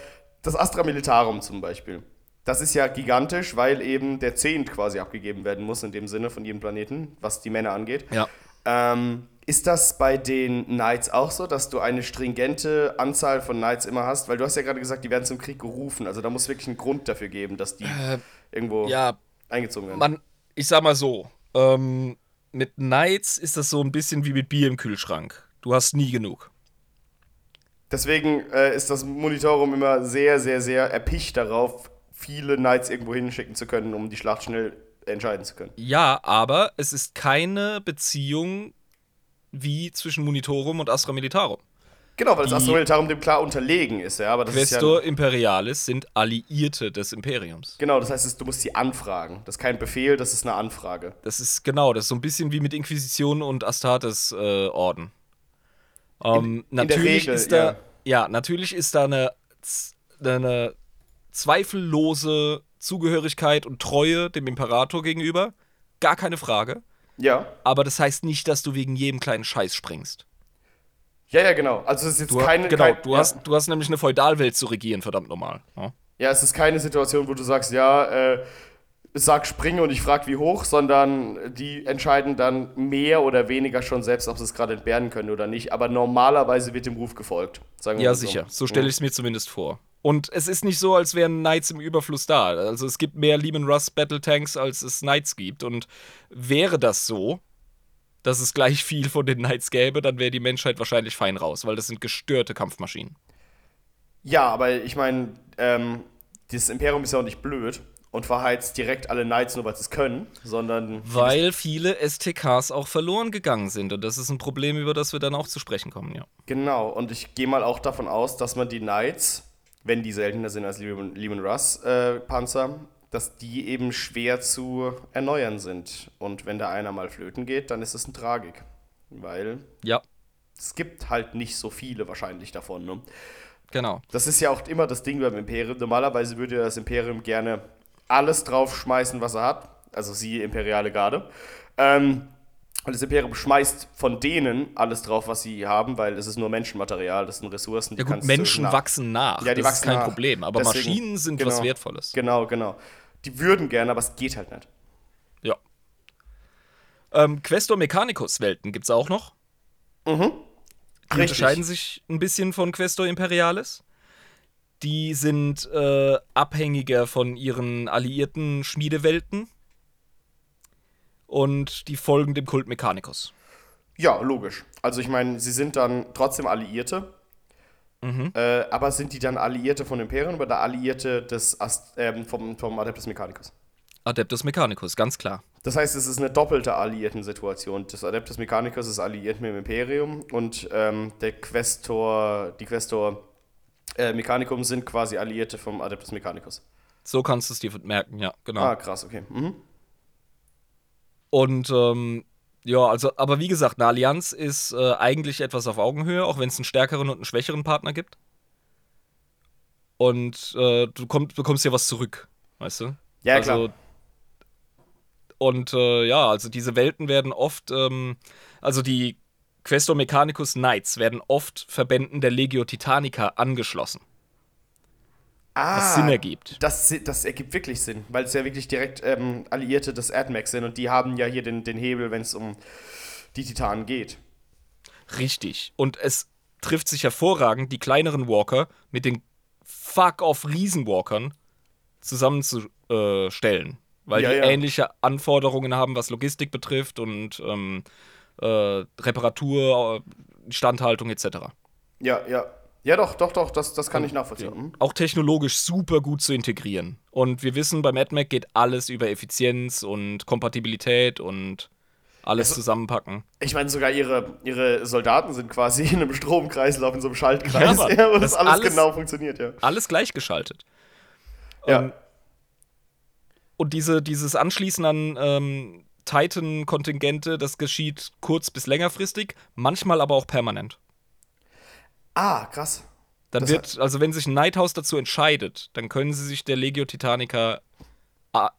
das Astra Militarum zum Beispiel, das ist ja gigantisch, weil eben der Zehnt quasi abgegeben werden muss, in dem Sinne von jedem Planeten, was die Männer angeht. Ja. Ähm, ist das bei den Knights auch so, dass du eine stringente Anzahl von Knights immer hast? Weil du hast ja gerade gesagt, die werden zum Krieg gerufen. Also da muss wirklich einen Grund dafür geben, dass die irgendwo Ja, eingezogen werden. man, ich sag mal so, ähm, mit Knights ist das so ein bisschen wie mit Bier im Kühlschrank. Du hast nie genug. Deswegen äh, ist das Monitorum immer sehr, sehr, sehr erpicht darauf, viele Knights irgendwo hinschicken zu können, um die Schlacht schnell entscheiden zu können. Ja, aber es ist keine Beziehung wie zwischen Monitorum und Astra Militarum. Genau, weil das Astra Militarum dem klar unterlegen ist, ja. Aber das ist Questor ja. Imperialis sind Alliierte des Imperiums. Genau, das heißt, du musst sie anfragen. Das ist kein Befehl, das ist eine Anfrage. Das ist genau, das ist so ein bisschen wie mit Inquisition und Astartes-Orden. ähm, in der natürlich Regel, ist da, ja. ja. natürlich ist da eine, eine zweifellose Zugehörigkeit und Treue dem Imperator gegenüber. Gar keine Frage. Ja. Aber das heißt nicht, dass du wegen jedem kleinen Scheiß springst. Ja, ja, genau. Also es ist jetzt Du, keine. genau, kein, du, ja. hast, du hast nämlich eine Feudalwelt zu regieren, verdammt normal. Ja? Ja, es ist keine Situation, wo du sagst, ja, äh, sag springe und ich frag wie hoch, sondern die entscheiden dann mehr oder weniger schon selbst, ob sie es gerade entbehren können oder nicht. Aber normalerweise wird dem Ruf gefolgt. Sagen wir Ja, so. sicher. So stelle ich es mir zumindest vor. Und es ist nicht so, als wären Knights im Überfluss da. Also es gibt mehr Lehman Russ Battle Tanks, als es Knights gibt. Und wäre das so, dass es gleich viel von den Knights gäbe, dann wäre die Menschheit wahrscheinlich fein raus, weil das sind gestörte Kampfmaschinen. Ja, aber ich meine, ähm, das Imperium ist ja auch nicht blöd und verheizt direkt alle Knights nur, weil sie es können, sondern. Weil viele STKs auch verloren gegangen sind. Und das ist ein Problem, über das wir dann auch zu sprechen kommen, ja. Genau, und ich gehe mal auch davon aus, dass man die Knights, wenn die seltener sind als Lehman, Lehman Russ äh, Panzer, dass die eben schwer zu erneuern sind. Und wenn da einer mal flöten geht, dann ist es eine Tragik. Weil Ja, es gibt halt nicht so viele wahrscheinlich davon. Ne? genau. Das ist ja auch immer das Ding beim Imperium. Normalerweise würde das Imperium gerne alles draufschmeißen, was er hat. Also siehe imperiale Garde. Ähm, und das Imperium schmeißt von denen alles drauf, was sie haben, weil es ist nur Menschenmaterial, das sind Ressourcen. die Ja gut, kannst du Menschen nach- wachsen nach. Ja, die das wachsen ist kein nach. Problem. Aber Deswegen- Maschinen sind genau. was Wertvolles. Genau, genau. Die würden gerne, aber es geht halt nicht. Ja. Ähm, Questor Mechanicus Welten gibt's auch noch. Die Richtig. unterscheiden sich ein bisschen von Questor Imperialis. Die sind äh, abhängiger von ihren alliierten Schmiedewelten. Und die folgen dem Kult Mechanicus. Ja, logisch. Also ich meine, sie sind dann trotzdem Alliierte. Mhm. Äh, aber sind die dann Alliierte von Imperium oder Alliierte des Ast ähm, vom, vom Adeptus Mechanicus? Adeptus Mechanicus, ganz klar. Das heißt, es ist eine doppelte Alliierten-Situation. Das Adeptus Mechanicus ist alliiert mit dem Imperium und ähm, der Questor, die Questor äh, Mechanicum sind quasi Alliierte vom Adeptus Mechanicus. So kannst du es dir merken, ja, genau. Ah, krass, okay. Mhm. Und ähm, ja, also, aber wie gesagt, eine Allianz ist äh, eigentlich etwas auf Augenhöhe, auch wenn es einen stärkeren und einen schwächeren Partner gibt. Und äh, du komm, bekommst ja was zurück, weißt du? Ja, also, klar. Und äh, ja, also diese Welten werden oft, ähm, also die Questor Mechanicus Knights werden oft Verbänden der Legio Titanica angeschlossen. Ah, was Sinn ergibt. Das, das ergibt wirklich Sinn, weil es ja wirklich direkt ähm, Alliierte des AdMax sind und die haben ja hier den, den Hebel, wenn es um die Titanen geht. Richtig. Und es trifft sich hervorragend, die kleineren Walker mit den Fuck-off-Riesenwalkern zusammenzustellen. Weil Ja, die ja. ähnliche Anforderungen haben, was Logistik betrifft und ähm, äh, Reparatur, Standhaltung etc. Ja, ja. Ja, doch, doch, doch, das, das kann ich nachvollziehen. Mhm. Auch technologisch super gut zu integrieren. Und wir wissen, beim AdMac geht alles über Effizienz und Kompatibilität und alles Es- zusammenpacken. Ich meine, sogar ihre, ihre Soldaten sind quasi in einem Stromkreislauf, in so einem Ja, Schaltkreis, Mann. ja, wo das, Das alles, alles- genau funktioniert, ja. Alles gleichgeschaltet. Ja. Ähm, und diese, dieses Anschließen an ähm, Titan-Kontingente, das geschieht kurz- bis längerfristig, manchmal aber auch permanent. Ah, krass. Dann Das wird, also wenn sich ein Nighthouse dazu entscheidet, dann können sie sich der Legio Titanica ah,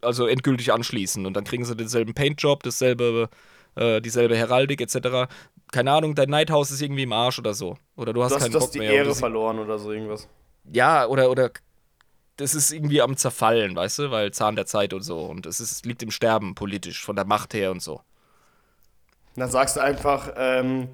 also endgültig anschließen und dann kriegen sie denselben Paintjob, dasselbe, äh, dieselbe Heraldik etc. Keine Ahnung, dein Nighthouse ist irgendwie im Arsch oder so. Oder du hast Du hast, keinen du Bock hast die mehr. und Ehre sie- verloren oder so irgendwas. ja, oder, oder das ist irgendwie am Zerfallen, weißt du, weil Zahn der Zeit und so. Und es ist, liegt im Sterben politisch, von der Macht her und so. Dann sagst du einfach, ähm,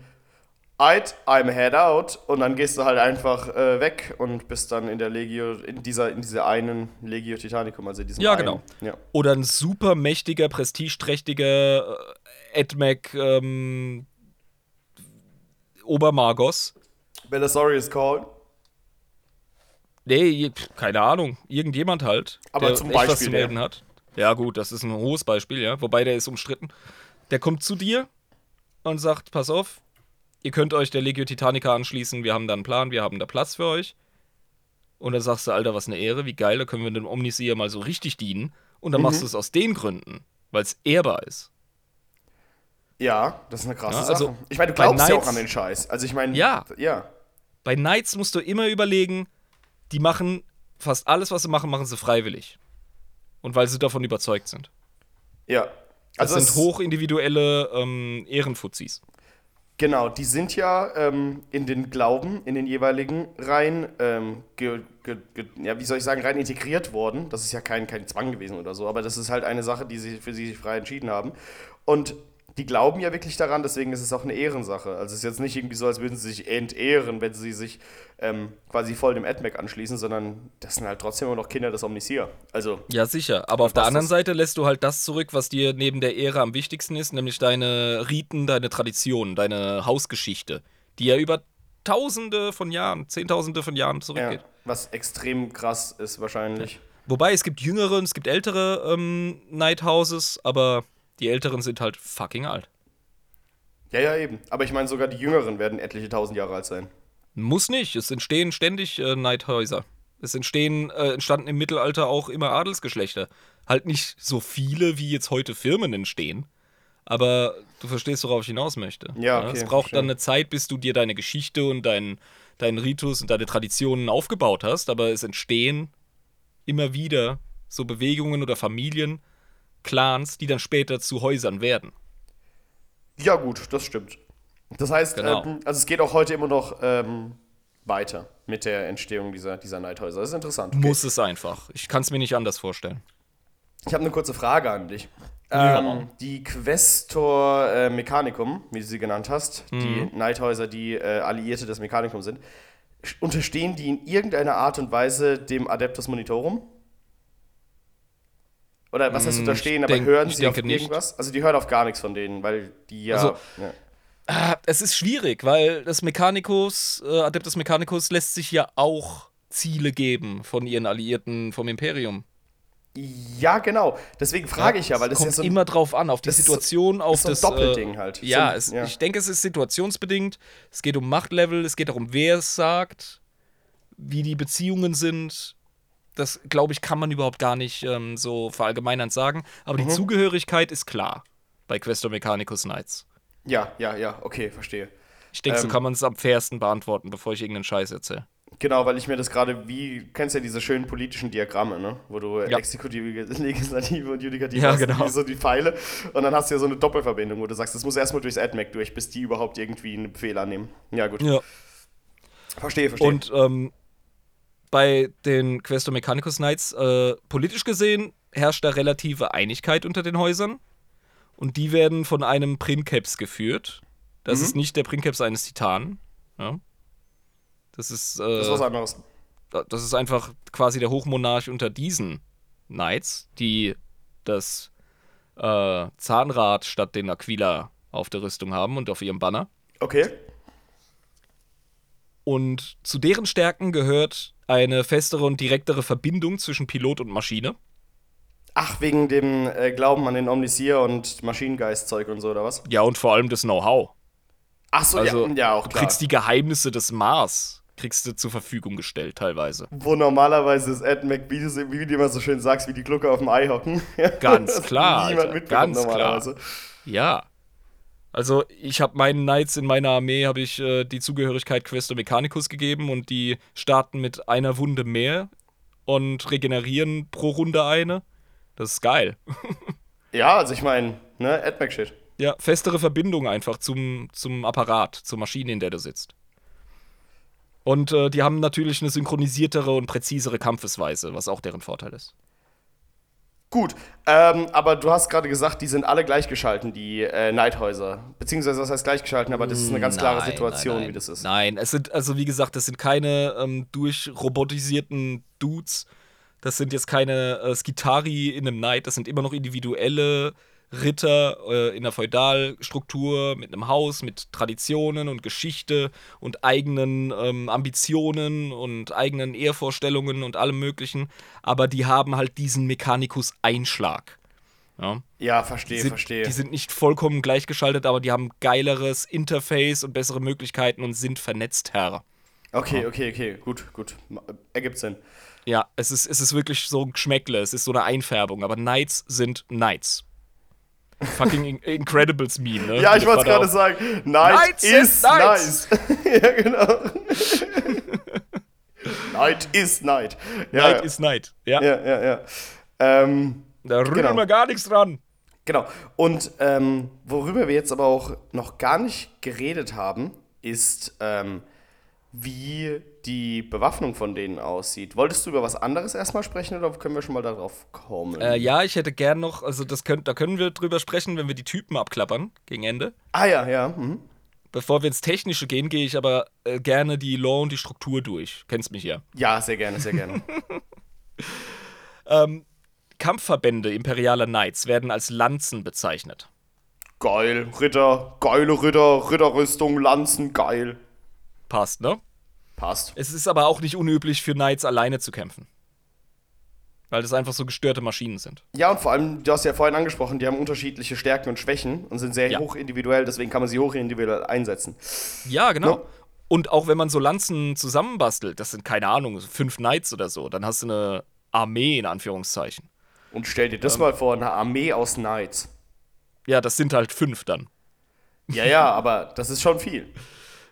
Eid, I'm head out und dann gehst du halt einfach äh, weg und bist dann in der Legio, in dieser, in dieser einen Legio Titanicum, also in diesem Ja, einen. genau. Ja. Oder ein super mächtiger, prestigeträchtiger äh, Edmec ähm, Obermagos. Belisarius Call. Nee, keine Ahnung. Irgendjemand halt. Aber der zum echt was Beispiel zu melden hat. Ja, gut, das ist ein hohes Beispiel, ja. Wobei der ist umstritten. Der kommt zu dir und sagt: Pass auf, ihr könnt euch der Legio Titanica anschließen. Wir haben da einen Plan, wir haben da Platz für euch. Und dann sagst du: Alter, was eine Ehre, wie geil, da können wir dem Omniseer mal so richtig dienen. Und dann Mhm. machst du es aus den Gründen, weil es ehrbar ist. Ja, das ist eine krasse Ja, Sache. also ich meine, du glaubst ja auch Knights- an den Scheiß. Also ich meine, Ja. ja. Bei Knights musst du immer überlegen, die machen fast alles, was sie machen, machen sie freiwillig. Und weil sie davon überzeugt sind. Ja. Das Also sind hochindividuelle ähm, Ehrenfuzis. Genau, die sind ja ähm, in den Glauben, in den jeweiligen rein, ähm, ge, ge, ge, ja, wie soll ich sagen, rein integriert worden. Das ist ja kein, kein Zwang gewesen oder so, aber das ist halt eine Sache, die sie für sie sich frei entschieden haben. Und die glauben ja wirklich daran, deswegen ist es auch eine Ehrensache. Also es ist jetzt nicht irgendwie so, als würden sie sich entehren, wenn sie sich ähm, quasi voll dem AdMac anschließen, sondern das sind halt trotzdem immer noch Kinder des Omnisier. Also, Ja, sicher. Aber auf der anderen Seite lässt du halt das zurück, was dir neben der Ehre am wichtigsten ist, nämlich deine Riten, deine Traditionen, deine Hausgeschichte, die ja über Tausende von Jahren, Zehntausende von Jahren ja, zurückgeht. was extrem krass ist wahrscheinlich. Wobei es gibt jüngere und es gibt ältere ähm, Nighthouses, aber die älteren sind halt fucking alt. Ja, ja, eben. Aber ich meine, sogar die Jüngeren werden etliche tausend Jahre alt sein. Muss nicht. Es entstehen ständig äh, Neidhäuser. Es entstehen, äh, entstanden im Mittelalter auch immer Adelsgeschlechter. Halt nicht so viele, wie jetzt heute Firmen entstehen. Aber du verstehst, worauf ich hinaus möchte. Ja, okay, es braucht verstehe. dann eine Zeit, bis du dir deine Geschichte und deinen deinen Ritus und deine Traditionen aufgebaut hast. Aber es entstehen immer wieder so Bewegungen oder Familien, Clans, die dann später zu Häusern werden. Ja, gut, das stimmt. Das heißt, Genau. ähm, also es geht auch heute immer noch ähm, weiter mit der Entstehung dieser, dieser Neidhäuser. Das ist interessant. Okay. Muss es einfach. Ich kann es mir nicht anders vorstellen. Ich habe eine kurze Frage an dich. Ja. Ähm, die Questor äh, Mechanicum, wie du sie genannt hast, Mhm. die Neidhäuser, die äh, Alliierte des Mechanicum sind, unterstehen die in irgendeiner Art und Weise dem Adeptus Monitorum? Oder was heißt Mm, unterstehen, aber denk- hören sie auf denke nicht. irgendwas? Also die hören auf gar nichts von denen, weil die ja. Also, ja. Ah, es ist schwierig, weil das Mechanicus, äh, Adeptus Mechanicus lässt sich ja auch Ziele geben von ihren Alliierten vom Imperium. Ja, genau. Deswegen frage ich ja, weil das kommt ist ja so ein, immer drauf an, auf die ist so- Situation, auf ist so das Doppelding äh, halt. Ja, ein- es, ja. ich denke, es ist situationsbedingt. Es geht um Machtlevel, es geht darum, wer es sagt, wie die Beziehungen sind. Das, glaube ich, kann man überhaupt gar nicht ähm, so verallgemeinernd sagen. Aber Mhm. die Zugehörigkeit ist klar bei Questor Mechanicus Knights. Ja, ja, ja, okay, verstehe. Ich denke, so Ähm, kann man es am fairsten beantworten, bevor ich irgendeinen Scheiß erzähle. Genau, weil ich mir das gerade, wie, kennst ja diese schönen politischen Diagramme, ne? Wo du Ja. Exekutive, Legislative und Judikative Ja, hast, genau. so die Pfeile. Und dann hast du ja so eine Doppelverbindung, wo du sagst, das muss erstmal durchs AdMac durch, bis die überhaupt irgendwie einen Befehl annehmen. Ja, gut. Ja. Verstehe, verstehe. Und ähm, bei den Questo Mechanicus Knights, äh, politisch gesehen, herrscht da relative Einigkeit unter den Häusern. Und die werden von einem Princeps geführt. Das Mhm. ist nicht der Princeps eines Titanen. Ja. Das ist, äh, das ist was anderes. das ist einfach quasi der Hochmonarch unter diesen Knights, die das äh, Zahnrad statt den Aquila auf der Rüstung haben und auf ihrem Banner. Okay. Und zu deren Stärken gehört eine festere und direktere Verbindung zwischen Pilot und Maschine. Ach, wegen dem äh, Glauben an den Omnisier und Maschinengeist-Zeug und so, oder was? Ja, und vor allem das Know-how. Ach so, Also, ja, ja, auch Du klar. kriegst die Geheimnisse des Mars, kriegst du zur Verfügung gestellt, teilweise. Wo normalerweise ist Ed McBeal, wie du immer so schön sagst, wie die Glucke auf dem Ei hocken. Ganz klar, Alter, ganz klar. Ja. Also, ich habe meinen Knights in meiner Armee, habe ich äh, die Zugehörigkeit Questo Mechanicus gegeben und die starten mit einer Wunde mehr und regenerieren pro Runde eine. Das ist geil. Ja, also ich meine, ne, Ed McShit. Ja, festere Verbindung einfach zum, zum Apparat, zur Maschine, in der du sitzt. Und äh, die haben natürlich eine synchronisiertere und präzisere Kampfesweise, was auch deren Vorteil ist. Gut, ähm, aber du hast gerade gesagt, die sind alle gleichgeschalten, die äh, Neidhäuser. Beziehungsweise, was heißt gleichgeschalten, aber das ist eine ganz klare Nein, Situation, nein, nein. wie das ist. Nein, es sind, also wie gesagt, das sind keine ähm, durchrobotisierten Dudes. Das sind jetzt keine äh, Skitari in einem Knight, das sind immer noch individuelle Ritter äh, in der Feudalstruktur mit einem Haus, mit Traditionen und Geschichte und eigenen ähm, Ambitionen und eigenen Ehrvorstellungen und allem Möglichen. Aber die haben halt diesen Mechanicus-Einschlag. Ja. Ja, verstehe, verstehe. die sind nicht vollkommen gleichgeschaltet, aber die haben geileres Interface und bessere Möglichkeiten und sind vernetzt, Herr. okay, okay, okay, gut, gut. Ergibt Sinn. Ja, es ist, es ist wirklich so ein Geschmäckle, es ist so eine Einfärbung, aber Knights sind Knights. Fucking In Incredibles Meme, ne? Ja, ich wollte Vater gerade sagen, Night Knights is nice. ja, genau. Night is Night. Ja, Knight ja. ist Knight. Ja, ja, ja, ja. Ähm, da rühren Genau. wir gar nichts dran. Genau. Und ähm, worüber wir jetzt aber auch noch gar nicht geredet haben, ist, ähm, wie die Bewaffnung von denen aussieht. Wolltest du über was anderes erstmal sprechen oder können wir schon mal darauf kommen? Äh, ja, ich hätte gern noch, also das könnt, da können wir drüber sprechen, wenn wir die Typen abklappern gegen Ende. Ah ja, ja. Mhm. Bevor wir ins Technische gehen, gehe ich aber äh, gerne die Lore und die Struktur durch. Kennst mich ja. Ja, sehr gerne, sehr gerne. Ähm, Kampfverbände imperialer Knights werden als Lanzen bezeichnet. geil, Ritter, geile Ritter, Ritterrüstung, Lanzen, geil. Passt, ne? Passt. Es ist aber auch nicht unüblich für Knights alleine zu kämpfen. Weil das einfach so gestörte Maschinen sind. Ja, und vor allem, du hast ja vorhin angesprochen, die haben unterschiedliche Stärken und Schwächen und sind sehr Ja. hoch individuell, deswegen kann man sie hoch individuell einsetzen. Ja, genau. Ja. Und auch wenn man so Lanzen zusammenbastelt, das sind keine Ahnung, so fünf Knights oder so, dann hast du eine Armee in Anführungszeichen. Und stell dir das Ähm. mal vor, eine Armee aus Knights. Ja, das sind halt fünf dann. Ja, ja, aber das ist schon viel.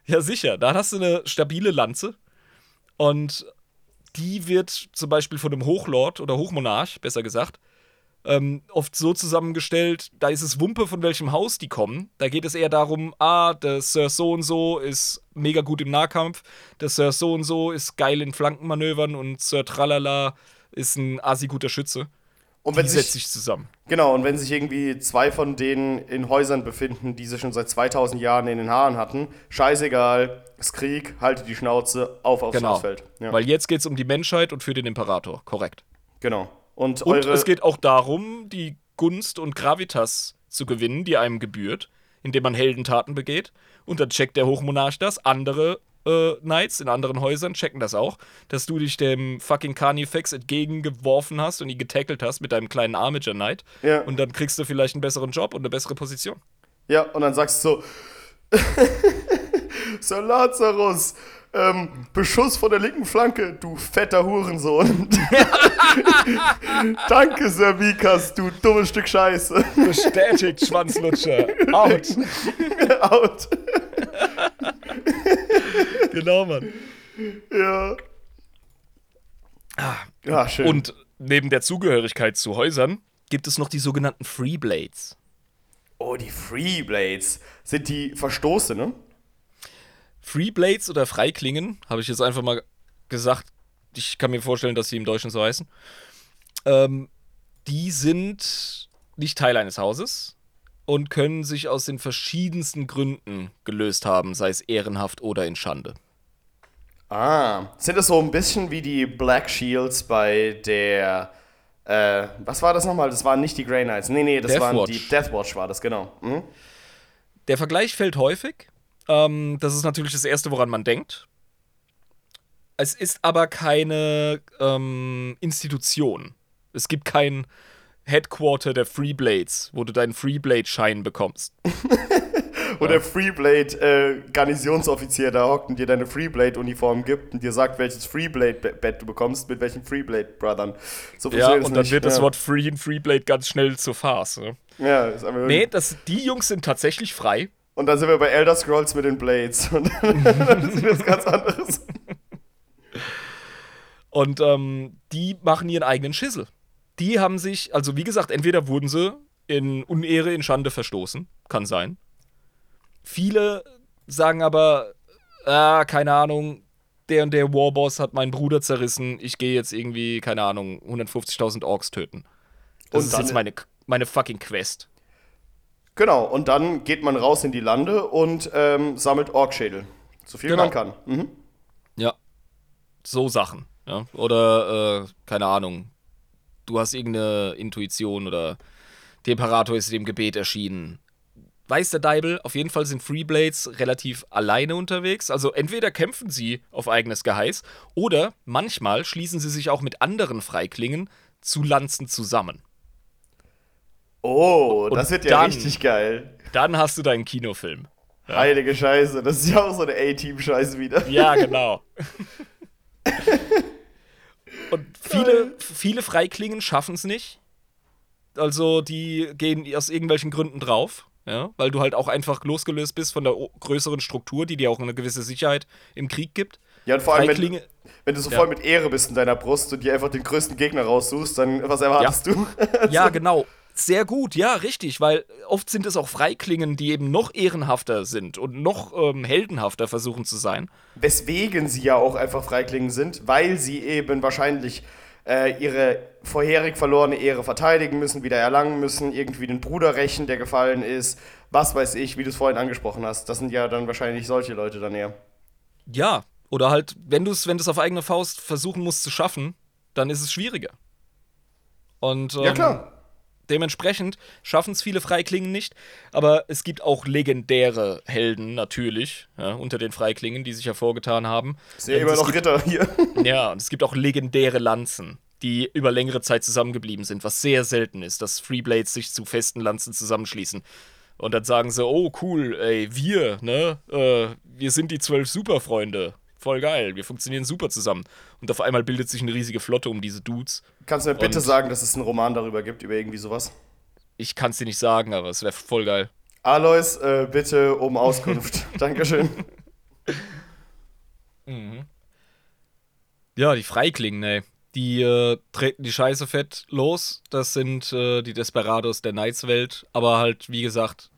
Ja, sicher. Da hast du eine stabile Lanze und die wird zum Beispiel von einem Hochlord oder Hochmonarch, besser gesagt, ähm, oft so zusammengestellt, da ist es Wumpe, von welchem Haus die kommen. Da geht es eher darum, ah, der Sir so und so ist mega gut im Nahkampf, der Sir so und so ist geil in Flankenmanövern und Sir Tralala ist ein assi guter Schütze. Und wenn Die setzt sich, zusammen. genau, und wenn sich irgendwie zwei von denen in Häusern befinden, die sie schon seit 2000 Jahren in den Haaren hatten, scheißegal, ist Krieg, haltet die Schnauze, auf aufs Genau. Schlachtfeld. Ja, Weil jetzt geht es um die Menschheit und für den Imperator. Korrekt. genau. Und, Und es geht auch darum, die Gunst und Gravitas zu gewinnen, die einem gebührt, indem man Heldentaten begeht. Und dann checkt der Hochmonarch das. Andere äh, Knights in anderen Häusern checken das auch, dass du dich dem fucking Carnifex entgegengeworfen hast und ihn getackelt hast mit deinem kleinen Armager Knight. Ja. Und dann kriegst du vielleicht einen besseren Job und eine bessere Position. Ja, und dann sagst du so, Sir Lazarus, ähm, Beschuss von der linken Flanke, du fetter Hurensohn. Danke, Sir Vikas, du dummes Stück Scheiße. Bestätigt, Schwanzlutscher. Out. Out. Genau, Mann. Ja. Ja, schön. Und neben der Zugehörigkeit zu Häusern gibt es noch die sogenannten Freeblades. oh, die Freeblades. Sind die Verstoße, ne? Freeblades oder Freiklingen, habe ich jetzt einfach mal gesagt. Ich kann mir vorstellen, dass sie im Deutschen so heißen. Ähm, die sind nicht Teil eines Hauses und können sich aus den verschiedensten Gründen gelöst haben, sei es ehrenhaft oder in Schande. Ah. Sind das so ein bisschen wie die Black Shields bei der. Äh, was war das nochmal? Das waren nicht die Grey Knights. Nee, nee, das waren Deathwatch. die Deathwatch, war das, genau. Mhm. Der Vergleich fällt häufig. Ähm, das ist natürlich das Erste, woran man denkt. Es ist aber keine ähm, Institution. Es gibt kein Headquarter der Freeblades, wo du deinen Freeblade-Schein bekommst. Wo der Freeblade-Garnisonsoffizier da hockt und dir deine Freeblade-Uniform gibt und dir sagt, welches Freeblade-Bett du bekommst, mit welchen Freeblade-Brothern. So Ja, und dann nicht. wird das ja. Wort Free in Freeblade ganz schnell zur Farce. Ne? Ja, ist einfach Nee, das, die Jungs sind tatsächlich frei. Und dann sind wir bei Elder Scrolls mit den Blades. Und dann ist was ganz anderes. Und ähm, die machen ihren eigenen Schissel. Die haben sich, also wie gesagt, entweder wurden sie in Unehre, in Schande verstoßen. Kann sein. Viele sagen aber, ah, keine Ahnung, der und der Warboss hat meinen Bruder zerrissen. Ich gehe jetzt irgendwie, keine Ahnung, 150.000 Orks töten. Das Und ist jetzt meine, meine fucking Quest. Genau, und dann geht man raus in die Lande und ähm, sammelt Orkschädel. So viel Genau. man kann. Mhm. Ja. So Sachen. Ja? Oder, äh, keine Ahnung, du hast irgendeine Intuition oder der Imperator ist dem Gebet erschienen. Weiß der Deibel, auf jeden Fall sind Freeblades relativ alleine unterwegs. Also entweder kämpfen sie auf eigenes Geheiß oder manchmal schließen sie sich auch mit anderen Freiklingen zu Lanzen zusammen. Oh, das Und wird ja dann- richtig geil. Dann hast du deinen Kinofilm. Heilige Scheiße, das ist ja auch so eine A-Team-Scheiße wieder. Ja, genau. Und viele, viele Freiklingen schaffen es nicht. Also die gehen aus irgendwelchen Gründen drauf, ja, weil du halt auch einfach losgelöst bist von der größeren Struktur, die dir auch eine gewisse Sicherheit im Krieg gibt. Ja, und vor allem, wenn, wenn du so Ja. voll mit Ehre bist in deiner Brust und dir einfach den größten Gegner raussuchst, dann was erwartest du? ja, genau. Sehr gut, ja, richtig, weil oft sind es auch Freiklingen, die eben noch ehrenhafter sind und noch ähm, heldenhafter versuchen zu sein. Weswegen sie ja auch einfach Freiklingen sind, weil sie eben wahrscheinlich äh, ihre vorherig verlorene Ehre verteidigen müssen, wieder erlangen müssen, irgendwie den Bruder rächen, der gefallen ist, was weiß ich, wie du es vorhin angesprochen hast. Das sind ja dann wahrscheinlich solche Leute dann eher. Ja, oder halt, wenn du es wenn du's auf eigene Faust versuchen musst zu schaffen, dann ist es schwieriger. Und ähm, Ja, klar. dementsprechend schaffen es viele Freiklingen nicht, aber es gibt auch legendäre Helden natürlich ja, unter den Freiklingen, die sich hervorgetan haben. Sehe immer noch Ritter hier. Ja, und es gibt auch legendäre Lanzen, die über längere Zeit zusammengeblieben sind, was sehr selten ist, dass Freeblades sich zu festen Lanzen zusammenschließen. Und dann sagen sie, oh cool, ey, wir, ne, äh, wir sind die zwölf Superfreunde. Voll geil, wir funktionieren super zusammen. Und auf einmal bildet sich eine riesige Flotte um diese Dudes. Kannst du mir bitte sagen, dass es einen Roman darüber gibt, über irgendwie sowas? Ich kann es dir nicht sagen, aber es wäre voll geil. Alois, äh, bitte um Auskunft. Dankeschön. Ja, die Freiklingen, ey. Die äh, treten die Scheiße fett los. Das sind äh, die Desperados der Knights-Welt. Aber halt, wie gesagt,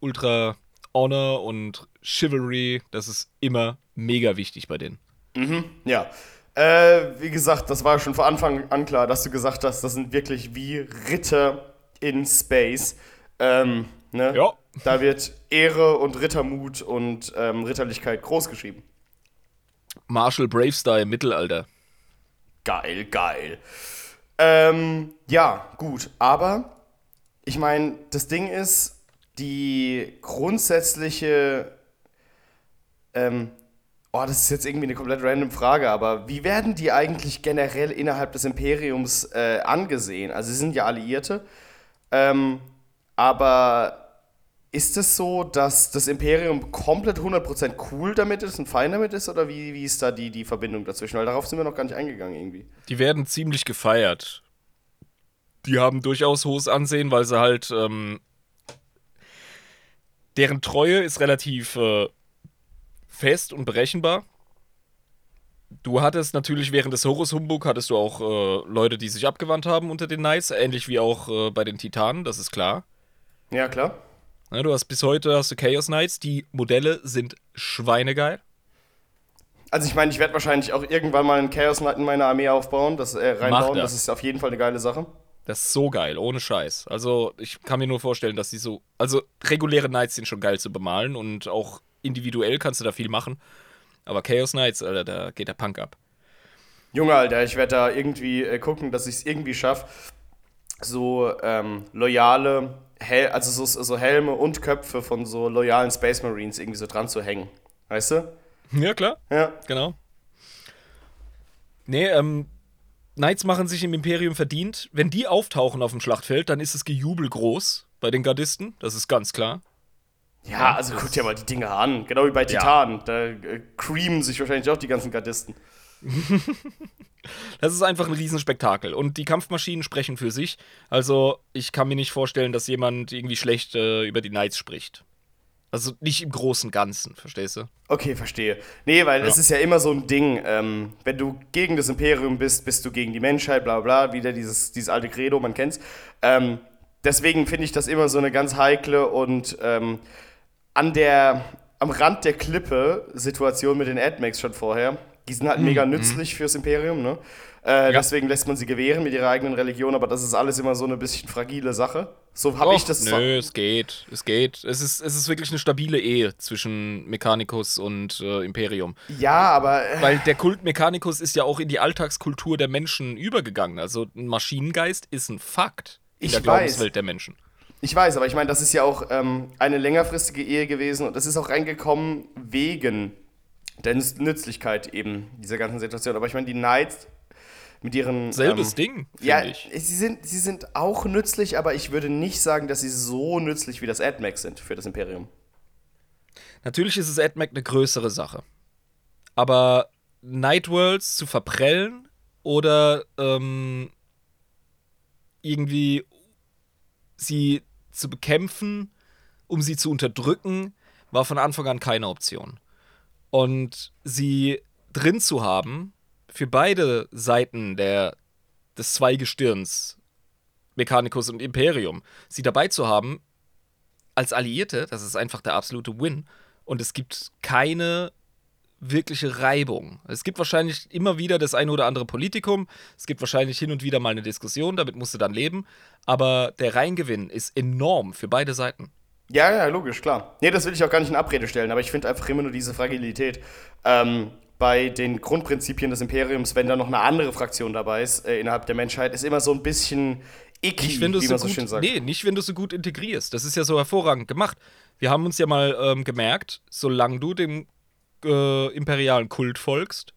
Ultra Honor und Chivalry, das ist immer mega wichtig bei denen. Ja. Äh, wie gesagt, das war schon von Anfang an klar, dass du gesagt hast, das sind wirklich wie Ritter in Space. Ähm, ne? Ja. Da wird Ehre und Rittermut und ähm, Ritterlichkeit großgeschrieben. Marshall Bravestar im Mittelalter. Geil, geil. Ähm, ja, gut, aber ich meine, das Ding ist, die grundsätzliche, ähm, oh, das ist jetzt irgendwie eine komplett random Frage, aber wie werden die eigentlich generell innerhalb des Imperiums äh, angesehen? Also, sie sind ja Alliierte, ähm, aber ist es so, dass das Imperium komplett 100% cool damit ist und fein damit ist? Oder wie, wie ist da die, die Verbindung dazwischen? Weil darauf sind wir noch gar nicht eingegangen irgendwie. Die werden ziemlich gefeiert. Die haben durchaus hohes Ansehen, weil sie halt. Ähm, deren Treue ist relativ äh, fest und berechenbar. Du hattest natürlich während des Horus Humbug hattest du auch äh, Leute, die sich abgewandt haben unter den Knights, ähnlich wie auch äh, bei den Titanen, das ist klar. Ja, klar. Ja, du hast bis heute hast du Chaos Knights, die Modelle sind schweinegeil. Also ich meine, ich werde wahrscheinlich auch irgendwann mal einen Chaos Knight in meine Armee aufbauen, das äh, reinbauen. das. Das ist auf jeden Fall eine geile Sache. Das ist so geil, ohne Scheiß. Also, ich kann mir nur vorstellen, dass die so. Also, reguläre Knights sind schon geil zu bemalen und auch individuell kannst du da viel machen. Aber Chaos Knights, Alter, da geht der Punk ab. Junge, Alter, ich werde da irgendwie äh, gucken, dass ich es irgendwie schaffe, so ähm, loyale, Hel also so, so Helme und Köpfe von so loyalen Space Marines irgendwie so dran zu hängen. Weißt du? Ja, klar. Ja. Genau. Nee, ähm, Knights machen sich im Imperium verdient. Wenn die auftauchen auf dem Schlachtfeld, dann ist es Gejubel groß bei den Gardisten. Das ist ganz klar. Ja, also guck dir mal die Dinge an. Genau wie bei Titan. Da äh, creamen sich wahrscheinlich auch die ganzen Gardisten. Das ist einfach ein Riesenspektakel. Und die Kampfmaschinen sprechen für sich. Also, ich kann mir nicht vorstellen, dass jemand irgendwie schlecht äh, über die Knights spricht. Also nicht im großen Ganzen, verstehst du? Okay, verstehe. Nee, weil Ja. es ist ja immer so ein Ding, ähm, wenn du gegen das Imperium bist, bist du gegen die Menschheit, bla bla, bla, wieder dieses, dieses alte Credo, man kennt's. Ähm, deswegen finde ich das immer so eine ganz heikle und ähm, an der, am Rand der Klippe Situation mit den AdMax schon vorher. Die sind halt mega nützlich fürs Imperium, ne? Äh, Ja. Deswegen lässt man sie gewähren mit ihrer eigenen Religion, aber das ist alles immer so eine bisschen fragile Sache. So habe ich das Nö, es geht. Es geht. Es ist, es ist wirklich eine stabile Ehe zwischen Mechanicus und äh, Imperium. Ja, aber. äh, Weil der Kult Mechanicus ist ja auch in die Alltagskultur der Menschen übergegangen. Also ein Maschinengeist ist ein Fakt in Ich der weiß. Glaubenswelt der Menschen. Ich weiß, aber ich meine, das ist ja auch ähm, eine längerfristige Ehe gewesen und das ist auch reingekommen wegen der Nütz- Nützlichkeit eben dieser ganzen Situation. Aber ich meine, die Knights mit ihren. Selbes ähm, Ding, Ja, ich. sie sind, sie sind auch nützlich, aber ich würde nicht sagen, dass sie so nützlich wie das AdMax sind für das Imperium. Natürlich ist es AdMac eine größere Sache. Aber Nightworlds zu verprellen oder ähm, irgendwie sie zu bekämpfen, um sie zu unterdrücken, war von Anfang an keine Option. Und sie drin zu haben, für beide Seiten der, des Zweigestirns, Mechanicus und Imperium, sie dabei zu haben, als Alliierte, das ist einfach der absolute Win. Und es gibt keine wirkliche Reibung. Es gibt wahrscheinlich immer wieder das eine oder andere Politikum, es gibt wahrscheinlich hin und wieder mal eine Diskussion, damit musst du dann leben, aber der Reingewinn ist enorm für beide Seiten. Ja, ja, logisch, klar. Nee, das will ich auch gar nicht in Abrede stellen, aber ich finde einfach immer nur diese Fragilität ähm, bei den Grundprinzipien des Imperiums, wenn da noch eine andere Fraktion dabei ist äh, innerhalb der Menschheit, ist immer so ein bisschen icky, Nicht, wenn wie so man so gut, schön sagt. nee, nicht, wenn du so gut integrierst. Das ist ja so hervorragend gemacht. Wir haben uns ja mal ähm, gemerkt, solange du dem äh, imperialen Kult folgst,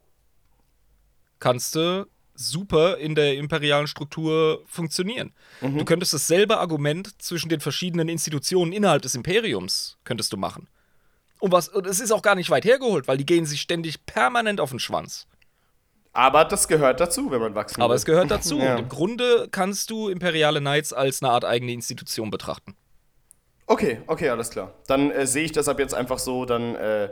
kannst du super in der imperialen Struktur funktionieren. Mhm. Du könntest dasselbe Argument zwischen den verschiedenen Institutionen innerhalb des Imperiums könntest du machen. Und was, und es ist auch gar nicht weit hergeholt, weil die gehen sich ständig permanent auf den Schwanz. Aber das gehört dazu, wenn man wachsen Aber will. es gehört dazu. Ja. Und im Grunde kannst du imperiale Knights als eine Art eigene Institution betrachten. Okay, okay, alles klar. Dann äh, sehe ich das ab jetzt einfach so, dann, äh,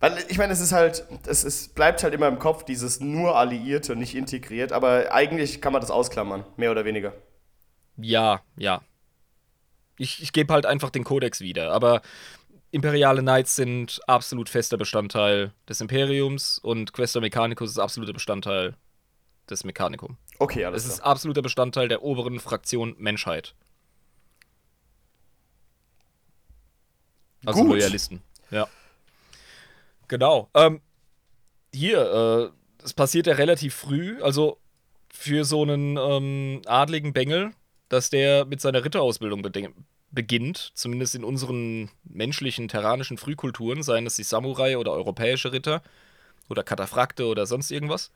weil ich meine, es ist halt, es ist, bleibt halt immer im Kopf, dieses nur Alliierte, nicht integriert, aber eigentlich kann man das ausklammern, mehr oder weniger. Ja, ja. Ich, ich gebe halt einfach den Kodex wieder. Aber imperiale Knights sind absolut fester Bestandteil des Imperiums und Questa Mechanicus ist absoluter Bestandteil des Mechanicum. Okay, alles Es ist klar. absoluter Bestandteil der oberen Fraktion Menschheit. Also Gut. Loyalisten. Ja. Genau. Ähm, hier, äh, es passiert ja relativ früh, also für so einen ähm, adligen Bengel, dass der mit seiner Ritterausbildung beginnt, zumindest in unseren menschlichen, terranischen Frühkulturen, seien es die Samurai oder europäische Ritter oder Kataphrakte oder sonst irgendwas.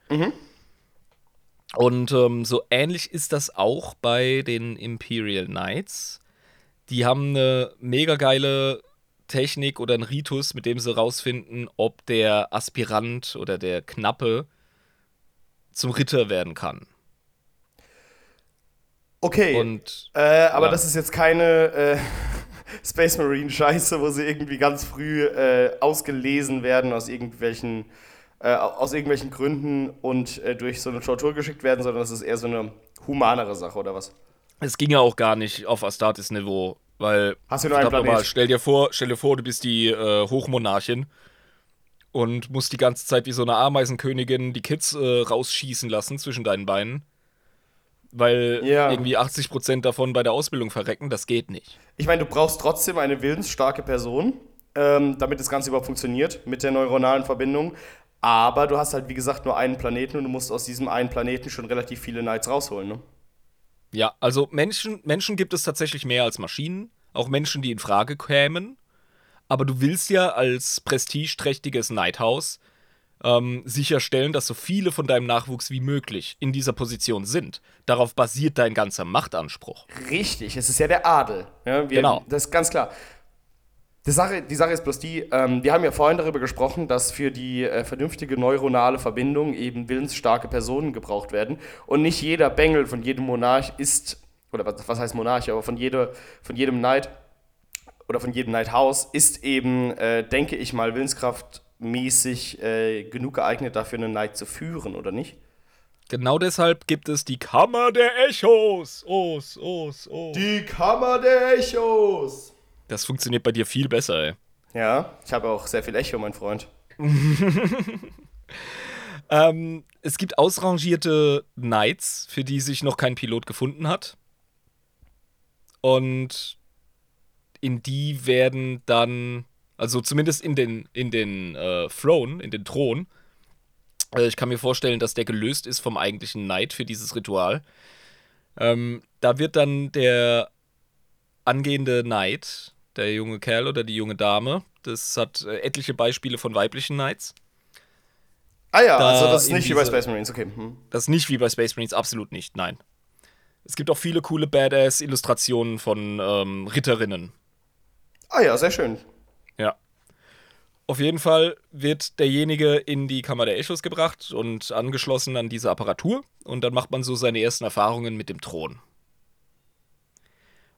Und ähm, so ähnlich ist das auch bei den Imperial Knights. Die haben eine mega geile Technik oder einen Ritus, mit dem sie rausfinden, ob der Aspirant oder der Knappe zum Ritter werden kann. Okay, Und äh, aber ja. das ist jetzt keine äh, Space Marine Scheiße, wo sie irgendwie ganz früh äh, ausgelesen werden aus irgendwelchen, äh, aus irgendwelchen Gründen und äh, durch so eine Tortur geschickt werden, sondern das ist eher so eine humanere Sache, oder was? es ging ja auch gar nicht auf Astartes-Niveau, weil Hast du nur einen Planet? stell dir vor, stell dir vor, du bist die äh, Hochmonarchin und musst die ganze Zeit wie so eine Ameisenkönigin die Kids äh, rausschießen lassen zwischen deinen Beinen. Weil Ja. irgendwie 80% davon bei der Ausbildung verrecken, das geht nicht. Ich meine, du brauchst trotzdem eine willensstarke Person, ähm, damit das Ganze überhaupt funktioniert mit der neuronalen Verbindung. Aber du hast halt, wie gesagt, nur einen Planeten und du musst aus diesem einen Planeten schon relativ viele Knights rausholen, ne? Ja, also Menschen, Menschen gibt es tatsächlich mehr als Maschinen, auch Menschen, die in Frage kämen. Aber du willst ja als prestigeträchtiges Nighthouse ähm, sicherstellen, dass so viele von deinem Nachwuchs wie möglich in dieser Position sind. Darauf basiert dein ganzer Machtanspruch. Richtig, es ist ja der Adel. Ja, wir, Genau. Das ist ganz klar. Die Sache, die Sache ist bloß die, ähm, wir haben ja vorhin darüber gesprochen, dass für die äh, vernünftige neuronale Verbindung eben willensstarke Personen gebraucht werden. Und nicht jeder Bengel von jedem Monarch ist, oder was, was heißt Monarch, aber von, jede, von jedem Knight oder von jedem Knight-Haus ist eben, äh, denke ich mal, willenskraftmäßig äh, genug geeignet dafür, einen Knight zu führen, oder nicht? Genau deshalb gibt es die Kammer der Echos. Os, os, os. Die Kammer der Echos! Das funktioniert bei dir viel besser, ey. Ja, ich habe auch sehr viel Echo, mein Freund. Ähm, es gibt ausrangierte Knights, für die sich noch kein Pilot gefunden hat. Und in die werden dann, also zumindest in den, in den äh, Throne, in den Thron, äh, ich kann mir vorstellen, dass der gelöst ist vom eigentlichen Knight für dieses Ritual. Ähm, da wird dann der angehende Knight, der junge Kerl oder die junge Dame, das hat äh, etliche Beispiele von weiblichen Knights. Ah ja, Da also das ist nicht wie bei diese- Space Marines, okay. Hm. Das ist nicht wie bei Space Marines, absolut nicht, nein. Es gibt auch viele coole Badass-Illustrationen von ähm, Ritterinnen. Ah ja, sehr schön. Ja. Auf jeden Fall wird derjenige in die Kammer der Echos gebracht und angeschlossen an diese Apparatur. Und dann macht man so seine ersten Erfahrungen mit dem Thron.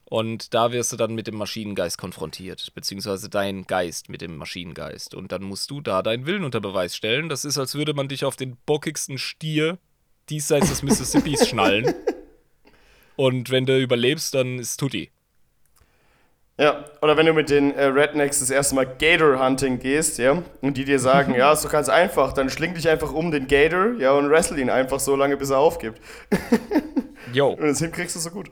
Und da wirst du dann mit dem Maschinengeist konfrontiert, beziehungsweise dein Geist mit dem Maschinengeist. Und dann musst du da deinen Willen unter Beweis stellen. Das ist, als würde man dich auf den bockigsten Stier diesseits des Mississippis schnallen. Und wenn du überlebst, dann ist Tutti. Ja, oder wenn du mit den äh, Rednecks das erste Mal Gator Hunting gehst, ja, und die dir sagen, ja, ist doch ganz einfach, dann schling dich einfach um den Gator, ja, und wrestle ihn einfach so lange, bis er aufgibt. Yo. Und das hinkriegst du so gut.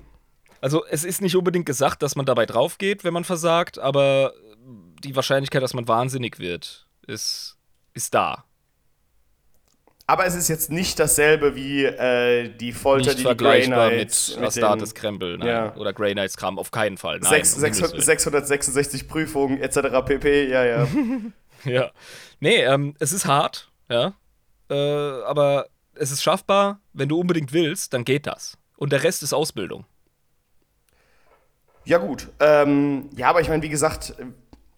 Also es ist nicht unbedingt gesagt, dass man dabei drauf geht, wenn man versagt, aber die Wahrscheinlichkeit, dass man wahnsinnig wird, ist, ist da. Aber es ist jetzt nicht dasselbe wie äh, die Folter, Nicht die die Grey vergleichbar Knights mit den Astartes Krempel nein. Ja. oder Grey Knights Kram, auf keinen Fall. Nein, sechs- um sechs- Himmels Willen. 666 Prüfungen etc. pp. Ja, ja. Ja. Nee, ähm, es ist hart, ja. Äh, aber es ist schaffbar. Wenn du unbedingt willst, dann geht das. Und der Rest ist Ausbildung. Ja, gut. Ähm, ja, aber ich meine, wie gesagt,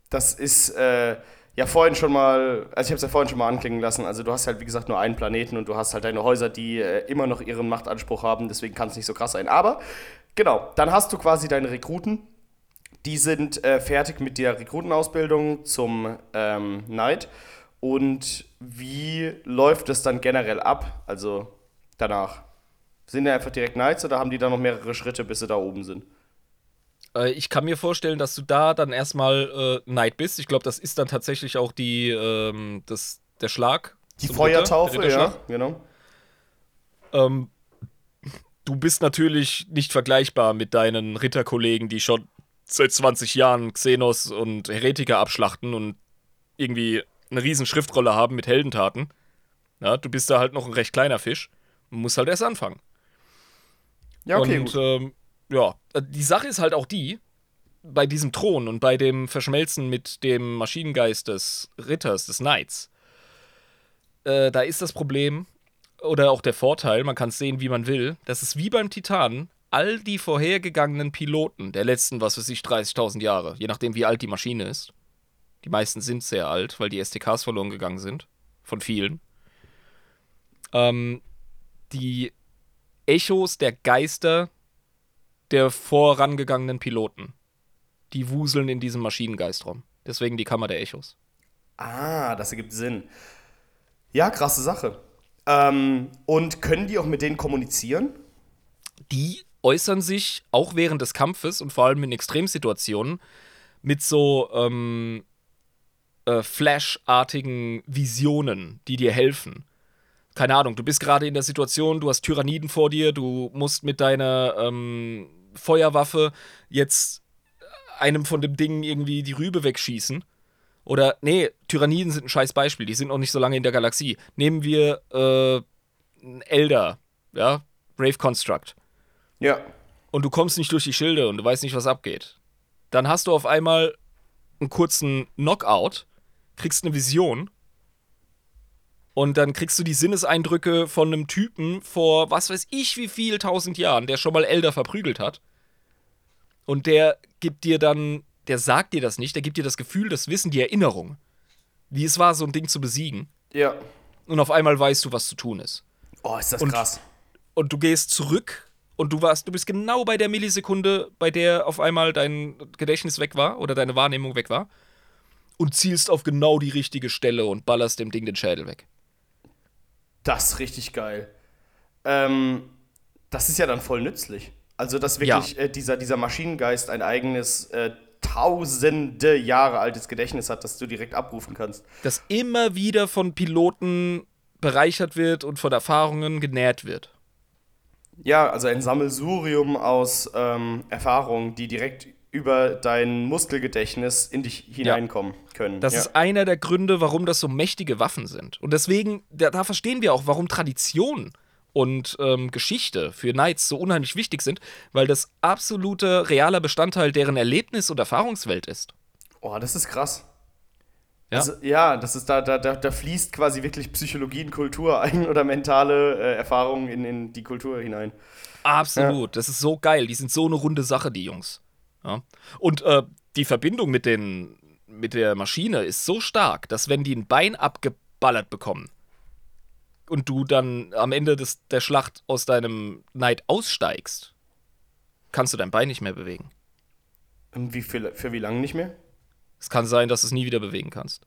das ist äh, ja vorhin schon mal, also ich habe es ja vorhin schon mal anklingen lassen. Also, du hast halt, wie gesagt, nur einen Planeten und du hast halt deine Häuser, die äh, immer noch ihren Machtanspruch haben. Deswegen kann es nicht so krass sein. Aber, genau, dann hast du quasi deine Rekruten. Die sind äh, fertig mit der Rekrutenausbildung zum ähm, Knight. Und wie läuft es dann generell ab? Also danach? Sind die einfach direkt Knights oder haben die da noch mehrere Schritte, bis sie da oben sind? Äh, ich kann mir vorstellen, dass du da dann erstmal äh, Knight bist. Ich glaube, das ist dann tatsächlich auch die, ähm, das, der Schlag. Die Feuertaufe, Ritter, ja, genau. Ähm, du bist natürlich nicht vergleichbar mit deinen Ritterkollegen, die schon seit 20 Jahren Xenos und Heretiker abschlachten und irgendwie eine riesen Schriftrolle haben mit Heldentaten. Ja, du bist da halt noch ein recht kleiner Fisch und musst halt erst anfangen. Ja, okay, und gut. ähm, ja, äh, die Sache ist halt auch die, bei diesem Thron und bei dem Verschmelzen mit dem Maschinengeist des Ritters, des Knights, äh, da ist das Problem oder auch der Vorteil, man kann es sehen, wie man will, das ist wie beim Titan, all die vorhergegangenen Piloten der letzten, was weiß ich, 30.000 Jahre, je nachdem, wie alt die Maschine ist. Die meisten sind sehr alt, weil die STKs verloren gegangen sind. Von vielen. Ähm, die Echos der Geister der vorangegangenen Piloten. Die wuseln in diesem Maschinengeist rum. Deswegen die Kammer der Echos. Ah, das ergibt Sinn. Ja, krasse Sache. Ähm, und können die auch mit denen kommunizieren? Die äußern sich auch während des Kampfes und vor allem in Extremsituationen mit so ähm, äh, Flash-artigen Visionen, die dir helfen. Keine Ahnung, du bist gerade in der Situation, du hast Tyranniden vor dir, du musst mit deiner ähm, Feuerwaffe jetzt einem von dem Ding irgendwie die Rübe wegschießen. Oder, nee, Tyranniden sind ein scheiß Beispiel, die sind noch nicht so lange in der Galaxie. Nehmen wir äh, Elder, ja, Brave Construct Ja. und du kommst nicht durch die Schilde und du weißt nicht, was abgeht, dann hast du auf einmal einen kurzen Knockout, kriegst eine Vision Und dann kriegst du die Sinneseindrücke von einem Typen vor was weiß ich wie viel tausend Jahren, der schon mal Elder verprügelt hat. Und der gibt dir dann, der sagt dir das nicht, der gibt dir das Gefühl, das Wissen, die Erinnerung, wie es war, so ein Ding zu besiegen. Ja. Und auf einmal weißt du, was zu tun ist. Oh, ist das Und- krass. Und du gehst zurück und du warst, du bist genau bei der Millisekunde, bei der auf einmal dein Gedächtnis weg war oder deine Wahrnehmung weg war. Und zielst auf genau die richtige Stelle und ballerst dem Ding den Schädel weg. Das ist richtig geil. Ähm, das ist ja dann voll nützlich. Also, dass wirklich äh, dieser, dieser Maschinengeist ein eigenes, äh, tausende Jahre altes Gedächtnis hat, das du direkt abrufen kannst. Das immer wieder von Piloten bereichert wird und von Erfahrungen genährt wird. Ja, also ein Sammelsurium aus ähm, Erfahrungen, die direkt über dein Muskelgedächtnis in dich hineinkommen können. Das ja. ist einer der Gründe, warum das so mächtige Waffen sind. Und deswegen, da, da verstehen wir auch, warum Tradition und ähm, Geschichte für Knights so unheimlich wichtig sind, weil das absolute realer Bestandteil deren Erlebnis- und Erfahrungswelt ist. oh, das ist krass. Ja. Also, ja, das ist da, da, da, da fließt quasi wirklich Psychologie in Kultur ein oder mentale äh, Erfahrungen in, in die Kultur hinein. Absolut. Das ist so geil. Die sind so eine runde Sache, die Jungs. Ja. Und äh, die Verbindung mit, den, mit der Maschine ist so stark, dass wenn die ein Bein abgeballert bekommen und du dann am Ende des, der Schlacht aus deinem Neid aussteigst, kannst du dein Bein nicht mehr bewegen. Ähm, Wie viel, für wie lange nicht mehr? Es kann sein, dass du es nie wieder bewegen kannst.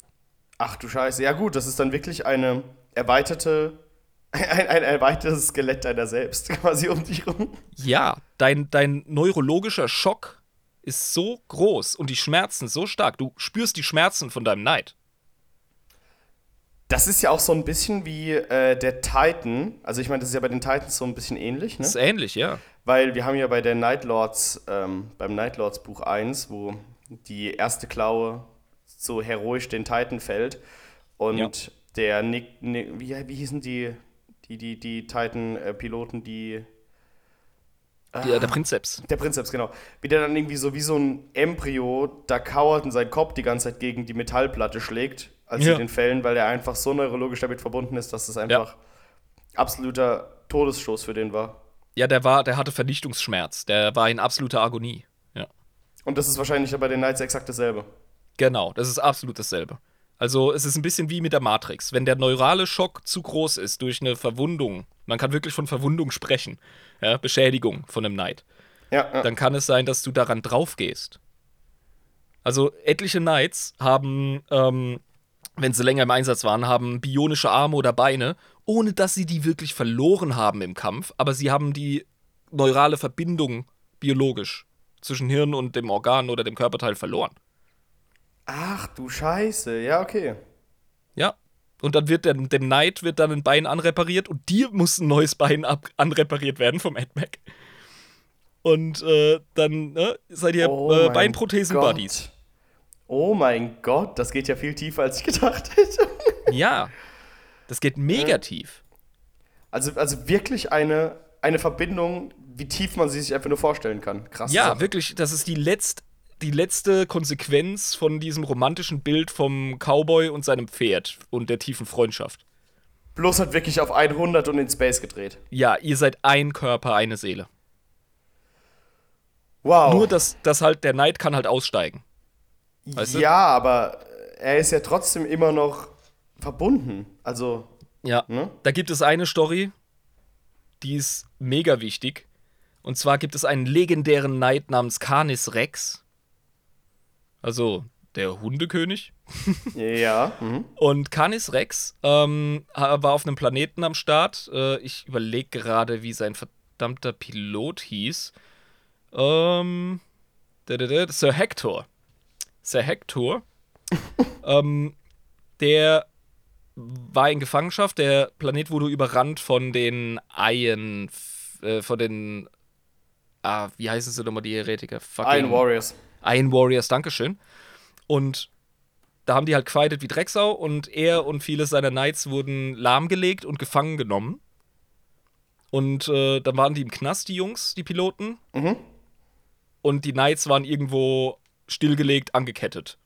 Ach du Scheiße. Ja, gut, das ist dann wirklich eine erweiterte, ein, ein erweitertes Skelett deiner selbst, quasi um dich rum. Ja, dein, dein neurologischer Schock ist so groß und die Schmerzen so stark. Du spürst die Schmerzen von deinem Neid. Das ist ja auch so ein bisschen wie äh, der Titan. Also ich meine, das ist ja bei den Titans so ein bisschen ähnlich, ne? Das ist ähnlich, ja. Weil wir haben ja bei der Night Lords, ähm, beim Night Lords Buch 1, wo die erste Klaue so heroisch den Titan fällt und Ja. der Nick, Nick wie, wie hießen die, die, die, die Titan-Piloten, die Der, der Prinzeps. Der Prinzeps, genau. Wie der dann irgendwie so wie so ein Embryo da kauert und seinen Kopf die ganze Zeit gegen die Metallplatte schlägt, als Ja. sie den fällen, weil er einfach so neurologisch damit verbunden ist, dass es einfach absoluter Todesstoß für den war. Ja, der war, der hatte Vernichtungsschmerz. Der war in absoluter Agonie. Ja. Und das ist wahrscheinlich bei den Knights exakt dasselbe. Genau, das ist absolut dasselbe. Also es ist ein bisschen wie mit der Matrix. Wenn der neurale Schock zu groß ist durch eine Verwundung, man kann wirklich von Verwundung sprechen, ja, Beschädigung von einem Knight, Ja, ja. dann kann es sein, dass du daran drauf gehst. Also etliche Knights haben, ähm, wenn sie länger im Einsatz waren, haben bionische Arme oder Beine, ohne dass sie die wirklich verloren haben im Kampf, aber sie haben die neurale Verbindung biologisch zwischen Hirn und dem Organ oder dem Körperteil verloren. Ach du Scheiße, ja, okay. Ja. Und dann wird dem, dem Knight wird dann ein Bein anrepariert und dir muss ein neues Bein ab, anrepariert werden vom AdMac. Und äh, dann ne, seid ihr Oh äh, Beinprothesen-Buddies. Oh mein Gott, das geht ja viel tiefer, als ich gedacht hätte. Ja. Das geht mega tief. Also, also wirklich eine, eine Verbindung, wie tief man sie sich einfach nur vorstellen kann. Krass. Ja, wirklich, das ist die, letzt, die letzte Konsequenz von diesem romantischen Bild vom Cowboy und seinem Pferd und der tiefen Freundschaft. Bloß hat wirklich auf 100 und in Space gedreht. Ja, ihr seid ein Körper, eine Seele. Wow. Nur, dass, dass halt der Knight kann halt aussteigen. weißt du? ja, aber er ist ja trotzdem immer noch verbunden. Also, Ja. ne? Da gibt es eine Story, die ist mega wichtig. Und zwar gibt es einen legendären Knight namens Canis Rex. Also der Hundekönig. Ja. Mhm. Und Canis Rex ähm, war auf einem Planeten am Start. Äh, ich überlege gerade, wie sein verdammter Pilot hieß. Ähm, da, da, da, Sir Hector. Sir Hector. ähm, der war in Gefangenschaft. Der Planet wurde überrannt von den Iron, äh, von den, ah, wie heißen sie nochmal, die Heretiker? Fucking- Ein Warriors. Iron Warriors, Dankeschön. Und da haben die halt gefeitet wie Drecksau und er und viele seiner Knights wurden lahmgelegt und gefangen genommen. Und äh, dann waren die im Knast, die Jungs, die Piloten. Mhm. Und die Knights waren irgendwo stillgelegt, angekettet.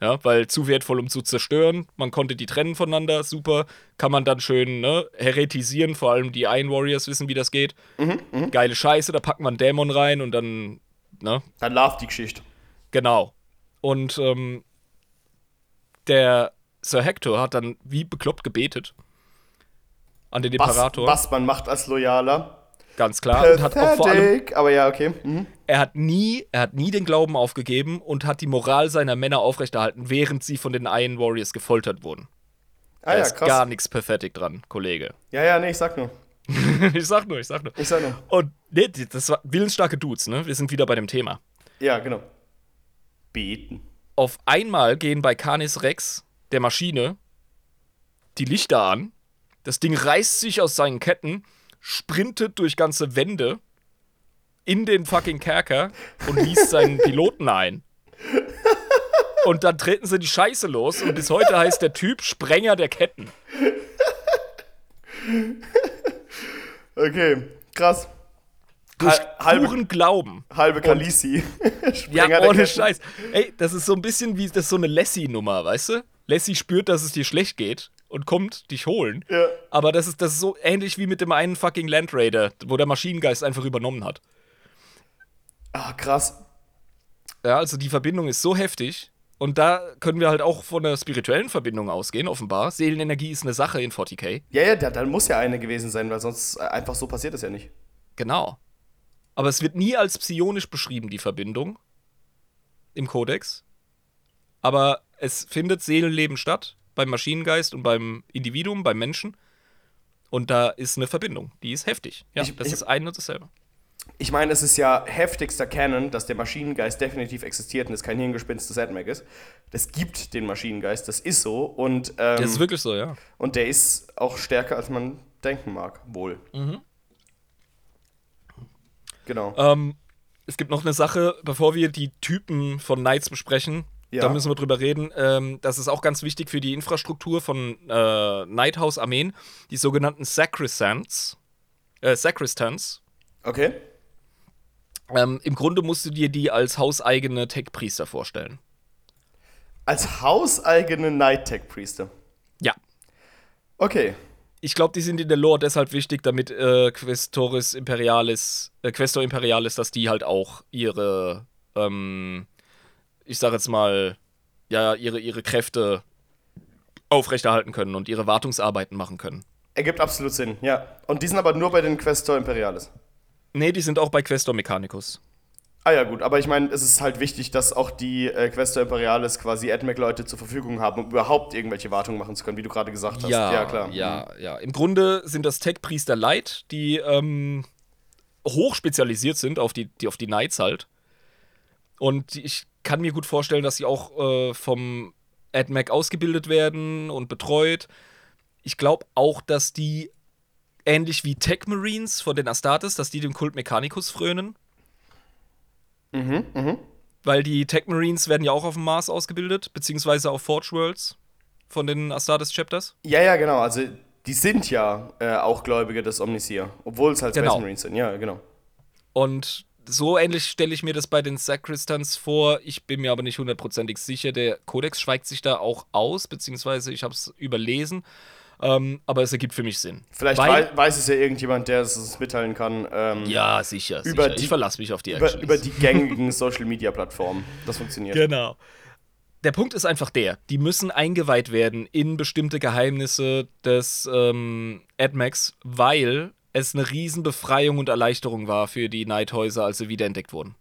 Ja, weil zu wertvoll, um zu zerstören. Man konnte die trennen voneinander, super. Kann man dann schön ne, heretisieren, vor allem die Iron Warriors wissen, wie das geht. Mhm, Geile Scheiße, da packt man einen Dämon rein und dann, ne? Dann läuft die Geschichte. Genau. Und ähm, der Sir Hector hat dann wie bekloppt gebetet an den Was, Imperator. was man macht als Loyaler. Ganz klar. Und hat auch vor allem, aber ja, okay. Mhm. er hat nie, er hat nie den Glauben aufgegeben und hat die Moral seiner Männer aufrechterhalten, während sie von den Iron Warriors gefoltert wurden. Ah da ja, ist krass. gar nichts pathetic dran, Kollege. Ja, ja, nee, ich sag nur. ich sag nur, ich sag nur. Ich sag nur. Und nee, das war willensstarke Dudes, ne? Wir sind wieder bei dem Thema. Ja, genau. Beten. Auf einmal gehen bei Canis Rex, der Maschine, die Lichter an. Das Ding reißt sich aus seinen Ketten, sprintet durch ganze Wände in den fucking Kerker und liest seinen Piloten ein. Und dann treten sie die Scheiße los und bis heute heißt der Typ Sprenger der Ketten. Okay, krass. Durch Hal- halbe- puren Glauben. Halbe Kalisi. Ja, ohne. Scheiß. Ey, das ist so ein bisschen wie das so eine Lassie-Nummer, weißt du? Lassie spürt, dass es dir schlecht geht und kommt dich holen. Ja. Aber das ist, das ist so ähnlich wie mit dem einen fucking Land Raider, wo der Maschinengeist einfach übernommen hat. Ah, krass. Ja, also die Verbindung ist so heftig. Und da können wir halt auch von einer spirituellen Verbindung ausgehen, offenbar. Seelenenergie ist eine Sache in 40k. Ja, ja, da, dann muss ja eine gewesen sein, weil sonst einfach so passiert es ja nicht. Genau. Aber es wird nie als psionisch beschrieben, die Verbindung im Kodex. Aber es findet Seelenleben statt beim Maschinengeist und beim Individuum, beim Menschen. Und da ist eine Verbindung, die ist heftig. Ja, Ich- das ich- ist ein und dasselbe. Ich meine, es ist ja heftigster Canon, dass der Maschinengeist definitiv existiert und es kein Hirngespinst des AdMac ist. Das gibt den Maschinengeist, das ist so. Und, ähm, Das ist wirklich so, ja. und der ist auch stärker, als man denken mag. Wohl. Mhm. Genau. Ähm, es gibt noch eine Sache, bevor wir die Typen von Knights besprechen. Ja. Da müssen wir drüber reden. Ähm, das ist auch ganz wichtig für die Infrastruktur von äh, Nighthouse-Armeen. Die sogenannten Sacristans. Äh, Sacristans. Okay. Ähm, Im Grunde musst du dir die als hauseigene Tech-Priester vorstellen. Als hauseigene Night-Tech-Priester. Ja. Okay. Ich glaube, die sind in der Lore deshalb wichtig, damit äh, Questoris Imperialis, äh, Questor Imperialis, dass die halt auch ihre, ähm, ich sag jetzt mal, ja, ihre, ihre Kräfte aufrechterhalten können und ihre Wartungsarbeiten machen können. Ergibt absolut Sinn, ja. Und die sind aber nur bei den Questor Imperialis. Nee, die sind auch bei Questor Mechanicus. Ah ja, gut, aber ich meine, es ist halt wichtig, dass auch die äh, Questor Imperialis quasi AdMac-Leute zur Verfügung haben, um überhaupt irgendwelche Wartungen machen zu können, wie du gerade gesagt hast. Ja, klar. Ja, ja. Im Grunde sind das Tech-Priester Light, die ähm, hoch spezialisiert sind auf die, die, auf die Knights halt. Und ich kann mir gut vorstellen, dass sie auch äh, vom AdMac ausgebildet werden und betreut. Ich glaube auch, dass die ähnlich wie Tech Marines von den Astartes, dass die dem Kult Mechanicus frönen. Mhm, mhm. Weil die Tech Marines werden ja auch auf dem Mars ausgebildet, beziehungsweise auf Forge Worlds von den Astartes Chapters. Ja, ja, genau. Also, die sind ja äh, auch Gläubige des Omnisier, obwohl es halt Genau. Space Marines sind. Ja, genau. Und so ähnlich stelle ich mir das bei den Sacristans vor. Ich bin mir aber nicht hundertprozentig sicher. Der Kodex schweigt sich da auch aus, beziehungsweise ich habe es überlesen. Ähm, aber es ergibt für mich Sinn. Vielleicht Weil- wei weiß es ja irgendjemand, der es uns mitteilen kann. Ähm, Ja, sicher. Über sicher. die- ich verlasse mich auf die über, Actions. über die gängigen Social-Media-Plattformen. Das funktioniert. Genau. Der Punkt ist einfach der, die müssen eingeweiht werden in bestimmte Geheimnisse des ähm, AdMacs, weil es eine Riesenbefreiung und Erleichterung war für die Nighthäuser, als sie wiederentdeckt wurden.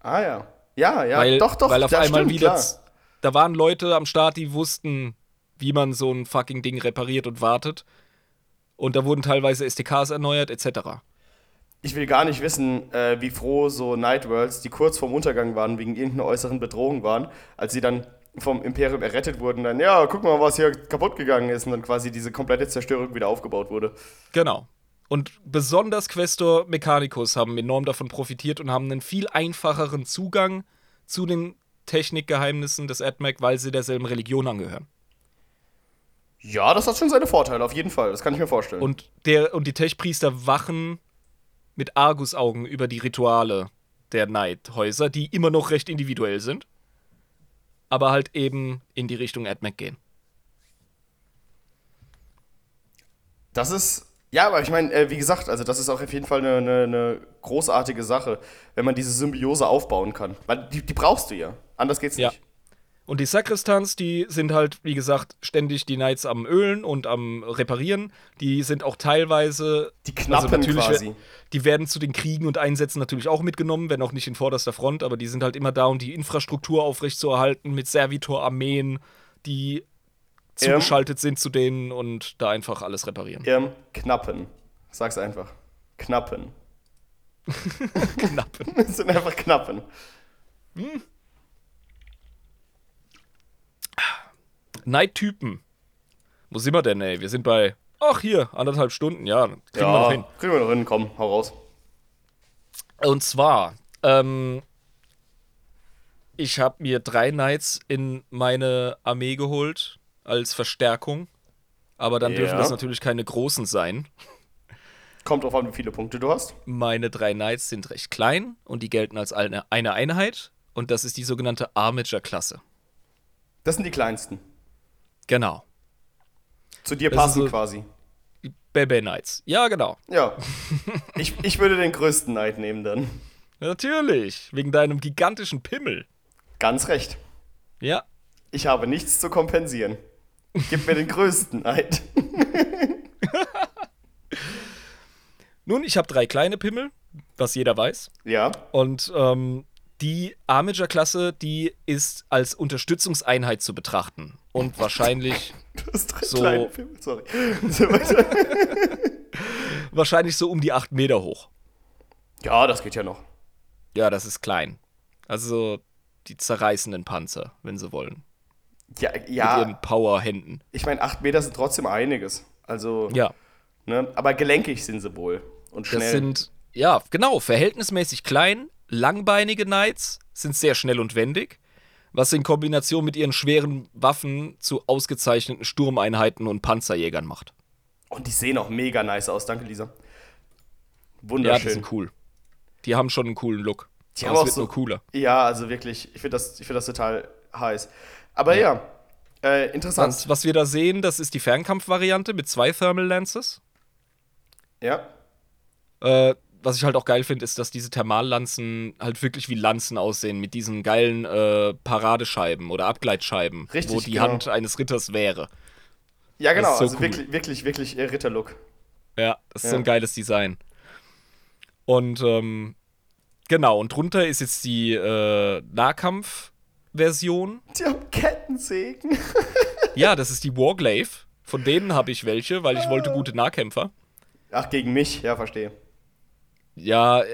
Ah ja. Ja, ja, weil, doch, doch. Weil auf einmal stimmt, wieder. klar. Da waren Leute am Start, die wussten, wie man so ein fucking Ding repariert und wartet. Und da wurden teilweise SDKs erneuert, etc. Ich will gar nicht wissen, äh, wie froh so Nightworlds, die kurz vorm Untergang waren, wegen irgendeiner äußeren Bedrohung waren, als sie dann vom Imperium errettet wurden, dann, ja, guck mal, was hier kaputt gegangen ist und dann quasi diese komplette Zerstörung wieder aufgebaut wurde. Genau. Und besonders Questor Mechanicus haben enorm davon profitiert und haben einen viel einfacheren Zugang zu den Technikgeheimnissen des AdMac, weil sie derselben Religion angehören. Ja, das hat schon seine Vorteile, auf jeden Fall. Das kann ich mir vorstellen. Und, der, und die Tech-Priester wachen mit Argusaugen über die Rituale der Nighthäuser, die immer noch recht individuell sind. aber halt eben in die Richtung Ed McGinn. Das ist, ja, aber ich meine, äh, wie gesagt, also das ist auch auf jeden Fall eine, eine, eine, großartige Sache, wenn man diese Symbiose aufbauen kann. Weil die, die brauchst du ja. Anders geht's Ja. Und die Sakristans, die sind halt, wie gesagt, ständig die Knights am Ölen und am Reparieren. Die sind auch teilweise. Die Knappen quasi. Die werden zu den Kriegen und Einsätzen natürlich auch mitgenommen, wenn auch nicht in vorderster Front, aber die sind halt immer da, um die Infrastruktur aufrechtzuerhalten mit Servitor-Armeen, die zugeschaltet sind zu denen und da einfach alles reparieren. Ähm, Knappen. Sag's einfach. Knappen. Knappen. Es sind einfach Knappen. Night-Typen. Wo sind wir denn, ey? Wir sind bei. Ach, hier, anderthalb Stunden, ja. Kriegen wir ja, noch hin. kriegen wir noch hin. Komm, hau raus. Und zwar, ähm, ich habe mir drei Knights in meine Armee geholt als Verstärkung. Aber dann dürfen Ja. das natürlich keine großen sein. Kommt drauf an, wie viele Punkte du hast. Meine drei Knights sind recht klein und die gelten als eine, eine Einheit. Und das ist die sogenannte Armature-Klasse. Das sind die kleinsten. Genau. Zu dir Das passen so- quasi. Bebe Knights. Ja, genau. Ja. ich, ich würde den größten Knight nehmen dann. Natürlich. Wegen deinem gigantischen Pimmel. Ganz recht. Ja. Ich habe nichts zu kompensieren. Gib mir den größten Knight. Nun, ich habe drei kleine Pimmel, was jeder weiß. Ja. Und ähm, die Armager-Klasse, die ist als Unterstützungseinheit zu betrachten. Und wahrscheinlich, So. sorry. Wahrscheinlich so um die 8 Meter hoch. ja, das geht ja noch. Ja, das ist klein. Also die zerreißenden Panzer, wenn sie wollen. Ja, Mit ja ihren Powerhänden. ich meine, acht Meter sind trotzdem einiges. Also, Ja, ne? aber gelenkig sind sie wohl. Und schnell. das sind, ja, genau, verhältnismäßig klein, langbeinige Knights, sind sehr schnell und wendig, was in Kombination mit ihren schweren Waffen zu ausgezeichneten Sturmeinheiten und Panzerjägern macht. Und die sehen auch mega nice aus. Danke, Lisa. Ja, die Wunderschön. sind cool. Die haben schon einen coolen Look. Die Aber haben es auch wird so- nur cooler. Ja, also wirklich, ich finde das, ich find das total heiß. Aber ja, äh, interessant. Was, was wir da sehen, das ist die Fernkampfvariante mit zwei Thermal Lances. Ja, Äh, was ich halt auch geil finde, ist, dass diese Thermallanzen halt wirklich wie Lanzen aussehen, mit diesen geilen äh, Paradescheiben oder Abgleitscheiben, Richtig, wo die genau. Hand eines Ritters wäre. ja genau, so also cool. wirklich, wirklich, wirklich äh, Ritterlook. Ja, das ist so Ja. ein geiles Design. Und ähm, genau, und drunter ist jetzt die äh, Nahkampf-Version. Die haben Kettensägen. Ja, das ist die Warglaive. Von denen habe ich welche, weil ich wollte gute Nahkämpfer. Ach, gegen mich, ja, verstehe. Ja, äh,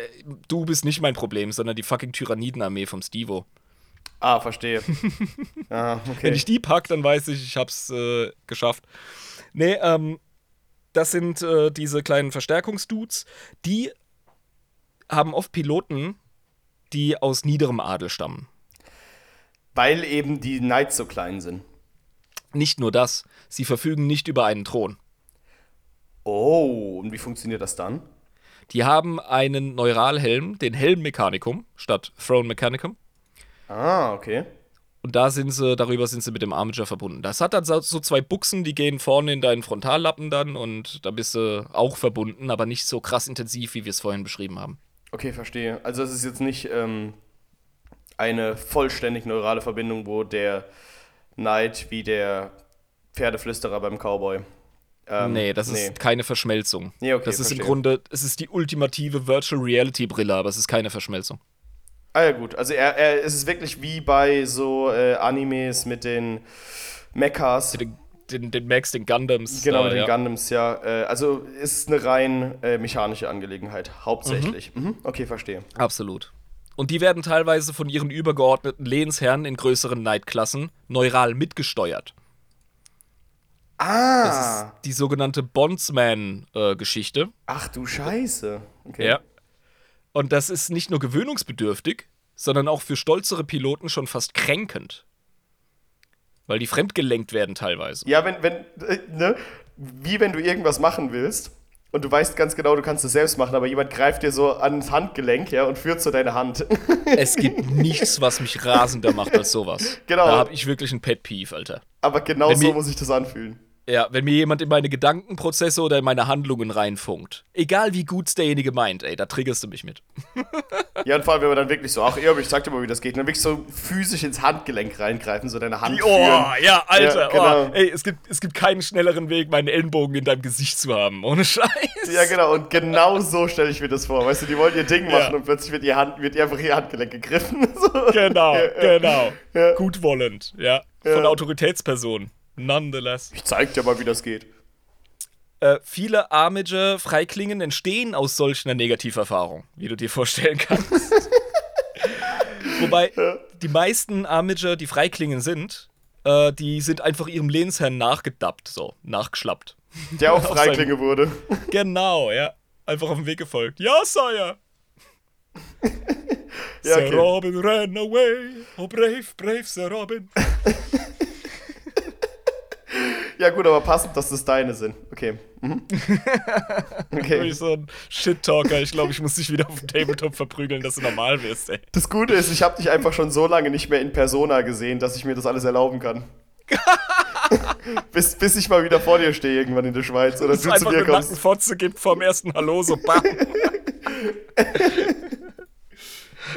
du bist nicht mein Problem, sondern die fucking Tyrannidenarmee vom Stevo. Ah, verstehe. ah, okay. Wenn ich die pack, dann weiß ich, ich hab's äh, geschafft. Nee, ähm, das sind äh, diese kleinen Verstärkungsdudes, die haben oft Piloten, die aus niederem Adel stammen. Weil eben die Knights so klein sind. Nicht nur das, sie verfügen nicht über einen Thron. Oh, und wie funktioniert das dann? Die haben einen Neuralhelm, den Helm Mechanicum statt Throne Mechanicum. Ah, okay. Und da sind sie, darüber sind sie mit dem Armature verbunden. Das hat dann so zwei Buchsen, die gehen vorne in deinen Frontallappen dann und da bist du auch verbunden, aber nicht so krass intensiv, wie wir es vorhin beschrieben haben. Okay, verstehe. Also es ist jetzt nicht ähm, eine vollständig neurale Verbindung, wo der Knight wie der Pferdeflüsterer beim Cowboy. Ähm, nee, das ist keine Verschmelzung. Nee, okay, das ist im verstehe. Grunde, es ist die ultimative Virtual Reality Brille, aber es ist keine Verschmelzung. Ah ja, gut. Also er, er, es ist wirklich wie bei so äh, Animes mit den Mechas. Den, den, den Max, den Gundams. Genau, äh, mit den ja. Gundams, ja. Äh, also es ist eine rein äh, mechanische Angelegenheit, hauptsächlich. Mhm. Okay, verstehe. Absolut. Und die werden teilweise von ihren übergeordneten Lehnsherren in größeren Neidklassen neural mitgesteuert. Das Ah! ist die sogenannte Bondsman-Geschichte. Ach du Scheiße. Okay. ja. Und das ist nicht nur gewöhnungsbedürftig, sondern auch für stolzere Piloten schon fast kränkend. Weil die fremdgelenkt werden teilweise. Ja, wenn, wenn, äh, ne? Wie wenn du irgendwas machen willst und du weißt ganz genau, du kannst es selbst machen, aber jemand greift dir so ans Handgelenk, ja, und führt so deine Hand. Es gibt nichts, was mich rasender macht als sowas. Genau. Da habe ich wirklich ein Pet Peeve, Alter. Aber genau Wenn so muss ich das anfühlen. Ja, wenn mir jemand in meine Gedankenprozesse oder in meine Handlungen reinfunkt. Egal wie gut's derjenige meint, ey, da triggerst du mich mit. Ja, und vor allem, wenn man dann wirklich so, ach, aber ich sag dir mal, wie das geht, und dann wirklich so physisch ins Handgelenk reingreifen, so deine Hand Oh, führen. ja, Alter. Ja, genau. oh, ey, es gibt, es gibt keinen schnelleren Weg, meinen Ellenbogen in deinem Gesicht zu haben. Ohne Scheiß. Ja, genau, und genau so stelle ich mir das vor. Weißt du, die wollen ihr Ding machen Ja. und plötzlich wird ihr, Hand, wird ihr einfach ihr Handgelenk gegriffen. So. Genau, Ja, genau. Gutwollend, ja. Von. Autoritätspersonen. Nonetheless. Ich zeig dir mal, wie das geht. Äh, viele Armager Freiklingen entstehen aus solch einer Negativerfahrung, wie du dir vorstellen kannst. Wobei die meisten Armager, die Freiklingen sind, äh, die sind einfach ihrem Lehnsherrn nachgedappt, so, nachgeschlappt. Der auch Freiklinge wurde. Genau, ja. Einfach auf den Weg gefolgt. Ja, Sire! Ja, Sir okay. Robin ran away. Oh, brave, brave Sir Robin. Ja, gut, aber passend, dass das deine sind. Okay. Mhm. Bin Okay. ich so ein Shit-Talker. Ich glaube, ich muss dich wieder auf dem Tabletop verprügeln, dass du normal wirst, ey. Das Gute ist, ich habe dich einfach schon so lange nicht mehr in Persona gesehen, dass ich mir das alles erlauben kann. bis, bis ich mal wieder vor dir stehe, irgendwann in der Schweiz. Oder du zu eine kommst. Nackenfotze gibt vom ersten Hallo, so bam.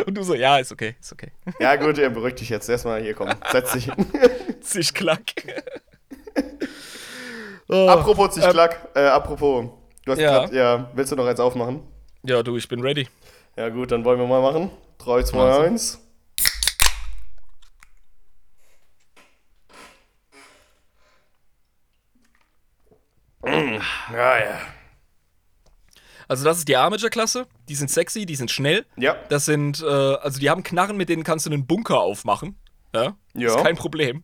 Und du so, ja, ist okay, ist okay. Ja, gut, ja, beruhig dich jetzt. Erstmal hier, komm. Setz dich hin. Sich klack. oh, apropos Zischklack, äh, apropos. Du hast Ja. grad, ja, willst du noch eins aufmachen? ja, du, ich bin ready. Ja, gut, dann wollen wir mal machen. 3, 2, Wahnsinn. 1. Ja, ja. Also, das ist die Armager-Klasse. Die sind sexy, die sind schnell. Ja. Das sind, äh, also die haben Knarren, mit denen kannst du einen Bunker aufmachen. Ja. Ja. Ist kein Problem.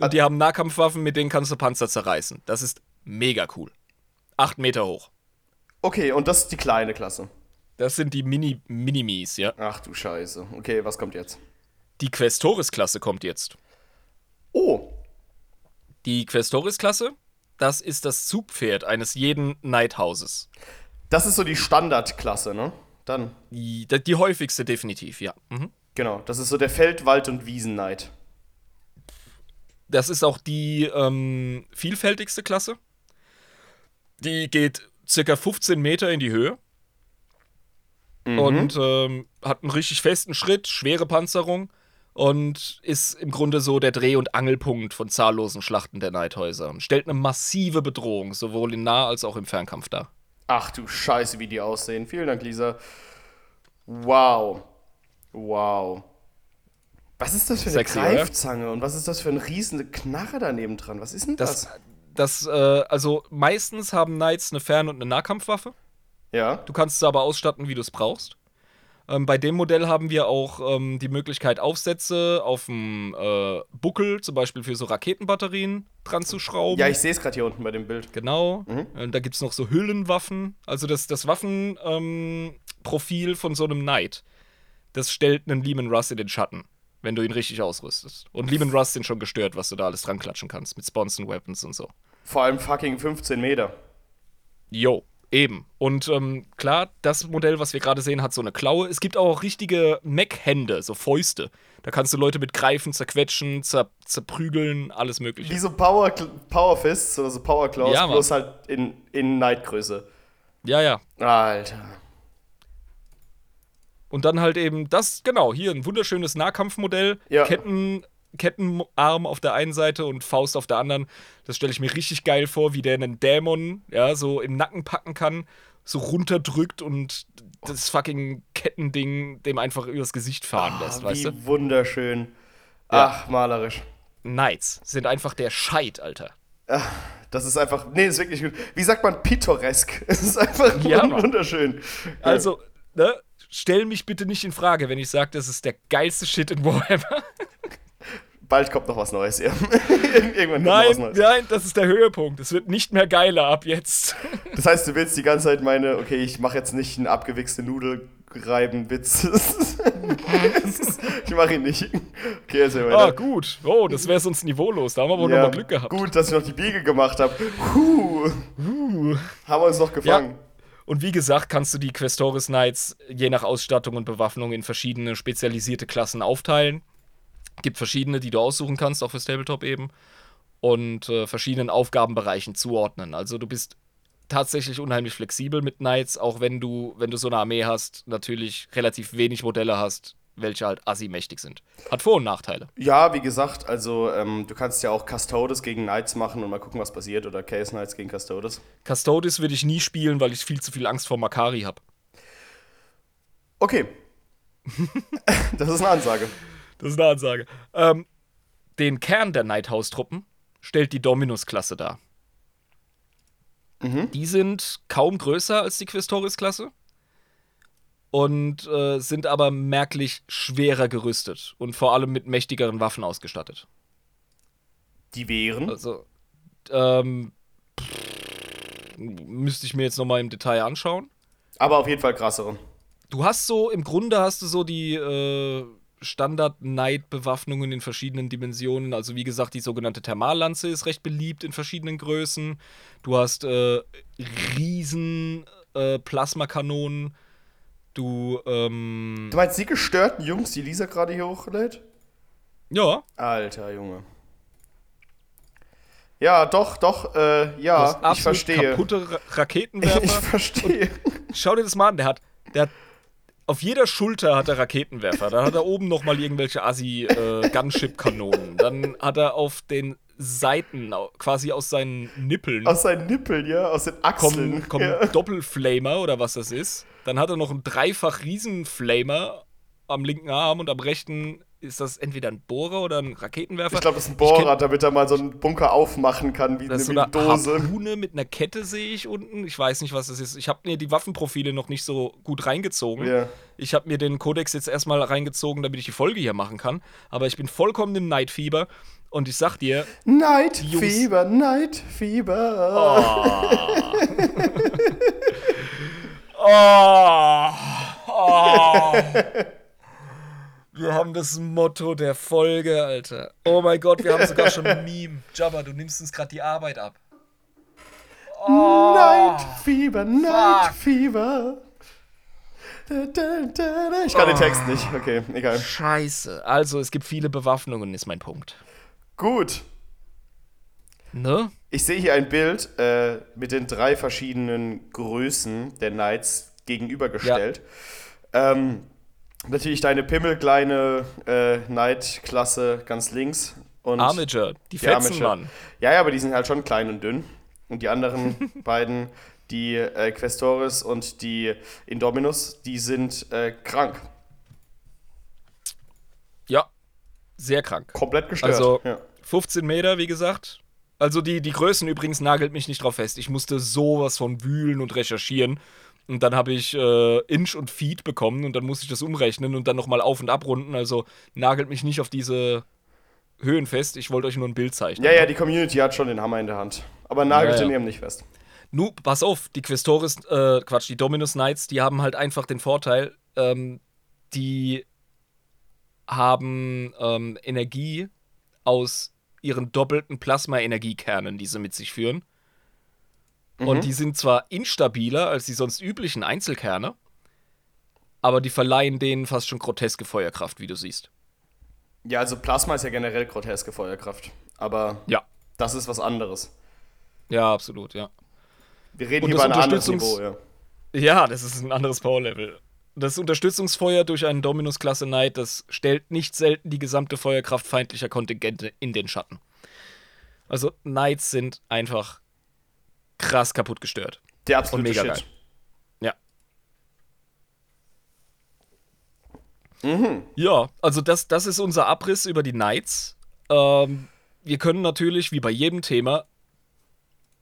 Und die haben Nahkampfwaffen, mit denen kannst du Panzer zerreißen. Das ist mega cool. Acht Meter hoch. Okay, und das ist die kleine Klasse. Das sind die Mini Minimis, ja. Ach du Scheiße. Okay, was kommt jetzt? Die Questoris-Klasse kommt jetzt. Oh, Die Questoris-Klasse, das ist das Zugpferd eines jeden Nighthauses. das ist so die Standardklasse, ne? Dann, Die, die häufigste definitiv, ja. Mhm. genau. Das ist so der Feld-, Wald- und Wiesenneid. Das ist auch die ähm, vielfältigste Klasse. Die geht circa 15 Meter in die Höhe. Und ähm, hat einen richtig festen Schritt, schwere Panzerung und ist im Grunde so der Dreh- und Angelpunkt von zahllosen Schlachten der Neidhäuser und stellt eine massive Bedrohung, sowohl in Nah- als auch im Fernkampf dar. Ach du Scheiße, wie die aussehen. Vielen Dank, Lisa. Wow. Wow. Was ist das für eine Sexy, oder? Greifzange und was ist das für eine riesige Knarre daneben dran? Was ist denn das? Das, das äh, also meistens haben Knights eine Fern- und eine Nahkampfwaffe. ja. Du kannst es aber ausstatten, wie du es brauchst. Ähm, bei dem Modell haben wir auch ähm, die Möglichkeit, Aufsätze auf dem äh, Buckel, zum Beispiel für so Raketenbatterien, dran zu schrauben. Ja, ich sehe es gerade hier unten bei dem Bild. Genau. Äh, da gibt es noch so Hüllenwaffen. Also das, das Waffenprofil ähm, von so einem Knight, das stellt einen Lehman Russ in den Schatten, wenn du ihn richtig ausrüstest. Und Lehman Russ sind schon gestört, was du da alles dran klatschen kannst, mit Sponson Weapons und so. Vor allem fucking 15 Meter. Jo, eben. Und ähm, klar, das Modell, was wir gerade sehen, hat so eine Klaue. Es gibt auch richtige Mech-Hände, so Fäuste. Da kannst du Leute mit greifen, zerquetschen, zer zerprügeln, alles Mögliche. Wie so Power, Power Fists oder so Power Claws, Ja, bloß halt in, in Neidgröße. Ja, ja. Alter. Und dann halt eben das, genau, hier ein wunderschönes Nahkampfmodell. Ja. Ketten, Kettenarm auf der einen Seite und Faust auf der anderen. Das stelle ich mir richtig geil vor, wie der einen Dämon, ja, so im Nacken packen kann, so runterdrückt und das fucking Kettending dem einfach übers Gesicht fahren lässt, Ah, weißt wie du? wunderschön. Ja. Ach, malerisch. Knights sind einfach der Scheit, Alter. Das ist einfach, nee, ist wirklich gut. Wie sagt man pittoresk? Es ist einfach Ja, wunderschön. Also, ne, stell mich bitte nicht in Frage, wenn ich sage, das ist der geilste Shit in Warhammer. Bald kommt noch was Neues, ja. Irgendwann noch was Nein, Neues. nein, das ist der Höhepunkt. Es wird nicht mehr geiler ab jetzt. Das heißt, du willst die ganze Zeit meine, okay, ich mache jetzt nicht einen abgewichste Nudelreiben-Witz. ich mache ihn nicht. Okay, also Ah, gut. Oh, das wäre sonst niveaulos. Da haben wir wohl Ja, nochmal Glück gehabt. Gut, dass ich noch die Biege gemacht habe. Huh. Uh. Haben wir uns noch gefangen. Und wie gesagt, kannst du die Questoris Knights je nach Ausstattung und Bewaffnung in verschiedene spezialisierte Klassen aufteilen. Gibt verschiedene, die du aussuchen kannst, auch fürs Tabletop eben. Und äh, verschiedenen Aufgabenbereichen zuordnen. Also du bist tatsächlich unheimlich flexibel mit Knights, auch wenn du, wenn du so eine Armee hast, natürlich relativ wenig Modelle hast, welche halt assi-mächtig sind. Hat Vor- und Nachteile. Ja, wie gesagt, also ähm, du kannst ja auch Custodes gegen Knights machen und mal gucken, was passiert. Oder Chaos Knights gegen Custodes. Custodes würde ich nie spielen, weil ich viel zu viel Angst vor Makari habe. Okay. das ist eine Ansage. Das ist eine Ansage. Ähm, den Kern der Nighthouse-Truppen stellt die Dominus-Klasse dar. Die sind kaum größer als die Questoris-Klasse und äh, sind aber merklich schwerer gerüstet und vor allem mit mächtigeren Waffen ausgestattet. Die wären. Also, ähm, pff, müsste ich mir jetzt nochmal im Detail anschauen. Aber auf jeden Fall krassere. Du hast so, im Grunde hast du so die äh, Standard-Night-Bewaffnungen in verschiedenen Dimensionen. Also wie gesagt, die sogenannte Thermallanze ist recht beliebt in verschiedenen Größen. Du hast äh, riesen äh, Plasmakanonen. Du, ähm, Du meinst die gestörten Jungs, die Lisa gerade hier hochlädt? ja, Alter Junge. Ja, doch, doch, äh, ja, ich verstehe. kaputte Ra Ich Raketenwerfer. verstehe. Schau dir das mal an, der hat, der hat auf jeder Schulter hat er Raketenwerfer. Dann hat er oben noch mal irgendwelche Assi äh. Dann hat er auf den Seiten, quasi aus seinen Nippeln, Aus seinen Nippeln, ja, aus den Achseln. kommen, kommen ja. Doppelflamer oder was das ist. Dann hat er noch einen dreifach Riesenflamer am linken Arm und am rechten ist das entweder ein Bohrer oder ein Raketenwerfer. Ich glaube, das ist ein Bohrer, damit er mal so einen Bunker aufmachen kann, wie, Das ist so wie eine eine Dose. Harpune mit einer Kette sehe ich unten. Ich weiß nicht, was das ist. Ich habe mir die Waffenprofile noch nicht so gut reingezogen. Ja. Ich habe mir den Kodex jetzt erstmal reingezogen, damit ich die Folge hier machen kann. Aber ich bin vollkommen im Neidfieber. Und ich sag dir, Night Night Fever. Oh, oh. Wir haben das Motto der Folge, Alter. Oh mein Gott, wir haben sogar schon ein Meme. Jabba, du nimmst uns gerade die Arbeit ab. Night Fever, Night da. Ich kann den Text nicht. Okay, egal. Scheiße. Also, es gibt viele Bewaffnungen, ist mein Punkt. Gut. Ne? Ich sehe hier ein Bild äh, mit den drei verschiedenen Größen der Knights gegenübergestellt. Ähm, natürlich deine pimmelkleine äh, Knight-Klasse ganz links. Und Armager, die die fetzen, Armature. Mann. Ja, ja, aber die sind halt schon klein und dünn. Und die anderen beiden, die äh, Questoris und die Indominus, die sind äh, krank. Ja, sehr krank. Komplett gestört. Also, ja. 15 Meter, wie gesagt. Also die, die Größen übrigens nagelt mich nicht drauf fest. Ich musste sowas von wühlen und recherchieren. Und dann habe ich äh, Inch und Feet bekommen und dann musste ich das umrechnen und dann nochmal auf- und abrunden. Also nagelt mich nicht auf diese Höhen fest. Ich wollte euch nur ein Bild zeichnen. ja, ja, die Community hat schon den Hammer in der Hand. Aber nagelt Ja, ja. den eben nicht fest. Nu, pass auf, die Questoris, äh, Quatsch, die Dominus Knights, die haben halt einfach den Vorteil, ähm, die haben ähm, Energie aus ihren doppelten Plasma-Energiekernen, die sie mit sich führen. Und die sind zwar instabiler als die sonst üblichen Einzelkerne, aber die verleihen denen fast schon groteske Feuerkraft, wie du siehst. Ja, also Plasma ist ja generell groteske Feuerkraft. Aber Ja. das ist was anderes. Ja, absolut, ja. Wir reden Und hier über ein anderes Niveau, ja. Ja, das ist ein anderes Powerlevel. Das Unterstützungsfeuer durch einen Dominus-Klasse Knight, das stellt nicht selten die gesamte Feuerkraft feindlicher Kontingente in den Schatten. Also Knights sind einfach krass kaputt gestört. Der absolute Und mega Shit. geil. Ja. Ja, also das, das ist unser Abriss über die Knights. Ähm, wir können natürlich, wie bei jedem Thema,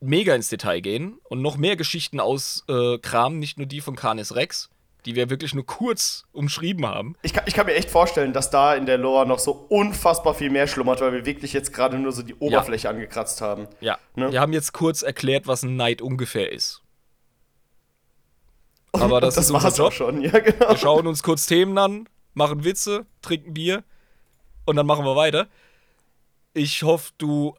mega ins Detail gehen und noch mehr Geschichten auskramen, äh, nicht nur die von Canis Rex, die wir wirklich nur kurz umschrieben haben. Ich kann, ich kann mir echt vorstellen, dass da in der Lore noch so unfassbar viel mehr schlummert, weil wir wirklich jetzt gerade nur so die Oberfläche angekratzt haben. Ja, Ne? wir haben jetzt kurz erklärt, was ein Knight ungefähr ist. Aber das, das ist unser Job. schon, ja genau. Wir schauen uns kurz Themen an, machen Witze, trinken Bier und dann machen wir weiter. Ich hoffe, du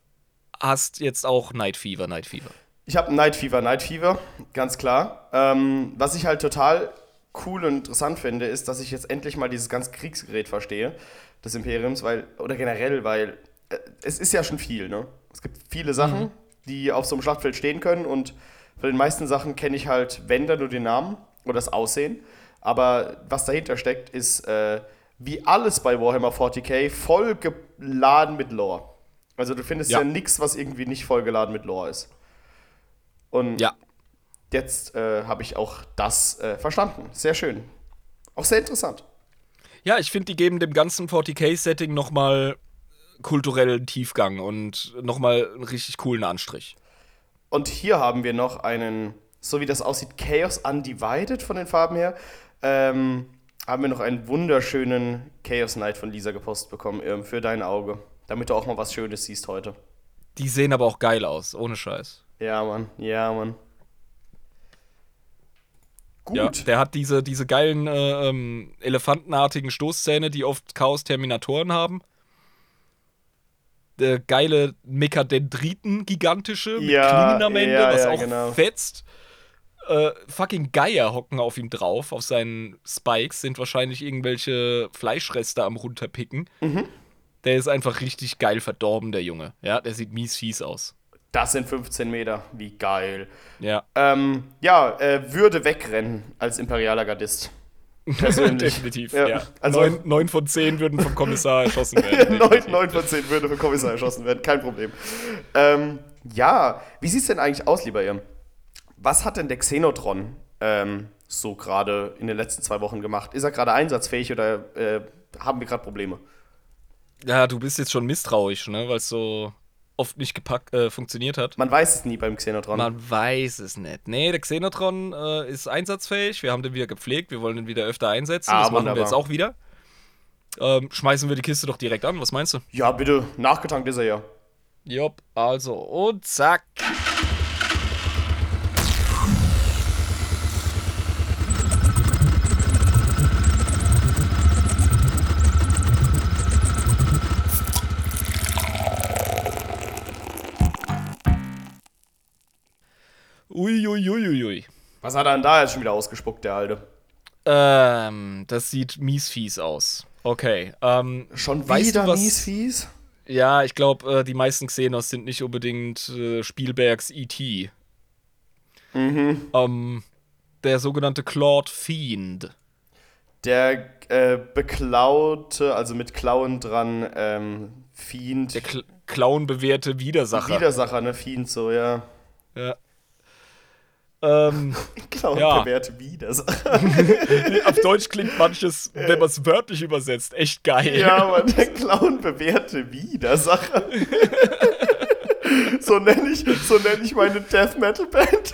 hast jetzt auch Night Fever, Night Fever. Ich habe Night Fever, Night Fever, ganz klar. Ähm, was ich halt total cool und interessant finde, ist, dass ich jetzt endlich mal dieses ganze Kriegsgerät verstehe des Imperiums, weil, oder generell, weil äh, es ist ja schon viel, ne? Es gibt viele Sachen, mhm. die auf so einem Schlachtfeld stehen können und von den meisten Sachen kenne ich halt, wenn dann nur den Namen oder das Aussehen. Aber was dahinter steckt, ist äh, wie alles bei Warhammer 40k voll geladen mit Lore. Also du findest ja, ja nichts, was irgendwie nicht vollgeladen mit Lore ist. Und ja. Jetzt äh, habe ich auch das äh, verstanden. Sehr schön. Auch sehr interessant. Ja, ich finde, die geben dem ganzen 40k-Setting nochmal kulturellen Tiefgang und nochmal einen richtig coolen Anstrich. Und hier haben wir noch einen, so wie das aussieht, Chaos Undivided von den Farben her. Ähm, haben wir noch einen wunderschönen Chaos Knight von Lisa gepostet bekommen ähm, für dein Auge. Damit du auch mal was Schönes siehst heute. Die sehen aber auch geil aus, ohne Scheiß. Ja, Mann. Ja, Mann. Gut. Ja, der hat diese, diese geilen äh, ähm, elefantenartigen Stoßzähne, die oft Chaos-Terminatoren haben. Der geile Mekadendriten, gigantische, mit ja, Klingen am Ende, ja, was ja, auch genau. fetzt. Äh, fucking Geier hocken auf ihm drauf, auf seinen Spikes, sind wahrscheinlich irgendwelche Fleischreste am runterpicken. Mhm. Der ist einfach richtig geil verdorben, der Junge. Ja, der sieht mies fies aus. Das sind 15 Meter. Wie geil. Ja. Ähm, ja, äh, würde wegrennen als imperialer Gardist. Persönlich. Definitiv, ja. ja. Also, neun, neun, von zehn würden vom Kommissar erschossen werden. neun, neun von zehn würden vom Kommissar erschossen werden, kein Problem. Ähm, ja, wie sieht es denn eigentlich aus, lieber ihr? Was hat denn der Xenotron ähm, so gerade in den letzten zwei Wochen gemacht? Ist er gerade einsatzfähig oder äh, haben wir gerade Probleme? Ja, du bist jetzt schon misstrauisch, ne? Weil es so oft nicht gepackt, äh, funktioniert hat. Man weiß es nie beim Xenotron. Man weiß es nicht. Nee, der Xenotron äh, ist einsatzfähig. Wir haben den wieder gepflegt. Wir wollen den wieder öfter einsetzen. Ah, das machen wir jetzt auch wieder. Ähm, schmeißen wir die Kiste doch direkt an. Was meinst du? Ja, bitte. Nachgetankt ist er ja. Jopp, also und zack. Uiuiuiui. Ui, ui. Was hat er denn da jetzt schon wieder ausgespuckt, der Alte? Ähm, das sieht mies fies aus. Okay. Ähm, schon wieder du, mies fies? Ja, ich glaube, äh, die meisten Xenos sind nicht unbedingt äh, Spielbergs E.T. Mhm. Ähm, der sogenannte Claude Fiend. Der äh, beklaute, also mit Klauen dran, ähm, Fiend. Der Kl Klauenbewehrte Widersacher. Widersacher, ne? Fiend, so, ja. Ja. Ähm, Clown ja. bewährte Widersacher. Auf Deutsch klingt manches, wenn man es wörtlich übersetzt, echt geil. Ja, aber der Clown bewährte Widersacher. so nenne ich, so nenn ich meine Death Metal Band.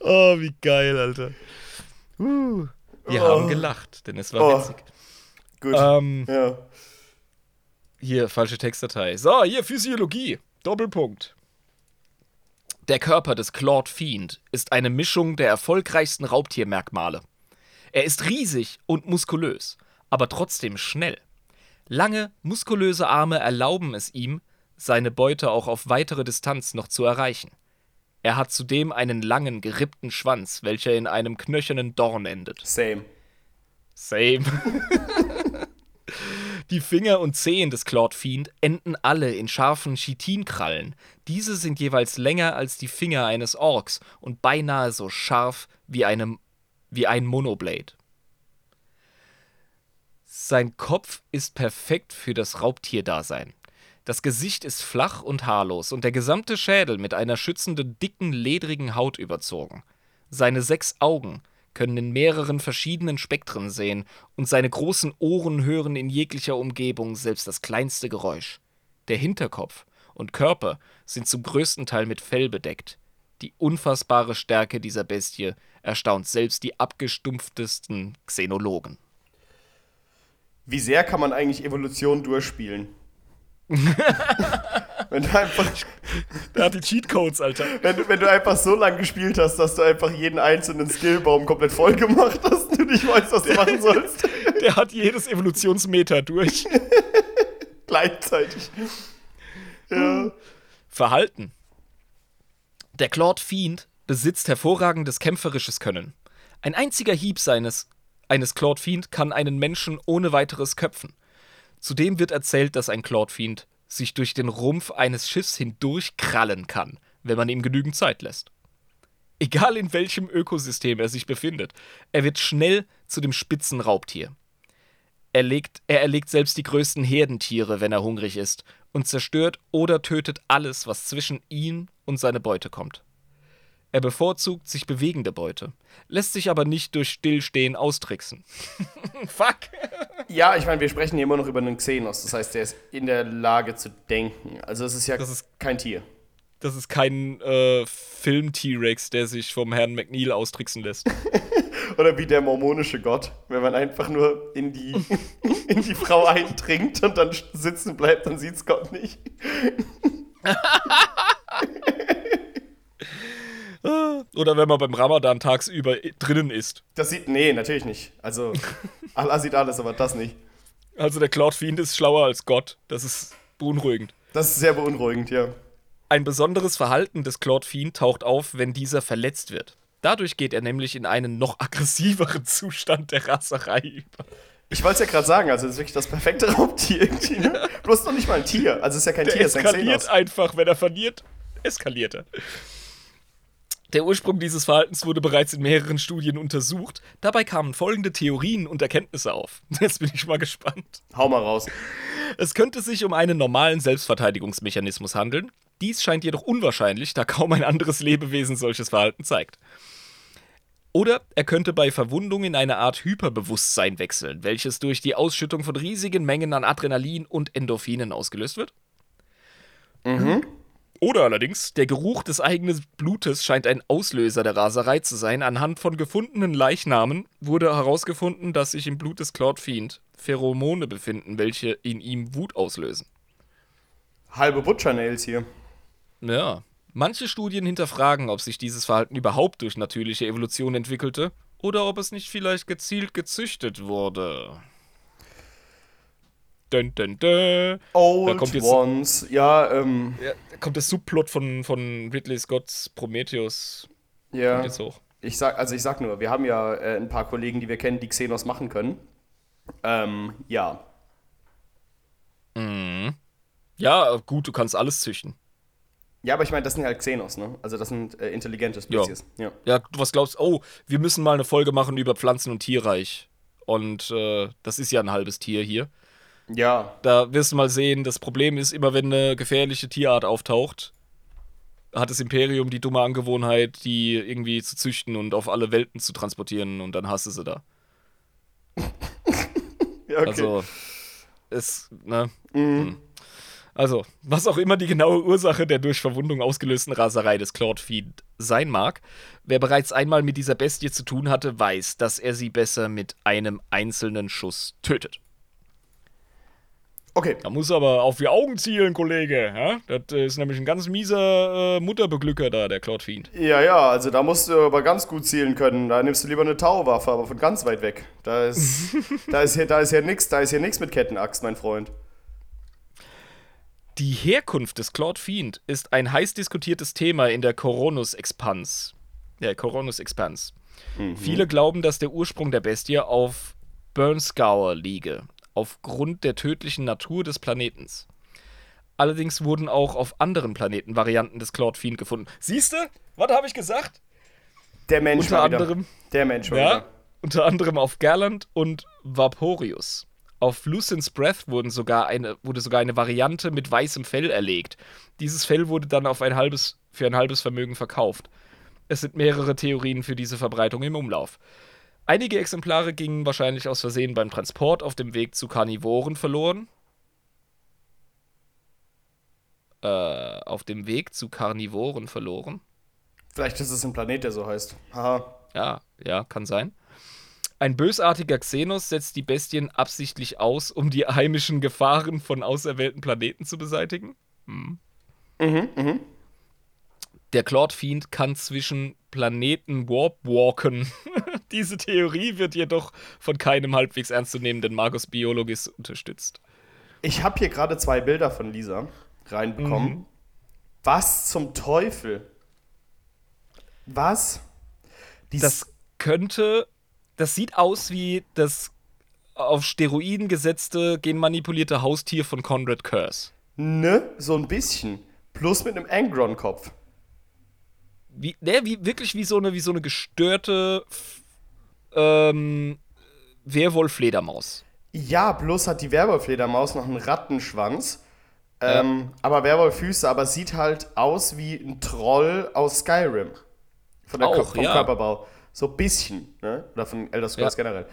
oh, wie geil, Alter. Uh, wir oh. haben gelacht, denn es war oh. witzig. Gut. Ähm, ja. Hier, falsche Textdatei. So, hier Physiologie. Doppelpunkt. Der Körper des Claude Fiend ist eine Mischung der erfolgreichsten Raubtiermerkmale. Er ist riesig und muskulös, aber trotzdem schnell. Lange, muskulöse Arme erlauben es ihm, seine Beute auch auf weitere Distanz noch zu erreichen. Er hat zudem einen langen, gerippten Schwanz, welcher in einem knöchernen Dorn endet. Same. Same. Die Finger und Zehen des Claude Fiend enden alle in scharfen Chitinkrallen. Diese sind jeweils länger als die Finger eines Orks und beinahe so scharf wie, eine, wie ein Monoblade. Sein Kopf ist perfekt für das Raubtierdasein. Das Gesicht ist flach und haarlos und der gesamte Schädel mit einer schützenden, dicken, ledrigen Haut überzogen. Seine sechs Augen können in mehreren verschiedenen Spektren sehen und seine großen Ohren hören in jeglicher Umgebung selbst das kleinste Geräusch. Der Hinterkopf und Körper sind zum größten Teil mit Fell bedeckt. Die unfassbare Stärke dieser Bestie erstaunt selbst die abgestumpftesten Xenologen. Wie sehr kann man eigentlich Evolution durchspielen? wenn du einfach. Der hat die Cheatcodes, Alter. Wenn, wenn du einfach so lange gespielt hast, dass du einfach jeden einzelnen Skillbaum komplett voll gemacht hast und du nicht weißt, was du machen sollst. Der hat jedes Evolutionsmeter durch. Gleichzeitig. Ja. Verhalten. Der Claude Fiend besitzt hervorragendes kämpferisches Können. Ein einziger Hieb seines eines Claude Fiend kann einen Menschen ohne weiteres köpfen. Zudem wird erzählt, dass ein Claude Fiend sich durch den Rumpf eines Schiffs hindurchkrallen kann, wenn man ihm genügend Zeit lässt. Egal in welchem Ökosystem er sich befindet, er wird schnell zu dem Spitzenraubtier. Er, legt, er erlegt selbst die größten Herdentiere, wenn er hungrig ist, und zerstört oder tötet alles, was zwischen ihn und seine Beute kommt. Er bevorzugt sich bewegende Beute, lässt sich aber nicht durch Stillstehen austricksen. Fuck! Ja, ich meine, wir sprechen hier immer noch über einen Xenos. Das heißt, der ist in der Lage zu denken. Also es ist ja Das ist- kein Tier. Das ist kein äh, Film-T-Rex, der sich vom Herrn McNeil austricksen lässt. Oder wie der mormonische Gott, wenn man einfach nur in die, in die Frau eindringt und dann sitzen bleibt, dann sieht's Gott nicht. Oder wenn man beim Ramadan tagsüber drinnen ist. Das sieht, nee, natürlich nicht. Also, Allah sieht alles, aber das nicht. Also der Cloud Fiend ist schlauer als Gott. Das ist beunruhigend. Das ist sehr beunruhigend, ja. Ein besonderes Verhalten des Cloud Fiend taucht auf, wenn dieser verletzt wird. Dadurch geht er nämlich in einen noch aggressiveren Zustand der Raserei über. Ich wollte es ja gerade sagen, also das ist wirklich das perfekte Raubtier irgendwie. Ne? Bloß noch nicht mal ein Tier. Also es ist ja kein Der Tier, es ist ein eskaliert Xenos. einfach. Wenn er verliert, eskaliert er. Der Ursprung dieses Verhaltens wurde bereits in mehreren Studien untersucht. Dabei kamen folgende Theorien und Erkenntnisse auf. Jetzt bin ich mal gespannt. Hau mal raus. Es könnte sich um einen normalen Selbstverteidigungsmechanismus handeln. Dies scheint jedoch unwahrscheinlich, da kaum ein anderes Lebewesen solches Verhalten zeigt. Oder er könnte bei Verwundung in eine Art Hyperbewusstsein wechseln, welches durch die Ausschüttung von riesigen Mengen an Adrenalin und Endorphinen ausgelöst wird. Oder allerdings, der Geruch des eigenen Blutes scheint ein Auslöser der Raserei zu sein. Anhand von gefundenen Leichnamen wurde herausgefunden, dass sich im Blut des Claude Fiend Pheromone befinden, welche in ihm Wut auslösen. Halbe Butcher-Nails hier. Ja. Manche Studien hinterfragen, ob sich dieses Verhalten überhaupt durch natürliche Evolution entwickelte oder ob es nicht vielleicht gezielt gezüchtet wurde. Dun, dun, dun. Old kommt jetzt- Ones. Ja, ähm, Ja, da kommt der Subplot von, von Ridley Scotts Prometheus ja. hoch. Ich sag, also ich sag nur, wir haben ja äh, ein paar Kollegen, die wir kennen, die Xenos machen können. Ähm, ja. Ja, gut, du kannst alles züchten. Ja, aber ich meine, das sind halt Xenos, ne? Also das sind äh, intelligente Spezies. Ja. Ja, du was glaubst, oh, wir müssen mal eine Folge machen über Pflanzen- und Tierreich. Und äh, das ist ja ein halbes Tier hier. Ja. Da wirst du mal sehen, das Problem ist, immer wenn eine gefährliche Tierart auftaucht, hat das Imperium die dumme Angewohnheit, die irgendwie zu züchten und auf alle Welten zu transportieren und dann hast du sie da. ja okay. Also, es, ne? Hm. Also, was auch immer die genaue Ursache der durch Verwundung ausgelösten Raserei des Claude Fiend sein mag, wer bereits einmal mit dieser Bestie zu tun hatte, weiß, dass er sie besser mit einem einzelnen Schuss tötet. Okay. Da muss aber auf die Augen zielen, Kollege. Ja? Das ist nämlich ein ganz mieser äh, Mutterbeglücker da, der Claude Fiend. Ja, ja, also da musst du aber ganz gut zielen können. Da nimmst du lieber eine Tauwaffe, aber von ganz weit weg. Da ist, da ist hier, da ist hier nix, da ist hier nix mit Kettenaxt, mein Freund. Die Herkunft des Claude Fiend ist ein heiß diskutiertes Thema in der Coronus Expans. Ja, Coronus Expans. Viele glauben, dass der Ursprung der Bestie auf Burnscour liege, aufgrund der tödlichen Natur des Planetens. Allerdings wurden auch auf anderen Planeten Varianten des Claude Fiend gefunden. Siehst du? Was habe ich gesagt? Der Mensch Unter anderem- Der Mensch Ja, wieder. unter anderem auf Gerland und Vaporius. Auf Lucin's Breath wurden sogar eine, wurde sogar eine Variante mit weißem Fell erlegt. Dieses Fell wurde dann auf ein halbes, für ein halbes Vermögen verkauft. Es sind mehrere Theorien für diese Verbreitung im Umlauf. Einige Exemplare gingen wahrscheinlich aus Versehen beim Transport auf dem Weg zu Karnivoren verloren. Äh, auf dem Weg zu Karnivoren verloren. Vielleicht ist es ein Planet, der so heißt. Haha. Ja, ja, kann sein. Ein bösartiger Xenos setzt die Bestien absichtlich aus, um die heimischen Gefahren von auserwählten Planeten zu beseitigen. Hm. Der Claude Fiend kann zwischen Planeten warp walken. Diese Theorie wird jedoch von keinem halbwegs ernstzunehmenden Magus Biologis unterstützt. Ich habe hier gerade zwei Bilder von Lisa. reinbekommen. Mhm. Was zum Teufel? Was? Dies- Das könnte, das sieht aus wie das auf Steroiden gesetzte, genmanipulierte Haustier von Conrad Curse. ne, so ein bisschen. Plus mit einem Angron-Kopf. Wie, ne, wie, wirklich wie so eine, wie so eine gestörte ähm, Werwolf-Fledermaus. Ja, bloß hat die Werwolf-Fledermaus noch einen Rattenschwanz. Ähm, aber Werwolf-Füße, aber sieht halt aus wie ein Troll aus Skyrim. Von der Auch, vom ja. Körperbau. So ein bisschen, ne? Oder von Elder Scrolls Ja. generell.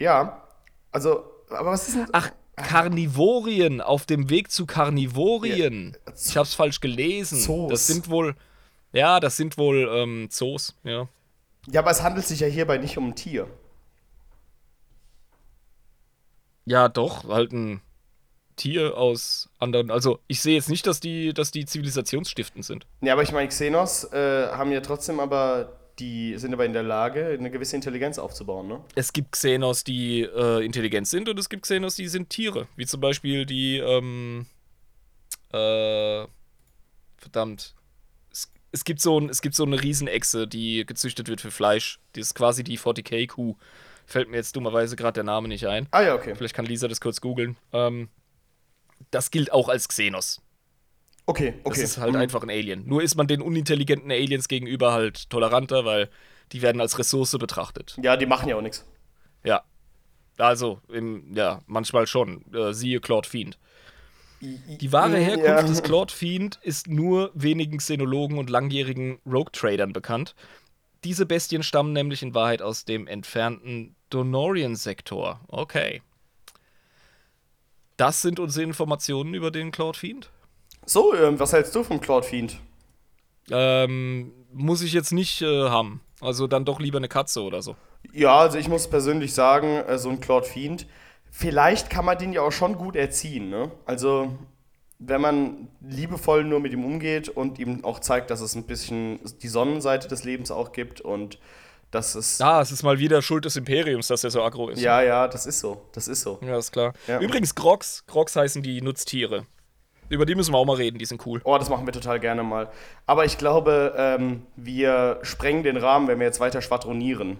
Ja, also, aber was ist denn. Ach, Karnivorien, auf dem Weg zu Karnivorien. Ja, ich hab's falsch gelesen. Zoos. Das sind wohl, ja, das sind wohl ähm, Zoos, ja. Ja, aber es handelt sich ja hierbei nicht um ein Tier. Ja, doch, halt ein Tier aus anderen. Also, ich sehe jetzt nicht, dass die, dass die zivilisationsstiftend sind. Ja, aber ich meine, Xenos äh, haben ja trotzdem aber. Die sind aber in der Lage, eine gewisse Intelligenz aufzubauen, ne? Es gibt Xenos, die äh, intelligent sind, und es gibt Xenos, die sind Tiere. Wie zum Beispiel die, ähm, äh, verdammt. Es, gibt so ein, es gibt so eine Riesenechse, die gezüchtet wird für Fleisch. Die ist quasi die 40k-Kuh. Fällt mir jetzt dummerweise gerade der Name nicht ein. Ah ja, okay. Vielleicht kann Lisa das kurz googeln. Ähm, das gilt auch als Xenos. Okay, Das okay. ist halt Mhm. einfach ein Alien. Nur ist man den unintelligenten Aliens gegenüber halt toleranter, weil die werden als Ressource betrachtet. Ja, die machen ja auch nichts. Ja. Also, im, ja, manchmal schon. Äh, siehe Claude Fiend. Die wahre Herkunft Ja. des Claude Fiend ist nur wenigen Xenologen und langjährigen Rogue-Tradern bekannt. Diese Bestien stammen nämlich in Wahrheit aus dem entfernten Donorian-Sektor. Okay. Das sind unsere Informationen über den Claude Fiend. So, ähm, was hältst du vom Cloud Fiend? Ähm, muss ich jetzt nicht äh, haben. Also dann doch lieber eine Katze oder so. Ja, also ich muss persönlich sagen, äh, so ein Cloud Fiend, vielleicht kann man den ja auch schon gut erziehen, ne? Also, wenn man liebevoll nur mit ihm umgeht und ihm auch zeigt, dass es ein bisschen die Sonnenseite des Lebens auch gibt und dass es. Ah, es ist mal wieder Schuld des Imperiums, dass er so aggro ist. Ja, ja, das ist so. Das ist so. Ja, ist klar. Ja. Übrigens, Grox. Grox heißen die Nutztiere. Über die müssen wir auch mal reden, die sind cool. Oh, das machen wir total gerne mal. Aber ich glaube, ähm, wir sprengen den Rahmen, wenn wir jetzt weiter schwadronieren.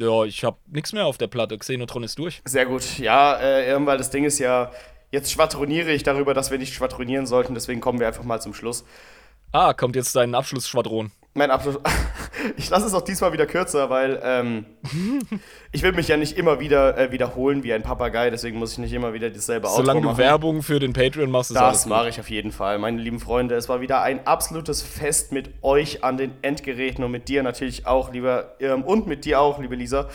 Ja, ich hab nichts mehr auf der Platte. Xenotron ist durch. Sehr gut. Ja, äh, weil das Ding ist ja, jetzt schwadroniere ich darüber, dass wir nicht schwadronieren sollten, deswegen kommen wir einfach mal zum Schluss. Ah, kommt jetzt dein Abschlussschwadron. Mein Abschluss. Ich lasse es auch diesmal wieder kürzer, weil ähm, ich will mich ja nicht immer wieder äh, wiederholen wie ein Papagei, deswegen muss ich nicht immer wieder dasselbe Solange Outro du machen. Werbung für den Patreon machst, ist Das mache ich auf jeden Fall. Meine lieben Freunde, es war wieder ein absolutes Fest mit euch an den Endgeräten und mit dir natürlich auch, lieber, ähm, und mit dir auch, liebe Lisa.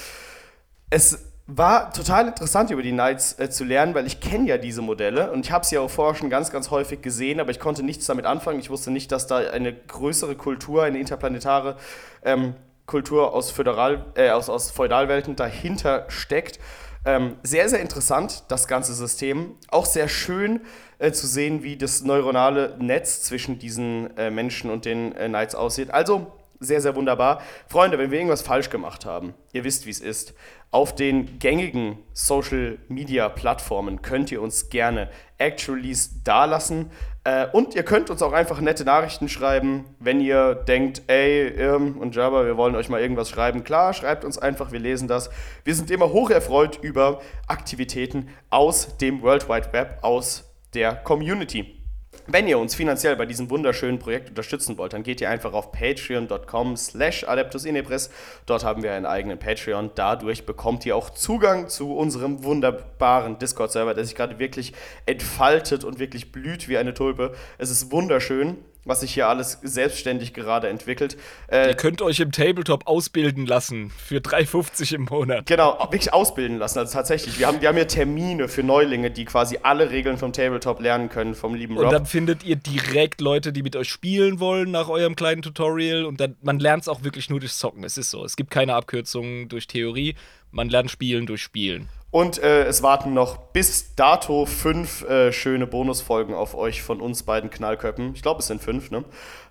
Es war total interessant, über die Knights äh, zu lernen, weil ich kenne ja diese Modelle und ich habe sie ja auch vorher schon ganz, ganz häufig gesehen, aber ich konnte nichts damit anfangen. Ich wusste nicht, dass da eine größere Kultur, eine interplanetare ähm, Kultur aus, Föderal, äh, aus, aus Feudalwelten dahinter steckt. Ähm, sehr, sehr interessant, das ganze System. Auch sehr schön äh, zu sehen, wie das neuronale Netz zwischen diesen äh, Menschen und den äh, Knights aussieht. Also sehr, sehr wunderbar. Freunde, wenn wir irgendwas falsch gemacht haben, ihr wisst, wie es ist. Auf den gängigen Social Media Plattformen könnt ihr uns gerne Actuallys dalassen. Äh, und ihr könnt uns auch einfach nette Nachrichten schreiben, wenn ihr denkt, ey, Irm und Jabba, wir wollen euch mal irgendwas schreiben. Klar, schreibt uns einfach, wir lesen das. Wir sind immer hocherfreut über Aktivitäten aus dem World Wide Web, aus der Community. Wenn ihr uns finanziell bei diesem wunderschönen Projekt unterstützen wollt, dann geht ihr einfach auf patreon.com slash adeptusinebris. Dort haben wir einen eigenen Patreon. Dadurch bekommt ihr auch Zugang zu unserem wunderbaren Discord-Server, der sich gerade wirklich entfaltet und wirklich blüht wie eine Tulpe. Es ist wunderschön, was sich hier alles selbstständig gerade entwickelt. Äh, Ihr könnt euch im Tabletop ausbilden lassen für 3,50 im Monat. Genau, wirklich ausbilden lassen. Also tatsächlich, wir haben, wir haben hier Termine für Neulinge, die quasi alle Regeln vom Tabletop lernen können, vom lieben Rob. Und dann findet ihr direkt Leute, die mit euch spielen wollen nach eurem kleinen Tutorial. Und dann, man lernt es auch wirklich nur durch Zocken. Es ist so. Es gibt keine Abkürzungen durch Theorie. Man lernt Spielen durch Spielen. Und äh, es warten noch bis dato fünf äh, schöne Bonusfolgen auf euch von uns beiden Knallköppen. Ich glaube, es sind fünf, ne?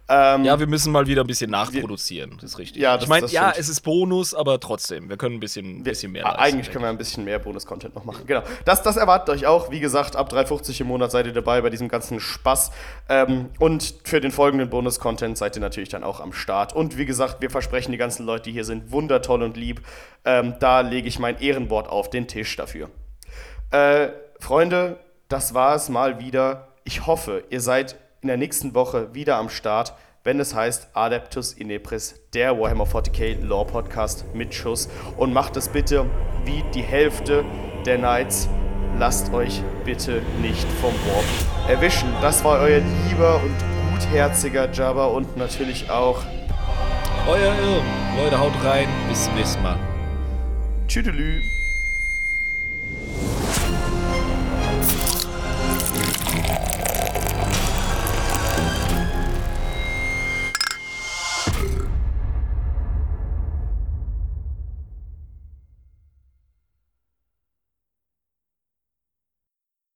Ähm, Ja, wir müssen mal wieder ein bisschen nachproduzieren, das ist richtig. Ja, das- ich meine, ja, stimmt. es ist Bonus, aber trotzdem, wir können ein bisschen, bisschen mehr Ah, Eigentlich können wir ein bisschen mehr Bonus-Content noch machen. Genau. Das, das erwartet euch auch. Wie gesagt, ab 3,50 im Monat seid ihr dabei bei diesem ganzen Spaß. Ähm, und für den folgenden Bonus-Content seid ihr natürlich dann auch am Start. Und wie gesagt, wir versprechen die ganzen Leute, die hier sind, wundertoll und lieb. Ähm, da lege ich mein Ehrenwort auf den Tisch dafür. Äh, Freunde, das war es mal wieder. Ich hoffe, ihr seid in der nächsten Woche wieder am Start, wenn es heißt Adeptus Inepris, der Warhammer 40k Lore Podcast mit Schuss. Und macht es bitte wie die Hälfte der Knights. Lasst euch bitte nicht vom Warp erwischen. Das war euer lieber und gutherziger Jabba und natürlich auch Euer Irm. Leute, haut rein. Bis zum nächsten Mal. Tschüdelü.